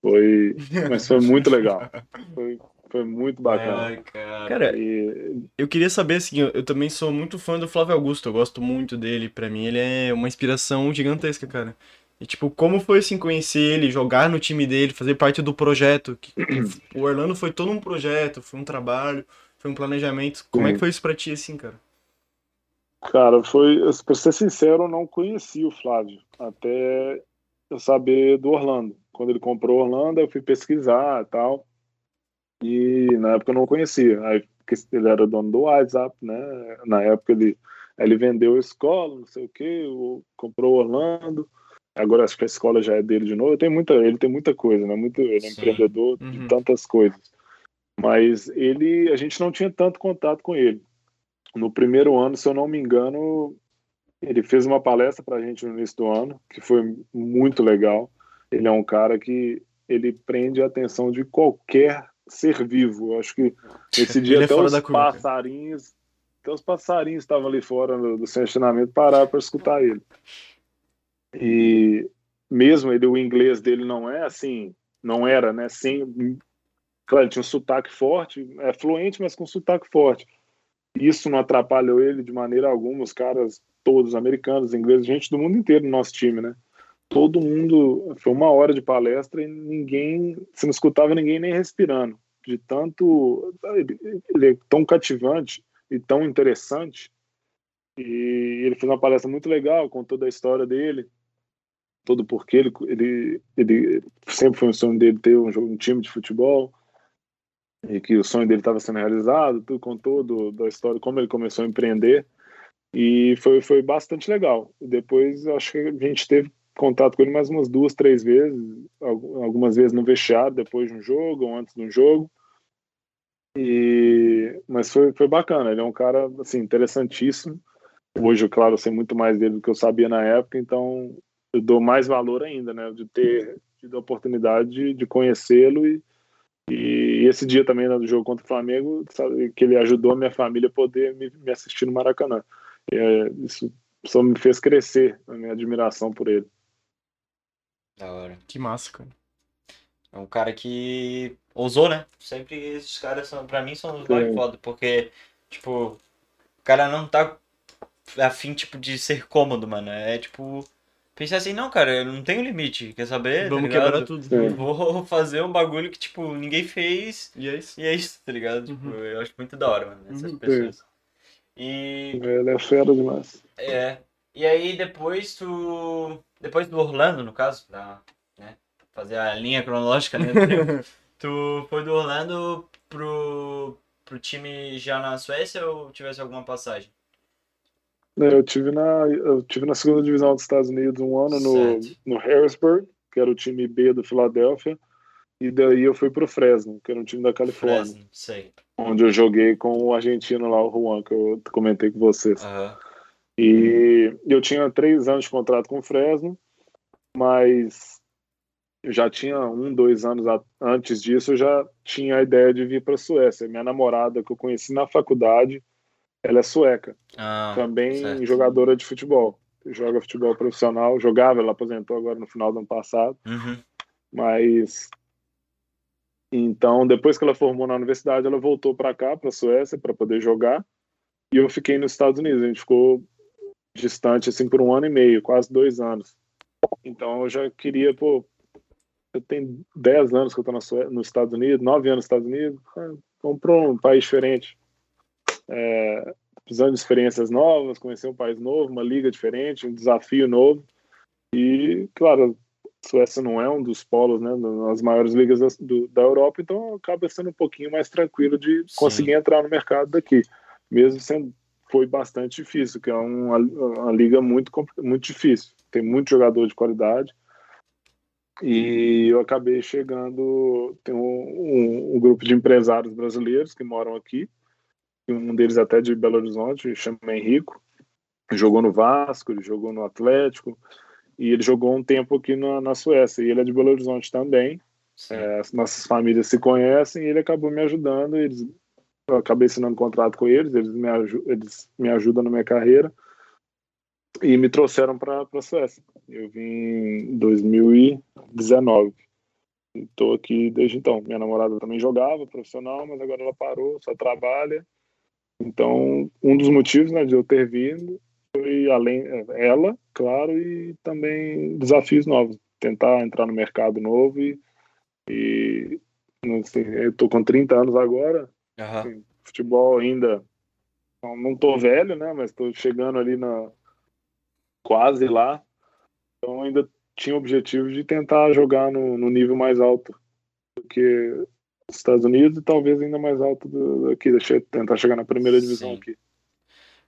Foi, mas foi muito legal. Foi, foi muito bacana. Ai, cara. Cara, E, eu queria saber assim, eu, eu também sou muito fã do Flávio Augusto, eu gosto muito dele, pra mim ele é uma inspiração gigantesca, cara. E tipo, como foi assim conhecer ele, jogar no time dele, fazer parte do projeto? que- o Orlando foi todo um projeto, foi um trabalho, foi um planejamento. Como é Sim. que foi isso pra ti assim, cara? Cara, foi, pra ser sincero, eu não conhecia o Flávio até eu saber do Orlando. Quando ele comprou Orlando, eu fui pesquisar e tal. E na época eu não conhecia. Aí ele era dono do WhatsApp, né? Na época ele, ele vendeu a escola, não sei o que, comprou Orlando. Agora acho que a escola já é dele de novo. Tem muita, ele tem muita coisa, né? Muito, ele é Sim. empreendedor uhum. de tantas coisas. Mas ele, a gente não tinha tanto contato com ele. No primeiro ano, se eu não me engano, ele fez uma palestra para a gente no início do ano, que foi muito legal. Ele é um cara que ele prende a atenção de qualquer ser vivo. Eu acho que esse dia é até os passarinhos, até os passarinhos estavam ali fora do, do de treinamento pararam para escutar ele. E mesmo ele, o inglês dele não é assim, não era, né? Sem, claro, ele tinha um sotaque forte, é fluente, mas com sotaque forte. Isso não atrapalhou ele de maneira alguma. Os caras, todos americanos, ingleses, gente do mundo inteiro no nosso time, né? Todo mundo. Foi uma hora de palestra e ninguém. Você não escutava ninguém nem respirando. De tanto. Ele é tão cativante e tão interessante. E ele fez uma palestra muito legal, com toda a história dele, todo porquê. Ele, ele, ele sempre foi um sonho dele ter um, um time de futebol e que o sonho dele estava sendo realizado, tudo contou do, da história, como ele começou a empreender, e foi, foi bastante legal. Depois, acho que a gente teve contato com ele mais umas duas, três vezes, algumas vezes no vestiário, depois de um jogo ou antes de um jogo, e, mas foi, foi bacana, ele é um cara, assim, interessantíssimo. Hoje, claro, eu sei muito mais dele do que eu sabia na época, então eu dou mais valor ainda, né, de ter tido a oportunidade de, de conhecê-lo e, e esse dia também né, do jogo contra o Flamengo, sabe, que ele ajudou a minha família a poder me, me assistir no Maracanã. É, isso só me fez crescer a minha admiração por ele. Da hora. Que massa, cara. É um cara que ousou, né? Sempre esses caras, são, pra mim, são os mais foda, porque, tipo, o cara não tá afim, tipo, de ser cômodo, mano. É, tipo, pensei assim, não, cara, eu não tenho limite, quer saber? Vamos tá quebrar tudo. Vou fazer um bagulho que, tipo, ninguém fez. E é isso. E é isso, tá ligado? Tipo, uhum. eu acho muito da hora, mano, essas uhum. pessoas. E. Ele é fera demais. É. E aí depois tu. Depois do Orlando, no caso, pra né, fazer a linha cronológica, né? tu foi do Orlando pro, pro time já na Suécia ou tivesse alguma passagem? É, eu tive na, eu tive na segunda divisão dos Estados Unidos um ano no, no Harrisburg, que era o time B do Philadelphia, e daí eu fui pro Fresno, que era um time da Califórnia. Fresno, sei. Onde eu joguei com o argentino lá, o Juan, que eu comentei com vocês. Uhum. E eu tinha três anos de contrato com o Fresno, mas eu já tinha um, dois anos antes disso, eu já tinha a ideia de vir para a Suécia. Minha namorada, que eu conheci na faculdade, ela é sueca. Ah, também certo. jogadora de futebol. Joga futebol profissional. Jogava, ela aposentou agora no final do ano passado. Uhum. Mas. Então, depois que ela formou na universidade, ela voltou para cá, para a Suécia, para poder jogar. E eu fiquei nos Estados Unidos. A gente ficou distante assim por um ano e meio, quase dois anos. Então, eu já queria, pô. Eu tenho 10 anos que eu estou nos Estados Unidos, 9 anos nos Estados Unidos. Ah, vamos para um país diferente é, precisando de experiências novas, conhecer um país novo, uma liga diferente, um desafio novo. E, claro, a Suécia não é um dos polos, né, nas maiores ligas da, do, da Europa, então acaba sendo um pouquinho mais tranquilo de Sim. conseguir entrar no mercado daqui, mesmo sendo foi bastante difícil, que é uma, uma liga muito muito difícil. Tem muito jogador de qualidade. E eu acabei chegando, tem um, um, um grupo de empresários brasileiros que moram aqui, um deles até de Belo Horizonte, chama Henrico, jogou no Vasco, ele jogou no Atlético, e ele jogou um tempo aqui na, na Suécia, e ele é de Belo Horizonte também, é, nossas famílias se conhecem, e ele acabou me ajudando, eles, eu acabei assinando contrato com eles, eles me, eles me ajudam na minha carreira, e me trouxeram para a Suécia. Eu vim em 2019. Estou aqui desde então. Minha namorada também jogava profissional, mas agora ela parou, só trabalha. Então, um dos motivos né, de eu ter vindo foi além ela, claro, e também desafios novos, tentar entrar no mercado novo e, e assim, eu tô com 30 anos agora, uhum. assim, futebol ainda Não, não tô velho, né? Mas tô chegando ali na quase lá. Então ainda tinha o objetivo de tentar jogar no, no nível mais alto do que os Estados Unidos e talvez ainda mais alto do, aqui, deixa eu tentar chegar na primeira divisão Sim. aqui.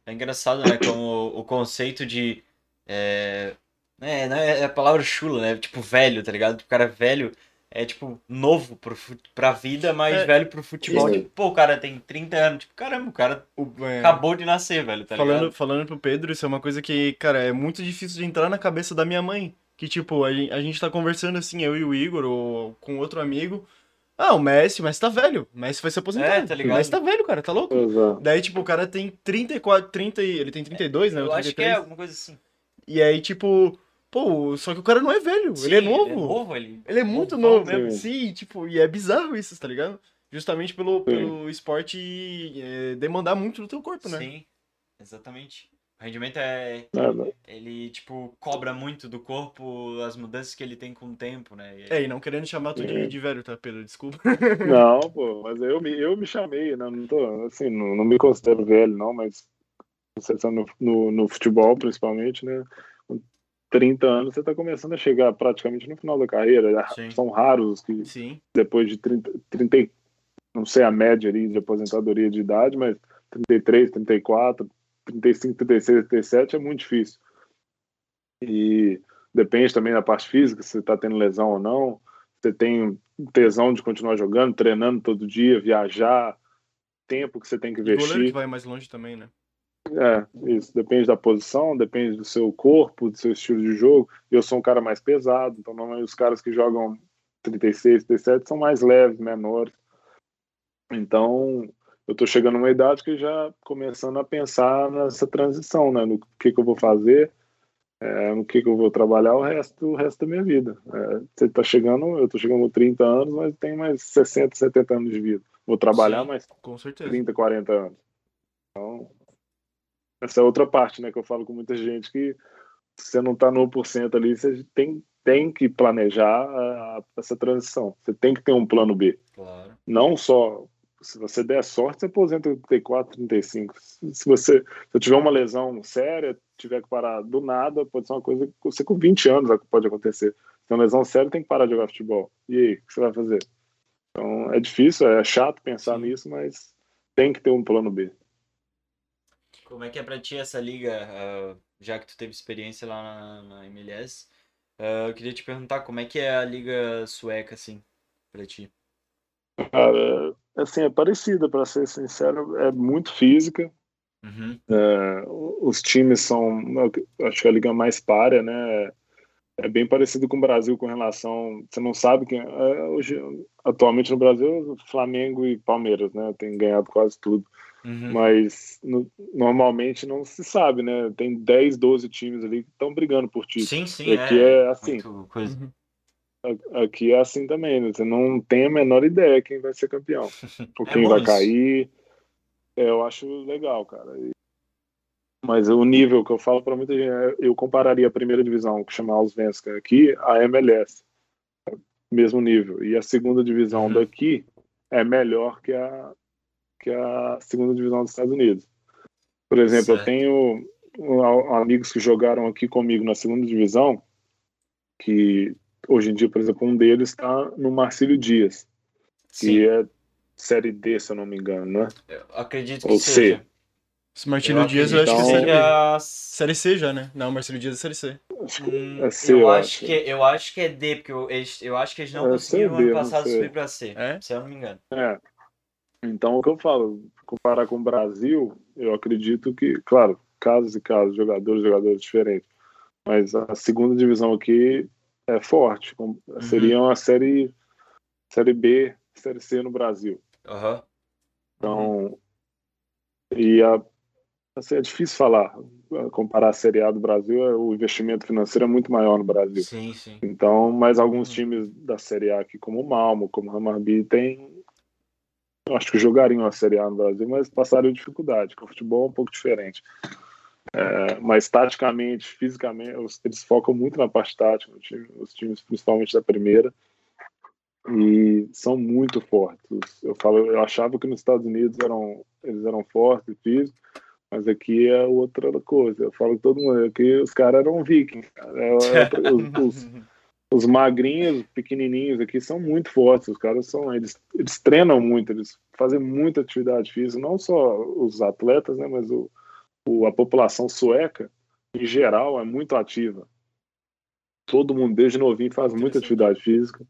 É engraçado, né? Como o conceito de. É, é, não é é a palavra chula, né? Tipo, velho, tá ligado? O cara velho é, tipo, novo pro, pra vida, mas É. velho pro futebol. Tipo, pô, o cara tem 30 anos. Tipo, caramba, o cara O- é, acabou de nascer, velho, tá falando, ligado? falando pro Pedro, isso é uma coisa que, cara, é muito difícil de entrar na cabeça da minha mãe. Que, tipo, a gente, a gente tá conversando assim, eu e o Igor, ou com outro amigo. Ah, o Messi, mas tá velho. O Messi vai se aposentar. É, tá O ligado? Messi tá velho, cara, tá louco? Exato. Daí, tipo, o cara tem 34, 30 e... Ele tem 32, né? Eu ou acho que 33. é alguma coisa assim. E aí, tipo, pô, só que o cara não é velho, ele é Sim, novo. Ele é novo, ele. Ele é muito novão novo. mesmo. Sim, tipo, e é bizarro isso, tá ligado? Justamente pelo, Sim. pelo esporte é, demandar muito do teu corpo, né? Sim, exatamente. O rendimento é. É? Ele, tipo, cobra muito do corpo as mudanças que ele tem com o tempo, né? E- É, e não querendo chamar tu de, É. de velho, tá, Pedro? Desculpa. Não, pô, mas eu me, eu me chamei, né? Não tô, assim, não, não me considero velho, não, mas você tá no, no, no futebol, principalmente, né? Com 30 anos, você tá começando a chegar praticamente no final da carreira. Sim. São raros que Sim. depois de 30, 30 e- não sei a média ali de aposentadoria de idade, mas 33, 34, 35, 36, 37 é muito difícil. E depende também da parte física, se você está tendo lesão ou não. Você tem tesão de continuar jogando, treinando todo dia, viajar, tempo que você tem que E goleiro que investir. vai mais longe também, né? É, isso. Depende da posição, depende do seu corpo, do seu estilo de jogo. Eu sou um cara mais pesado, então normalmente os caras que jogam 36, 37 são mais leves, menores. Então, eu tô chegando numa idade que já começando a pensar nessa transição, né? No que, que eu vou fazer, é, no que, que eu vou trabalhar o resto, o resto da minha vida. É, você tá chegando, eu tô chegando com 30 anos, mas tenho mais 60, 70 anos de vida. Vou trabalhar Sim. mais Com certeza. 30, 40 anos. Então, essa é outra parte, né, que eu falo com muita gente que se você não está no 1% ali, você tem, tem que planejar a- essa transição. Você tem que ter um plano B. Claro. Não só se você der sorte, você aposenta em 34, 35. Se você se tiver uma lesão séria, tiver que parar do nada, pode ser uma coisa que você com 20 anos pode acontecer. Se tem uma lesão séria, tem que parar de jogar futebol. E aí, o que você vai fazer? Então, é difícil, é chato pensar nisso, mas tem que ter um plano B. Como é que é pra ti essa liga, ah, já que tu teve experiência lá na, na MLS? ah, eu queria te perguntar como é que é a liga sueca, assim, pra ti. Cara, assim, é parecida, para ser sincero, é muito física. Uhum. É, os times são, acho que a liga mais párea, né? É bem parecido com o Brasil com relação. Você não sabe quem. é, hoje, atualmente no Brasil, Flamengo e Palmeiras, né? Tem ganhado quase tudo. Uhum. Mas no- normalmente não se sabe, né? Tem 10, 12 times ali que estão brigando por título. Sim, sim, aqui é assim. muito coisa. Uhum. Aqui é assim também, né? Você não tem a menor ideia quem vai ser campeão. Ou É quem bom vai isso. cair. É, eu acho legal, cara. E- Mas o nível que eu falo para muita gente, é- eu compararia a primeira divisão, que chama Allsvenskan aqui, a MLS. Mesmo nível. E a segunda divisão Uhum. daqui é melhor que a, que a segunda divisão dos Estados Unidos. Por exemplo, Certo. eu tenho amigos que jogaram aqui comigo na segunda divisão, que hoje em dia, por exemplo, um deles está no Marcílio Dias, Sim, que é Série D, se eu não me engano, né? eu acredito que Ou seja. C. Esse Martino Eu Dias eu acho acredito que é Então- série seja- Série C já, né? Não, Marcelo Dias é Série C. Acho que Hum, é C, eu, eu acho acho. que, eu acho que é D, porque eu, eles- eu acho que eles não É conseguiram ano passado subir pra C, É? se eu não me engano. É. Então, o que eu falo, comparar com o Brasil, eu acredito que, claro, casos e casos, jogadores, jogadores diferentes, mas a segunda divisão aqui é forte, com- seria uma série, série B, série C no Brasil. Aham. Então, e a, assim, é difícil falar, comparar a Série A do Brasil, é- o investimento financeiro é muito maior no Brasil. Sim, sim. Então, mas alguns Uhum. times da Série A aqui, como o Malmo, como o Hammarby, tem. Eu acho que jogariam a Série A no Brasil, mas passariam dificuldade, porque o futebol é um pouco diferente. É, mas taticamente, fisicamente, eles focam muito na parte tática, time- os times, principalmente da primeira, e são muito fortes. Eu falo, eu achava que nos Estados Unidos eram, eles eram fortes e físicos, Mas aqui é outra coisa. Eu falo todo mundo, aqui os caras eram vikings. Cara. É, é, os, os, os, magrinhos, pequenininhos aqui são muito fortes. Os caras são, eles, eles treinam muito, eles fazem muita atividade física. Não só os atletas, né, mas o, o, a população sueca, em geral, é muito ativa. Todo mundo, desde novinho, faz muita atividade física.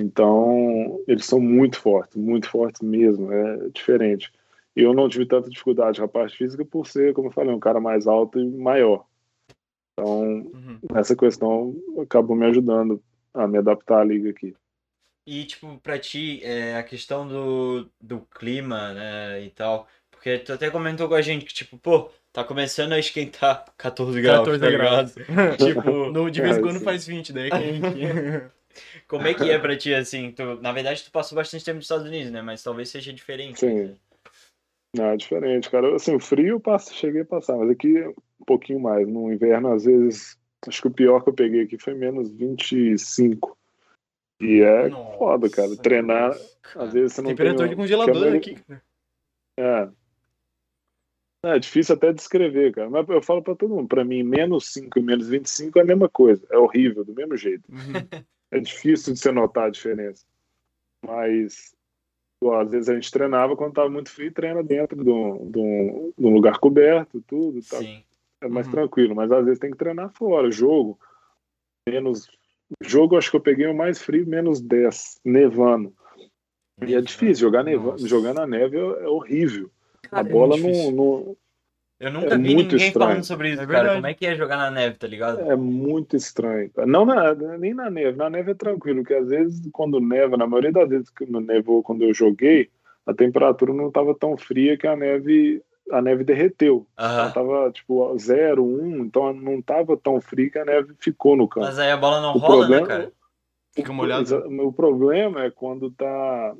Então, eles são muito fortes, muito fortes mesmo, é diferente. Eu não tive tanta dificuldade com a parte física por ser, como eu falei, um cara mais alto e maior. Então, uhum. essa questão acabou me ajudando a me adaptar à liga aqui. E, tipo, pra ti, é, a questão do, do clima, né, e tal, porque tu até comentou com a gente que, tipo, pô, tá começando a esquentar 14 graus. 14 tá graus. tipo, no, de vez em é, quando faz 20, daí é. Como é que é pra ti, assim? Tu, na verdade, tu passou bastante tempo nos Estados Unidos, né? Mas talvez seja diferente. Sim. Né? Não, é diferente, cara. Assim, o frio eu passo, cheguei a passar, mas aqui um pouquinho mais. No inverno, às vezes, acho que o pior que eu peguei aqui foi menos 25. E é Nossa, foda, cara. Treinar, cara. às vezes você não Temperatura tem... de congelador aqui. É. É difícil até descrever, cara. Mas eu falo pra todo mundo, pra mim, menos 5 e menos 25 é a mesma coisa. É horrível, do mesmo jeito. Uhum. é difícil de você notar a diferença. Mas às vezes a gente treinava quando estava muito frio, treina dentro de um, de um, de um lugar coberto, tudo. Tá. É mais uhum. tranquilo, mas às vezes tem que treinar fora. Jogo, menos. Jogo, acho que eu peguei o mais frio, menos 10, nevando. E é difícil, jogar, neva, jogar na neve é, é horrível. Cara, a bola é não, não, eu nunca é vi ninguém estranho. falando sobre isso, é cara. Como é que é jogar na neve, tá ligado? É muito estranho. Não na, nem na neve. Na neve é tranquilo, porque às vezes quando neva, na maioria das vezes que nevou quando eu joguei, a temperatura não estava tão fria que a neve a neve derreteu. Uhum. Ela tava tipo 0, 1, um, então não estava tão fria que a neve ficou no campo. Mas aí a bola não o rola, né, problema, né, cara? Fica molhado. O problema é quando tá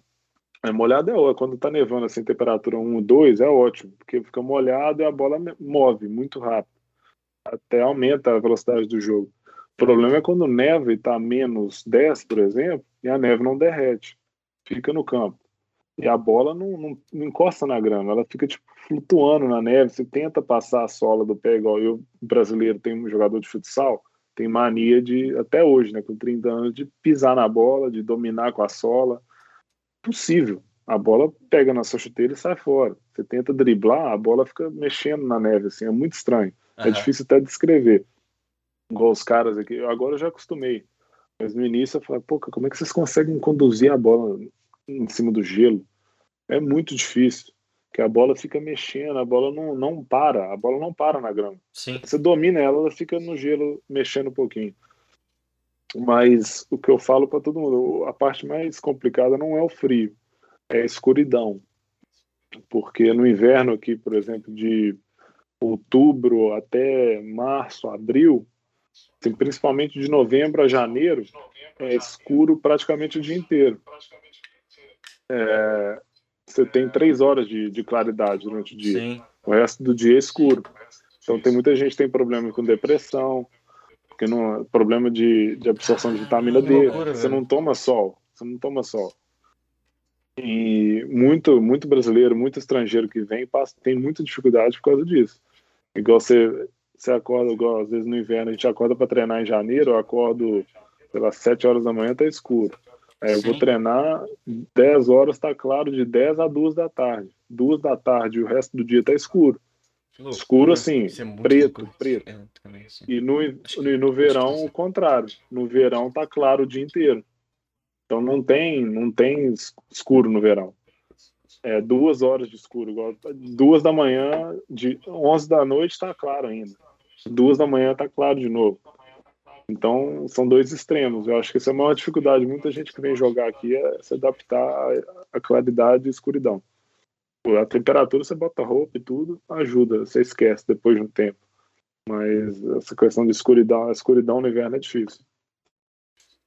é, molhado é ótimo. Quando tá nevando assim, temperatura 1, 2, é ótimo, porque fica molhado e a bola move muito rápido. Até aumenta a velocidade do jogo. O problema é quando neva e tá menos 10, por exemplo, e a neve não derrete. Fica no campo. E a bola não, não, não encosta na grama, ela fica tipo flutuando na neve. Você tenta passar a sola do pé, igual eu, brasileiro, tem um jogador de futsal, tem mania de, até hoje, né, com 30 anos, de pisar na bola, de dominar com a sola possível. A bola pega na sua chuteira e sai fora. Você tenta driblar, a bola fica mexendo na neve, assim, é muito estranho. Uhum. É difícil até descrever. Igual os caras aqui, agora eu já acostumei. Mas no início eu falei, pô, como é que vocês conseguem conduzir a bola em cima do gelo? É muito difícil. Que a bola fica mexendo, a bola não, não para, a bola não para na grama. Sim. Você domina ela, ela fica no gelo mexendo um pouquinho. Mas o que eu falo para todo mundo, a parte mais complicada não é o frio, é a escuridão. Porque no inverno aqui, por exemplo, de outubro até março, abril, assim, principalmente de novembro a janeiro, é escuro praticamente o dia inteiro. É, você tem três horas de, de, claridade durante o dia. Sim. O resto do dia é escuro. Então tem muita gente que tem problema com depressão, porque não problema de, de absorção de vitamina D. Loucura, você velho. não toma sol, você não toma sol. E muito, muito brasileiro, muito estrangeiro que vem passa, tem muita dificuldade por causa disso. Igual você, você acorda, igual às vezes no inverno, a gente acorda para treinar em janeiro, eu acordo, lá, 7 horas da manhã, tá escuro. Aí eu vou treinar 10 horas, tá claro, de 10 a 2 da tarde. 2 da tarde, o resto do dia tá escuro. Loucura. Escuro assim, é preto, loucura. preto. É, também, assim. E no, no, no verão, o contrário. No verão tá claro o dia inteiro. Então não tem, não tem escuro no verão. É duas horas de escuro. Igual, duas da manhã, de 11 da noite está claro ainda. Duas da manhã está claro de novo. Então são dois extremos. Eu acho que essa é a maior dificuldade. Muita gente que vem jogar aqui é se adaptar à claridade e escuridão. A temperatura, você bota roupa e tudo, ajuda, você esquece depois de um tempo. Mas essa questão de escuridão, a escuridão no inverno é difícil.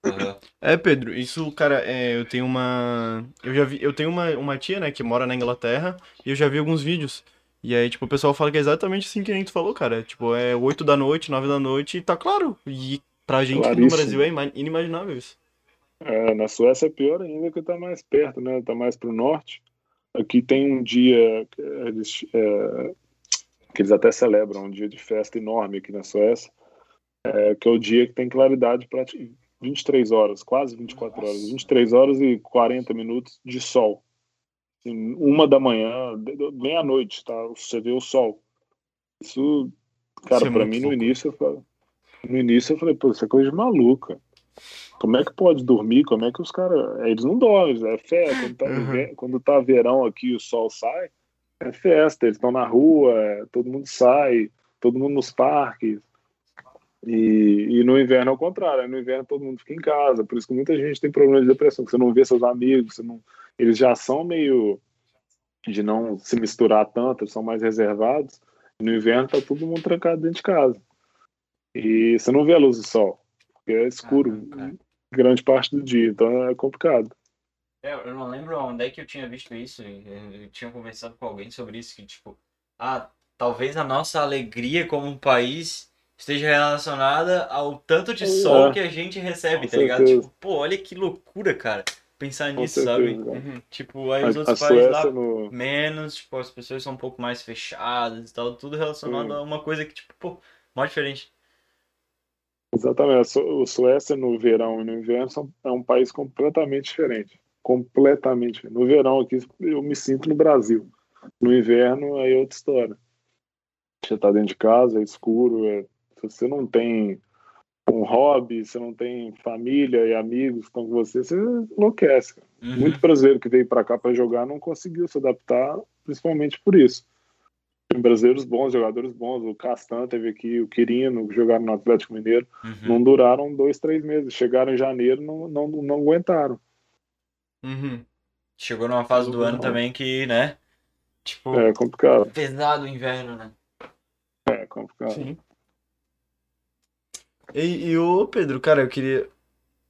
Uhum. É, Pedro, isso, cara, é, eu tenho uma. Eu já vi. Eu tenho uma, uma tia, né, que mora na Inglaterra, e eu já vi alguns vídeos. E aí, tipo, o pessoal fala que é exatamente assim que a gente falou, cara. Tipo, é 8 da noite, 9 da noite, e tá claro. E pra gente Claríssimo. no Brasil é inimaginável isso. É, na Suécia é pior ainda que tá mais perto, né? Tá mais pro norte. Aqui tem um dia, eles, é, que eles até celebram, um dia de festa enorme aqui na Suécia, é, que é o dia que tem claridade para 23 horas, quase 24 Nossa. horas, 23 horas e 40 minutos de sol. Assim, uma da manhã, meia-noite, tá? Você vê o sol. Isso, cara, é para mim no início, falei, no início eu falei, pô, isso é coisa de maluca. Como é que pode dormir? Como é que os caras. Eles não dormem, é festa. Quando tá, uhum. quando tá verão aqui o sol sai, é festa. Eles estão na rua, é, todo mundo sai, todo mundo nos parques. E, e, no inverno é o contrário, no inverno todo mundo fica em casa, por isso que muita gente tem problema de depressão, que você não vê seus amigos, você não, eles já são meio de não se misturar tanto, eles são mais reservados. No inverno tá todo mundo trancado dentro de casa. E você não vê a luz do sol, é escuro ah, grande parte do dia, então é complicado. É, eu não lembro onde é que eu tinha visto isso, eu tinha conversado com alguém sobre isso, que tipo, ah, talvez a nossa alegria como um país esteja relacionada ao tanto de sol que a gente recebe, tá ligado? Tipo, pô, olha que loucura, cara. Pensar com nisso, certeza, sabe? Uhum. Tipo, aí os a, outros a países lá no... menos, tipo, as pessoas são um pouco mais fechadas e tal, tudo relacionado a uma coisa que, tipo, pô, mais diferente. Exatamente. O Suécia no verão e no inverno são, é um país completamente diferente. Completamente. No verão aqui eu me sinto no Brasil. No inverno aí é outra história. Você está dentro de casa, é escuro, é você não tem um hobby, você não tem família e amigos que estão com você, você enlouquece. Uhum. Muito brasileiro que veio para cá para jogar não conseguiu se adaptar, principalmente por isso. Tem brasileiros bons, jogadores bons. O Castan teve aqui, o Quirino, jogaram no Atlético Mineiro. Uhum. Não duraram dois, três meses. Chegaram em janeiro, não, não, não aguentaram. Uhum. Chegou numa fase do ano também que, né? Tipo, é complicado. Pesado o inverno, né? É complicado. Sim. E, e o Pedro, cara, eu queria,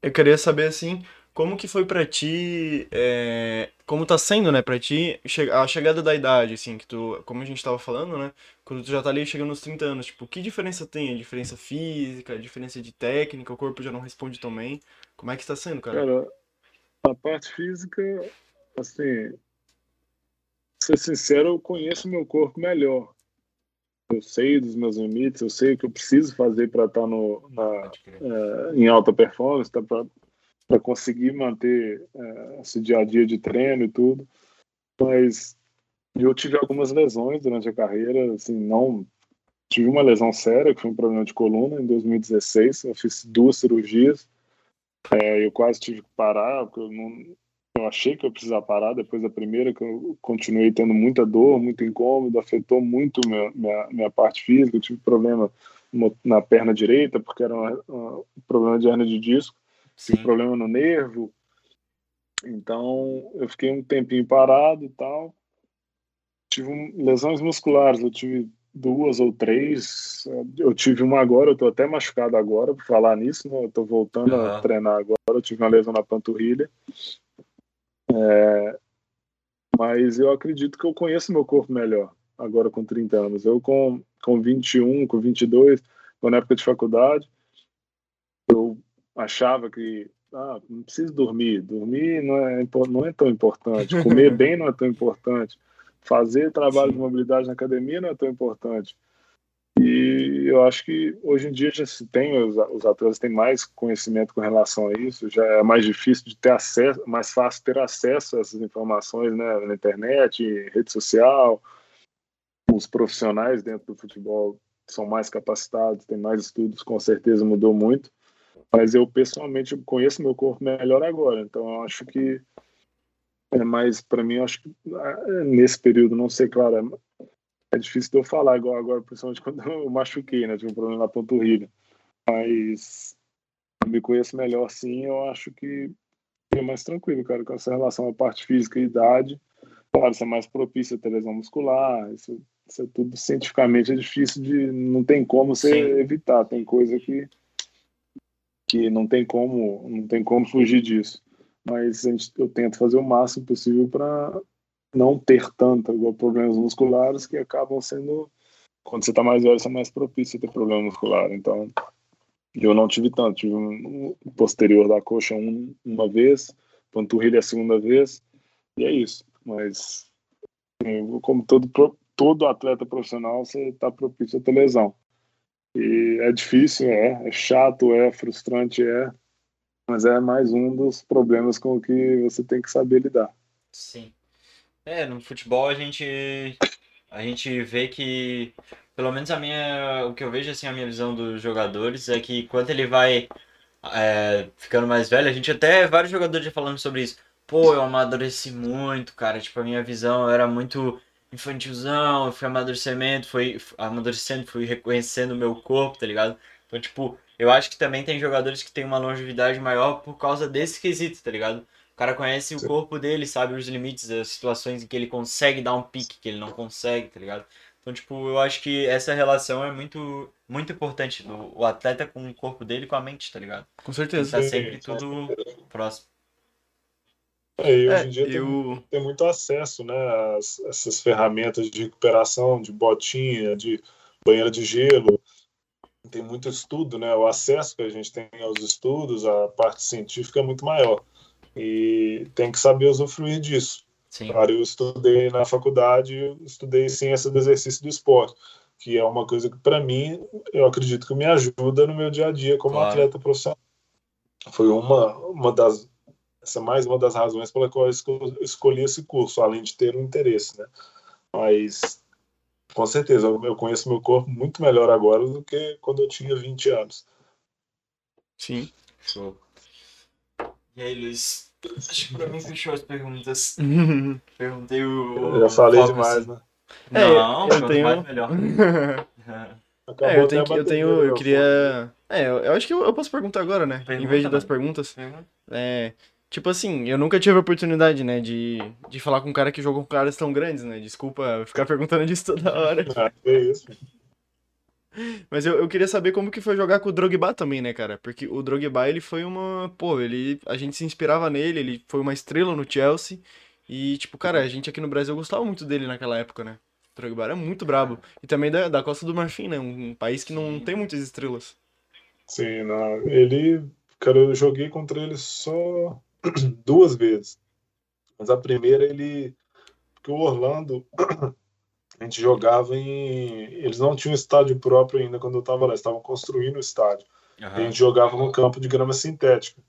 eu queria saber assim, como que foi para ti, é, como tá sendo, né, para ti a chegada da idade, assim, que tu, como a gente tava falando, né, quando tu já tá ali chegando nos 30 anos, tipo, que diferença tem? A diferença física, a diferença de técnica, o corpo já não responde tão bem. Como é que está sendo, cara? Cara, a parte física, assim, ser sincero, eu conheço meu corpo melhor eu sei dos meus limites, eu sei o que eu preciso fazer para estar tá no, na, é, em alta performance, tá, para conseguir manter é, esse dia a dia de treino e tudo. Mas eu tive algumas lesões durante a carreira, assim, não tive uma lesão séria, que foi um problema de coluna em 2016, eu fiz duas cirurgias, é, eu quase tive que parar, porque eu não, eu achei que eu precisava parar depois da primeira, que eu continuei tendo muita dor, muito incômodo, afetou muito minha, minha, minha parte física. Eu tive problema na perna direita, porque era um problema de hernia de disco, tive problema no nervo. Então, eu fiquei um tempinho parado e tal. Tive um, lesões musculares, eu tive duas ou três. Eu tive uma agora, eu tô até machucado agora por falar nisso, né? Eu tô voltando uhum. a treinar agora. Eu tive uma lesão na panturrilha. É, mas eu acredito que eu conheço meu corpo melhor agora com 30 anos. Eu com, com 21, com 22, na época de faculdade, eu achava que ah, não preciso dormir. Dormir não é, não é tão importante. Comer bem não é tão importante. Fazer trabalho Sim. de mobilidade na academia não é tão importante. E eu acho que hoje em dia já se tem, os, os atletas têm mais conhecimento com relação a isso, já é mais difícil de ter acesso, mais fácil ter acesso a essas informações né, na internet, rede social. Os profissionais dentro do futebol são mais capacitados, têm mais estudos, com certeza mudou muito. Mas eu pessoalmente conheço meu corpo melhor agora, então eu acho que é mais para mim, eu acho que ah, nesse período, não sei, claro, é é difícil de eu falar agora, agora principalmente quando eu machuquei, né? Tive um problema na panturrilha. Mas eu me conheço melhor sim, eu acho que é mais tranquilo, cara, com essa relação à parte física e idade. Claro, isso é mais propício ter lesão muscular, isso, isso é tudo cientificamente é difícil de. Não tem como você sim. evitar, tem coisa que que não tem como não tem como fugir disso. Mas gente, eu tento fazer o máximo possível para não ter tanto igual problemas musculares que acabam sendo quando você está mais velho você é mais propício a ter problema muscular. Então eu não tive tanto. Tive um posterior da coxa um, uma vez panturrilha a segunda vez e é isso. Mas como todo todo atleta profissional você está propício a ter lesão. E é difícil, é, é chato, é frustrante, é, mas é mais um dos problemas com que você tem que saber lidar. Sim. É, no futebol a gente a gente vê que pelo menos a minha o que eu vejo assim a minha visão dos jogadores é que quando ele vai é, ficando mais velho, a gente até vários jogadores já falando sobre isso. Pô, eu amadureci muito, cara. Tipo, a minha visão era muito infantilzão, eu fui amadurecimento, foi amadurecendo, fui reconhecendo o meu corpo, tá ligado? Então, tipo, eu acho que também tem jogadores que têm uma longevidade maior por causa desse quesito, tá ligado? O cara conhece o corpo dele, sabe os limites, as situações em que ele consegue dar um pique, que ele não consegue, tá ligado? Então, tipo, eu acho que essa relação é muito, muito importante do o atleta com o corpo dele e com a mente, tá ligado? Com certeza. Tá sempre tudo próximo. É, e hoje em dia tem, tem, muito acesso, né, a essas ferramentas de recuperação, de botinha, de banheira de gelo. Tem muito estudo, né? O acesso que a gente tem aos estudos, a parte científica é muito maior. E tem que saber usufruir disso. Sim. Claro, eu estudei na faculdade, estudei ciência do exercício do esporte, que é uma coisa que, para mim, eu acredito que me ajuda no meu dia a dia como claro. atleta profissional. Foi uma, uma das essa é mais uma das razões pela qual eu escolhi esse curso, além de ter um interesse, né? Mas, com certeza, eu conheço meu corpo muito melhor agora do que quando eu tinha 20 anos. Sim. Show. E aí, Luiz? Acho que pra mim fechou as perguntas. Perguntei o. Eu já falei demais, né? É, Não, eu tenho. Mais melhor. é, eu tenho, eu tenho, eu queria. É, eu, acho que eu, eu posso perguntar agora, né? Pergunta, em vez de das perguntas. Uhum. É, Tipo assim, eu nunca tive a oportunidade, né, de, de falar com um cara que jogou com caras tão grandes, né? Desculpa ficar perguntando disso toda hora. Ah, é isso. Mas eu, eu queria saber como que foi jogar com o Drogba também, né, cara? Porque o Drogba, ele foi uma... Pô, ele... A gente se inspirava nele, ele foi uma estrela no Chelsea. E, tipo, cara, a gente aqui no Brasil gostava muito dele naquela época, né? O Drogba era muito brabo. E também da, da Costa do Marfim, né? Um, um país que não tem muitas estrelas. Sim, não. Ele... Cara, eu joguei contra ele só duas vezes. Mas a primeira ele. Porque o Orlando, a gente jogava em. Eles não tinham estádio próprio ainda quando eu estava lá, estavam construindo o estádio. Uhum. a gente jogava no campo de grama sintética.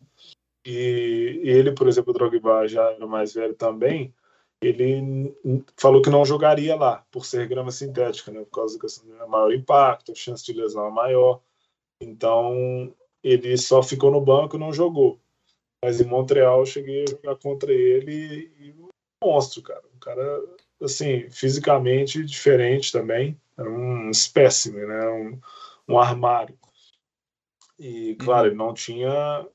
E ele, por exemplo, o Drogba já era mais velho também, ele falou que não jogaria lá, por ser grama sintética, né? por causa do maior impacto, a chance de lesão é maior. Então, ele só ficou no banco e não jogou. Mas em Montreal eu cheguei a jogar contra ele e um monstro, cara. Um cara, assim, fisicamente diferente também. Era um espécime, né? Um, um armário. E, claro, uhum. ele não tinha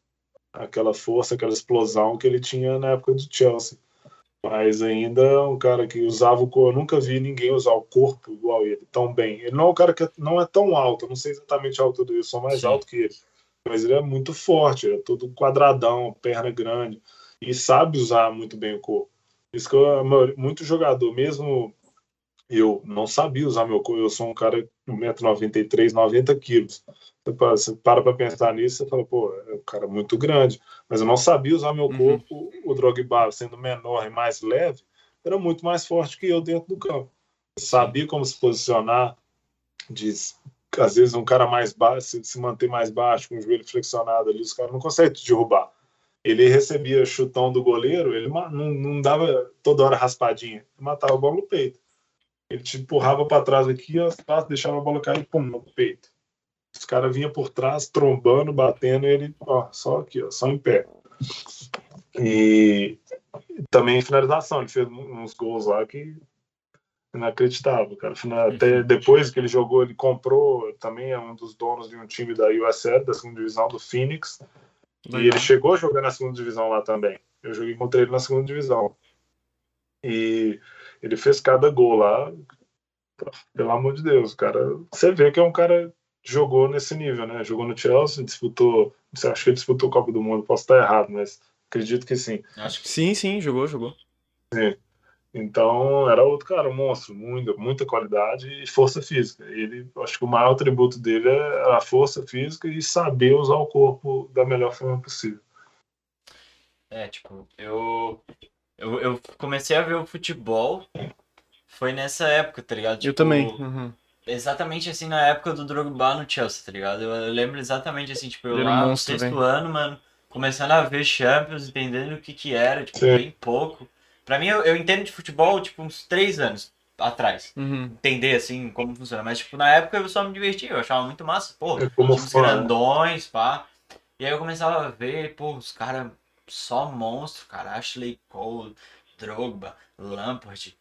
aquela força, aquela explosão que ele tinha na época do Chelsea. Mas ainda um cara que usava o corpo. Eu nunca vi ninguém usar o corpo igual ele, tão bem. Ele não é um cara que não é tão alto, eu não sei exatamente a altura dele, eu sou mais Sim. alto que ele mas ele é muito forte, ele é todo quadradão, perna grande, e sabe usar muito bem o corpo. Isso que eu, muito jogador, mesmo eu não sabia usar meu corpo, eu sou um cara de 1,93m, 90 quilos. Você para para pensar nisso, você fala, pô, é um cara muito grande. Mas eu não sabia usar meu uhum. corpo. Uhum. O Drogba, sendo menor e mais leve, era muito mais forte que eu dentro do campo. Sabia como se posicionar, de às vezes um cara mais baixo, se manter mais baixo, com o joelho flexionado ali, os caras não conseguem te derrubar. Ele recebia chutão do goleiro, ele não, não dava toda hora raspadinha, matava a bola no peito. Ele te empurrava para trás aqui, deixava a bola cair, pum, no peito. Os caras vinham por trás, trombando, batendo, e ele, ó, só aqui, ó, só em pé. E também finalização, ele fez uns gols lá que inacreditável, cara. Até uhum. depois que ele jogou, ele comprou, também é um dos donos de um time da USL, da segunda divisão do Phoenix. Legal. E ele chegou a jogar na segunda divisão lá também. Eu joguei contra ele na segunda divisão. E ele fez cada gol lá. Pelo amor de Deus, cara. Você vê que é um cara que jogou nesse nível, né? Jogou no Chelsea, disputou. Acho que ele disputou o Copa do Mundo, posso estar errado, mas acredito que sim. Acho que sim, sim, jogou, jogou. Sim. Então, era outro cara, um monstro, muita, muita qualidade e força física. Ele, acho que o maior atributo dele é a força física e saber usar o corpo da melhor forma possível. É, tipo, eu, eu, eu comecei a ver o futebol foi nessa época, tá ligado? Eu Tipo, também. Uhum. Exatamente assim na época do Drogba no Chelsea, tá ligado? Eu, eu lembro exatamente assim, tipo, eu Ele um lá no sexto ano, mano, começando a ver Champions, entendendo o que que era, tipo, Sim. bem pouco. Pra mim, eu, eu entendo de futebol, tipo, uns três anos atrás. Uhum. Entender, assim, como funciona. Mas, tipo, na época eu só me divertia, eu achava muito massa. Pô, É fã, né? grandões, pá. E aí eu começava a ver, pô, os caras só monstro, cara. Ashley Cole, Drogba, Lampard,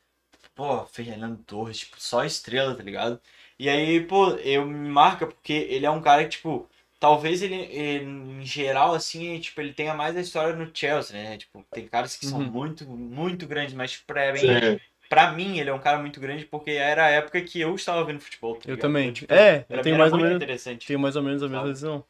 pô, Fernando Torres, tipo, só estrela, tá ligado? E aí, pô, eu me marca porque ele é um cara que, tipo, talvez ele, ele, em geral, assim, tipo, ele tenha mais a história no Chelsea, né? Tipo, tem caras que são Uhum. muito, muito grandes, mas tipo, pra mim, pra mim ele é um cara muito grande porque era a época que eu estava vendo futebol. tá Eu também. Tipo, É, eu tenho era mais ou muito menos. interessante. Tenho mais ou menos a mesma visão.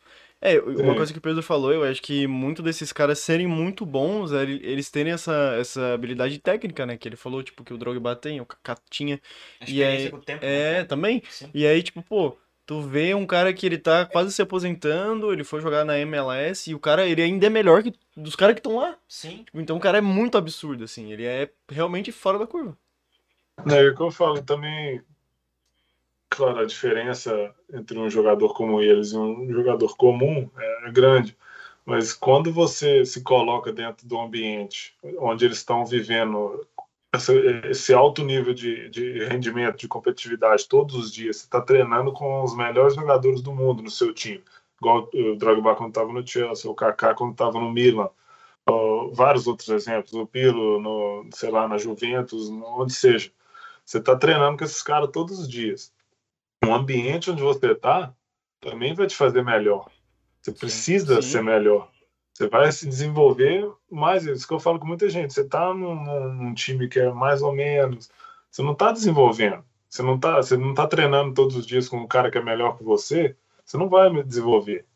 É, uma coisa que o Pedro falou, eu acho que muito desses caras serem muito bons, é ele- eles terem essa, essa habilidade técnica, né? Que ele falou, tipo, que o Drogba tem, o Kaká tinha. A E experiência aí- com o tempo. É, né? também. Sim. E aí, tipo, pô, tu vê um cara que ele tá quase se aposentando, ele foi jogar na MLS e o cara, ele ainda é melhor que dos caras que estão lá. Sim. Tipo, Então o cara é muito absurdo, assim. Ele é realmente fora da curva. É o que eu falo também. Claro, a diferença entre um jogador como eles e um jogador comum é grande. Mas quando você se coloca dentro do ambiente onde eles estão vivendo essa- esse alto nível de, de rendimento, de competitividade todos os dias, você está treinando com os melhores jogadores do mundo no seu time. Igual o Drogba quando estava no Chelsea, o Kaká quando estava no Milan, ó, vários outros exemplos, o Pirlo, no, sei lá, na Juventus, onde seja. Você está treinando com esses caras todos os dias. O ambiente onde você está também vai te fazer melhor. Você precisa sim. ser melhor. Você vai se desenvolver mais. Isso que eu falo com muita gente. Você está num, num- time que é mais ou menos. Você não está desenvolvendo. Você não está você não tá treinando todos os dias com um cara que é melhor que você. Você não vai desenvolver.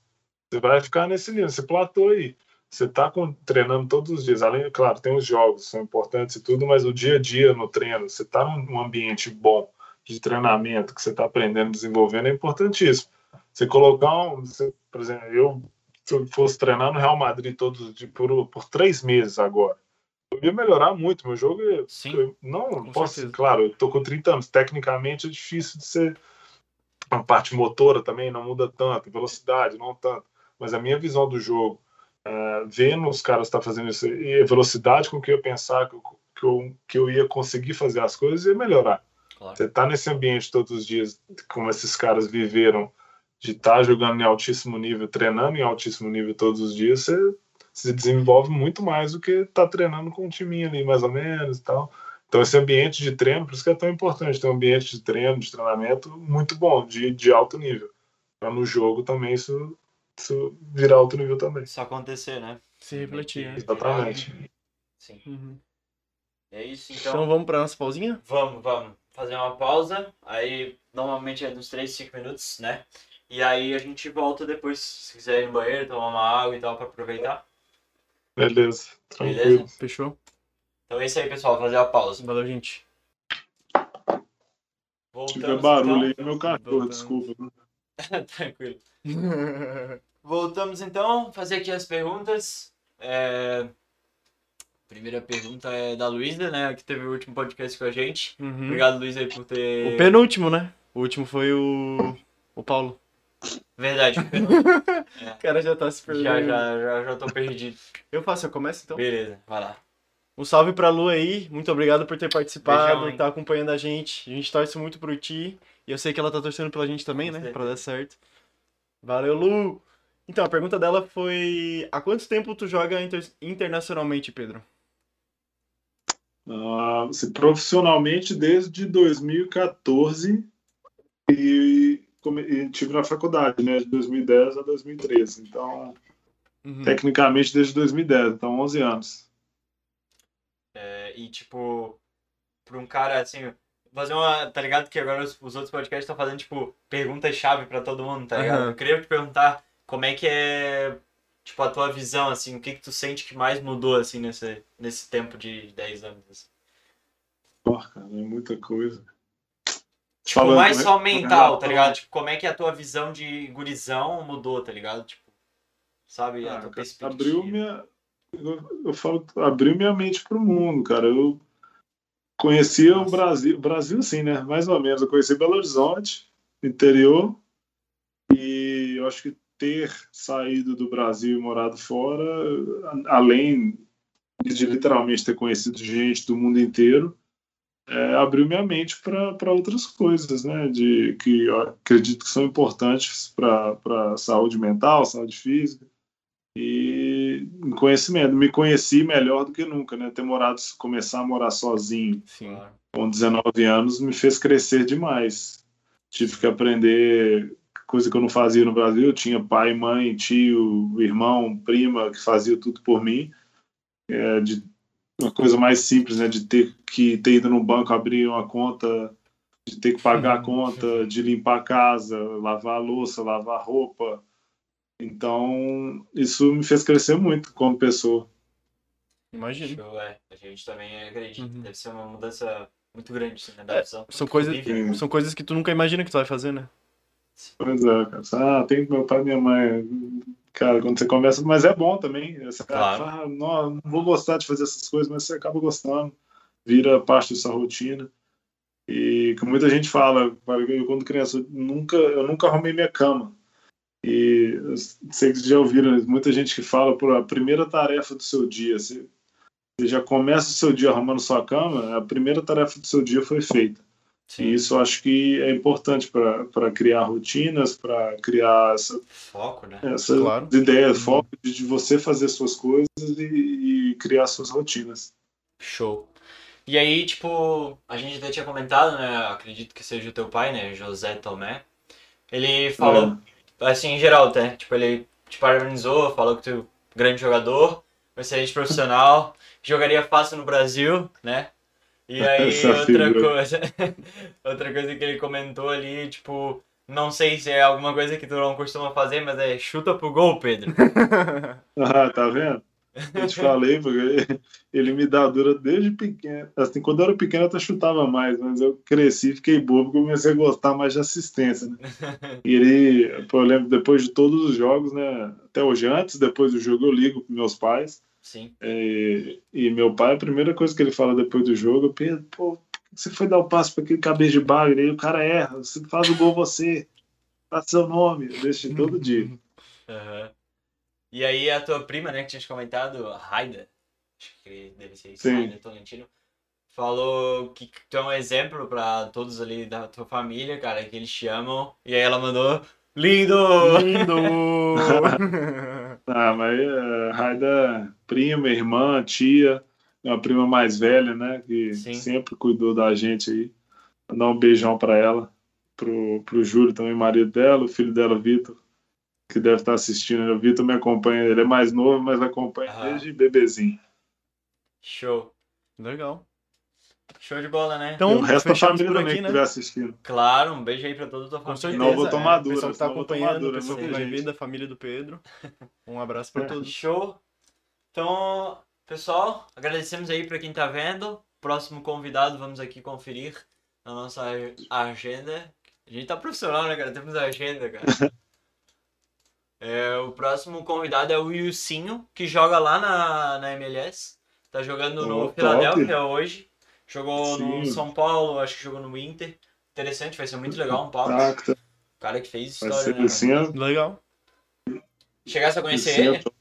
Você vai ficar nesse nível, esse platô aí. Você está treinando todos os dias. Além, claro, tem os jogos, são importantes e tudo, mas o dia a dia no treino, você está num ambiente bom de treinamento, que você está aprendendo, desenvolvendo, é importantíssimo. Você colocar um. Você, por exemplo, eu, se eu fosse treinar no Real Madrid todos por, por três meses agora, eu ia melhorar muito. Meu jogo ia- Sim. eu não Com posso, certeza. claro, eu tô com 30 anos, tecnicamente é difícil de ser a parte motora também não muda tanto, velocidade não tanto, mas a minha visão do jogo, é, vendo os caras estar fazendo isso e a velocidade com que eu pensar que eu, que eu, que eu ia conseguir fazer as coisas ia melhorar. Claro. Você tá nesse ambiente todos os dias, como esses caras viveram, de estar jogando em altíssimo nível, treinando em altíssimo nível todos os dias, você se desenvolve muito mais do que tá treinando com um timinho ali, mais ou menos e tal. Então, esse ambiente de treino, por isso que é tão importante ter um ambiente de treino, de treinamento muito bom, de, de alto nível. Para no jogo também isso, isso virar alto nível também. Isso acontecer, né? Se refletir, né? Exatamente. Sim. Uhum. É isso, Então, então. vamos pra nossa pausinha? Vamos, vamos fazer uma pausa. Aí normalmente é uns 3, 5 minutos, né? E aí a gente volta depois, se quiser ir no banheiro, tomar uma água e tal, pra aproveitar. Beleza, tranquilo. Beleza? Fechou? Então é isso aí, pessoal. Fazer a pausa. Valeu, gente. Voltamos. Tiver barulho então. aí, meu cachorro, desculpa. Tranquilo. Voltamos então, fazer aqui as perguntas. É, Primeira pergunta é da Luísa, né? Que teve o último podcast com a gente. Uhum. Obrigado, Luísa, aí por ter. O penúltimo, né? O último foi o. O Paulo. Verdade. O cara já tá se perdendo. já, já, já, já tô perdido. Eu faço, eu começo então. Beleza, vai lá. Um salve pra Lu aí. Muito obrigado por ter participado Beijão, e tá acompanhando a gente. A gente torce muito por ti. E eu sei que ela tá torcendo pela gente também, né? Pra dar certo. Valeu, Lu! Então, a pergunta dela foi: Há quanto tempo tu joga inter- internacionalmente, Pedro? Ah, se profissionalmente desde 2014 e, come- e tive na faculdade, né, de 2010 a 2013. Então, Uhum. tecnicamente desde 2010, então 11 anos. É, e tipo, pra um cara assim, fazer uma. Tá ligado que agora os, os outros podcasts estão fazendo, tipo, perguntas-chave pra todo mundo, tá ligado? Aham. Eu queria te perguntar como é que é, tipo, a tua visão, assim, o que que tu sente que mais mudou, assim, nesse, nesse tempo de 10 anos. assim? Porra, cara, é muita coisa. Tipo, Falando, mais né, só mental, tá ligado? Tipo, como é que a tua visão de gurizão mudou, tá ligado? Tipo, sabe, a Ah, tua cara, perspectiva. abriu minha eu, eu falo abriu minha mente pro mundo cara eu Conhecia o Nossa. Brasil, Brasil sim, né? Mais ou menos. Eu conheci Belo Horizonte, interior, e eu acho que ter saído do Brasil e morado fora, a- além de literalmente ter conhecido gente do mundo inteiro, é, abriu minha mente para outras coisas, né? De que eu acredito que são importantes para a saúde mental, saúde física e conhecimento. Me conheci melhor do que nunca, né? Ter morado, começar a morar sozinho Sim. Com 19 anos me fez crescer demais. Tive que aprender coisa que eu não fazia no Brasil. Eu tinha pai, mãe, tio, irmão, prima que fazia tudo por mim. É, de uma coisa mais simples, né? De ter que ter ido no banco abrir uma conta, de ter que pagar a conta, de limpar a casa, lavar a louça, lavar a roupa. Então, isso me fez crescer muito como pessoa. Imagino. Show, é. A gente também acredita. Uhum. Deve ser uma mudança muito grande, assim, na adaptação. São coisas, Incrível. são coisas que tu nunca imagina que tu vai fazer, né? Pois é, cara. Ah, tem meu pai e minha mãe. Cara, quando você começa, mas é bom também. Você Claro. fala, ah, não, não vou gostar de fazer essas coisas, mas você acaba gostando. Vira parte da sua rotina. E como muita gente fala, eu quando criança, eu nunca, eu nunca arrumei minha cama. E eu sei que vocês já ouviram, muita gente que fala por a primeira tarefa do seu dia. Você, você já começa o seu dia arrumando sua cama, a primeira tarefa do seu dia foi feita. E isso eu acho que é importante para criar rotinas, para criar essa, Foco, né? essas Claro. ideias, foco de, de você fazer suas coisas e, e criar suas rotinas. Show. E aí, tipo, a gente até tinha comentado, né? Acredito que seja o teu pai, né? José Tomé. Ele falou, assim, em geral, né? Tipo, ele te parabenizou, falou que tu é um grande jogador, um excelente profissional, jogaria fácil no Brasil, né? E aí, outra figura. coisa, outra coisa que ele comentou ali, tipo, não sei se é alguma coisa que tu não costuma fazer, mas é chuta pro gol, Pedro. Ah, tá vendo? Eu te falei, porque ele me dá dura desde pequeno. Assim, quando eu era pequeno, eu até chutava mais, mas eu cresci, fiquei bobo, comecei a gostar mais de assistência, né? E ele, pô, eu lembro, depois de todos os jogos, né? Até hoje, antes, depois do jogo, eu ligo pros meus pais. Sim. E, e meu pai, a primeira coisa que ele fala depois do jogo, Pedro, pô, por que você foi dar o passo para aquele cabeça de bagre? Aí o cara erra, você faz o gol você, faz seu nome, eu deixo todo dia. Aham. E aí a tua prima, né, que tinha te comentado, Raida, acho que deve ser isso. Raida Tolentino, falou que tu é um exemplo pra todos ali da tua família, cara, que eles te amam. E aí ela mandou, lindo! Lindo! Ah, mas é, Raida, prima, irmã, tia, é uma prima mais velha, né, que Sim. sempre cuidou da gente aí. Mandar um beijão para ela, pro, pro Júlio também, marido dela, o filho dela, Vitor, que deve estar assistindo. O Vitor me acompanha, ele é mais novo, mas acompanha Aham. desde bebezinho. Show. Legal. Show de bola, né? E Então, o resto da família também aqui, que né? estiver assistindo. Claro, um beijo aí pra toda a tua Com família. certeza. Não, vou tomar é, dura, O pessoal que tá acompanhando, o pessoal que vai ver da família do Pedro. Um abraço pra É. todos. Show. Então, pessoal, agradecemos aí pra quem tá vendo. Próximo convidado, vamos aqui conferir na nossa agenda. A gente tá profissional, né, cara? Temos agenda, cara. É, o próximo convidado é o Wilsinho, que joga lá na, na MLS. Tá jogando no Oh, top. Philadelphia hoje. Jogou no Sim. São Paulo, acho que jogou no Inter. Interessante, vai ser muito legal um papo. O cara que fez vai história, ser né? assim, ó. Legal. Chegasse a conhecer Sim, ele? tô-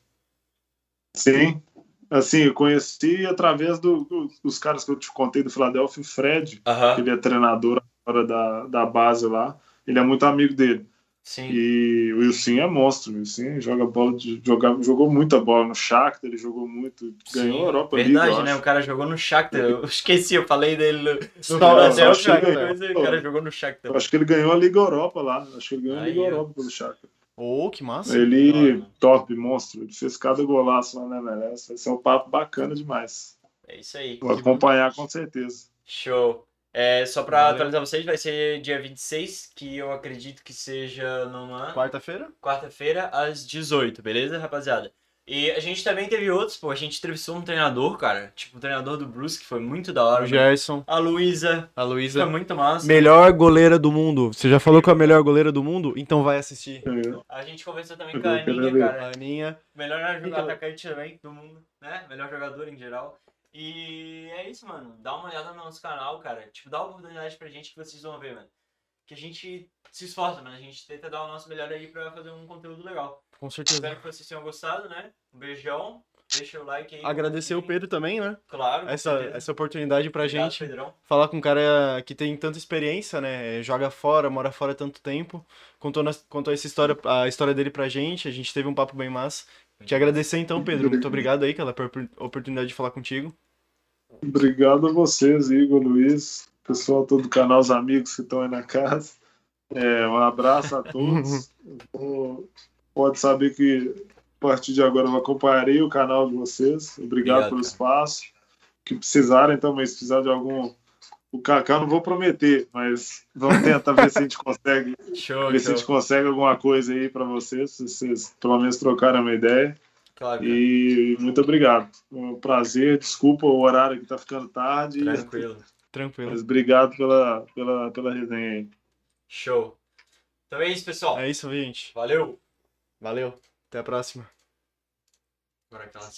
Sim. Assim, eu conheci através do- do- dos caras que eu te contei do Philadelphia, o Fred, Aham, ele é treinador agora da, da base lá. Ele é muito amigo dele. Sim. E o Wilson é monstro. O Wilson joga bola, de, joga, jogou muita bola no Shakhtar, ele jogou muito, ganhou Sim, a Europa League, Verdade, eu né? acho. O cara jogou no Shakhtar. Eu esqueci, eu falei dele no, no coisa, o cara jogou no Shakhtar. Eu acho que ele ganhou a Liga Europa lá. Acho que ele ganhou a Aí, Liga ó. Europa pelo Shakhtar. Oh, que massa. Ele, top, monstro. Ele fez cada golaço lá na MLS. Vai ser um papo bacana demais. É isso aí. Vou acompanhar com certeza. Show. É, só pra Valeu. atualizar vocês, vai ser dia 26, que eu acredito que seja numa Quarta-feira? quarta-feira, às 18, beleza, rapaziada? E a gente também teve outros, pô. A gente entrevistou um treinador, cara. Tipo, o treinador do Bruce, que foi muito da hora. O. Gerson, A Luísa. a Foi Luísa. muito massa. Melhor goleira do mundo. Você já falou com a melhor goleira do mundo? Então vai assistir. A gente conversou também com a Aninha, cara. A Aninha. Melhor jogador Então- atacante também do mundo, né? Melhor jogador em geral. E é isso, mano. Dá uma olhada no nosso canal, cara. Tipo, dá uma oportunidade pra gente que vocês vão ver, mano. Que a gente se esforça, mano. A gente tenta dar o nosso melhor aí pra fazer um conteúdo legal. Com certeza. Espero que vocês tenham gostado, né? Um beijão. Deixa o like aí. Agradecer o. Pedro também, né? Claro. Essa, certeza. essa oportunidade pra Obrigado, gente. Pedrão. falar com um cara que tem tanta experiência, né? Joga fora, mora fora tanto tempo. Contou, nas- contou essa história, a história dele pra gente. A gente teve um papo bem massa. Te agradecer então, Pedro. Muito obrigado aí pela por- oportunidade de falar contigo. Obrigado a vocês, Igor, Luiz, pessoal todo do canal, os amigos que estão aí na casa. É, um abraço a todos. Pode saber que a partir de agora eu acompanharei o canal de vocês. Obrigado, Obrigado, pelo cara. espaço. Que precisarem também, se precisar de algum. O Kaká não vou prometer, mas vamos tentar ver se a gente consegue Show, ver se a gente show. consegue alguma coisa aí para vocês, se vocês pelo menos trocarem uma ideia. Claro. E muito obrigado. Um prazer, desculpa o horário que tá ficando tarde. Tranquilo. Tranquilo. Mas obrigado pela, pela, pela resenha aí. Show. Então é isso, pessoal. É isso, gente. Valeu. Valeu. Até a próxima. Agora aquela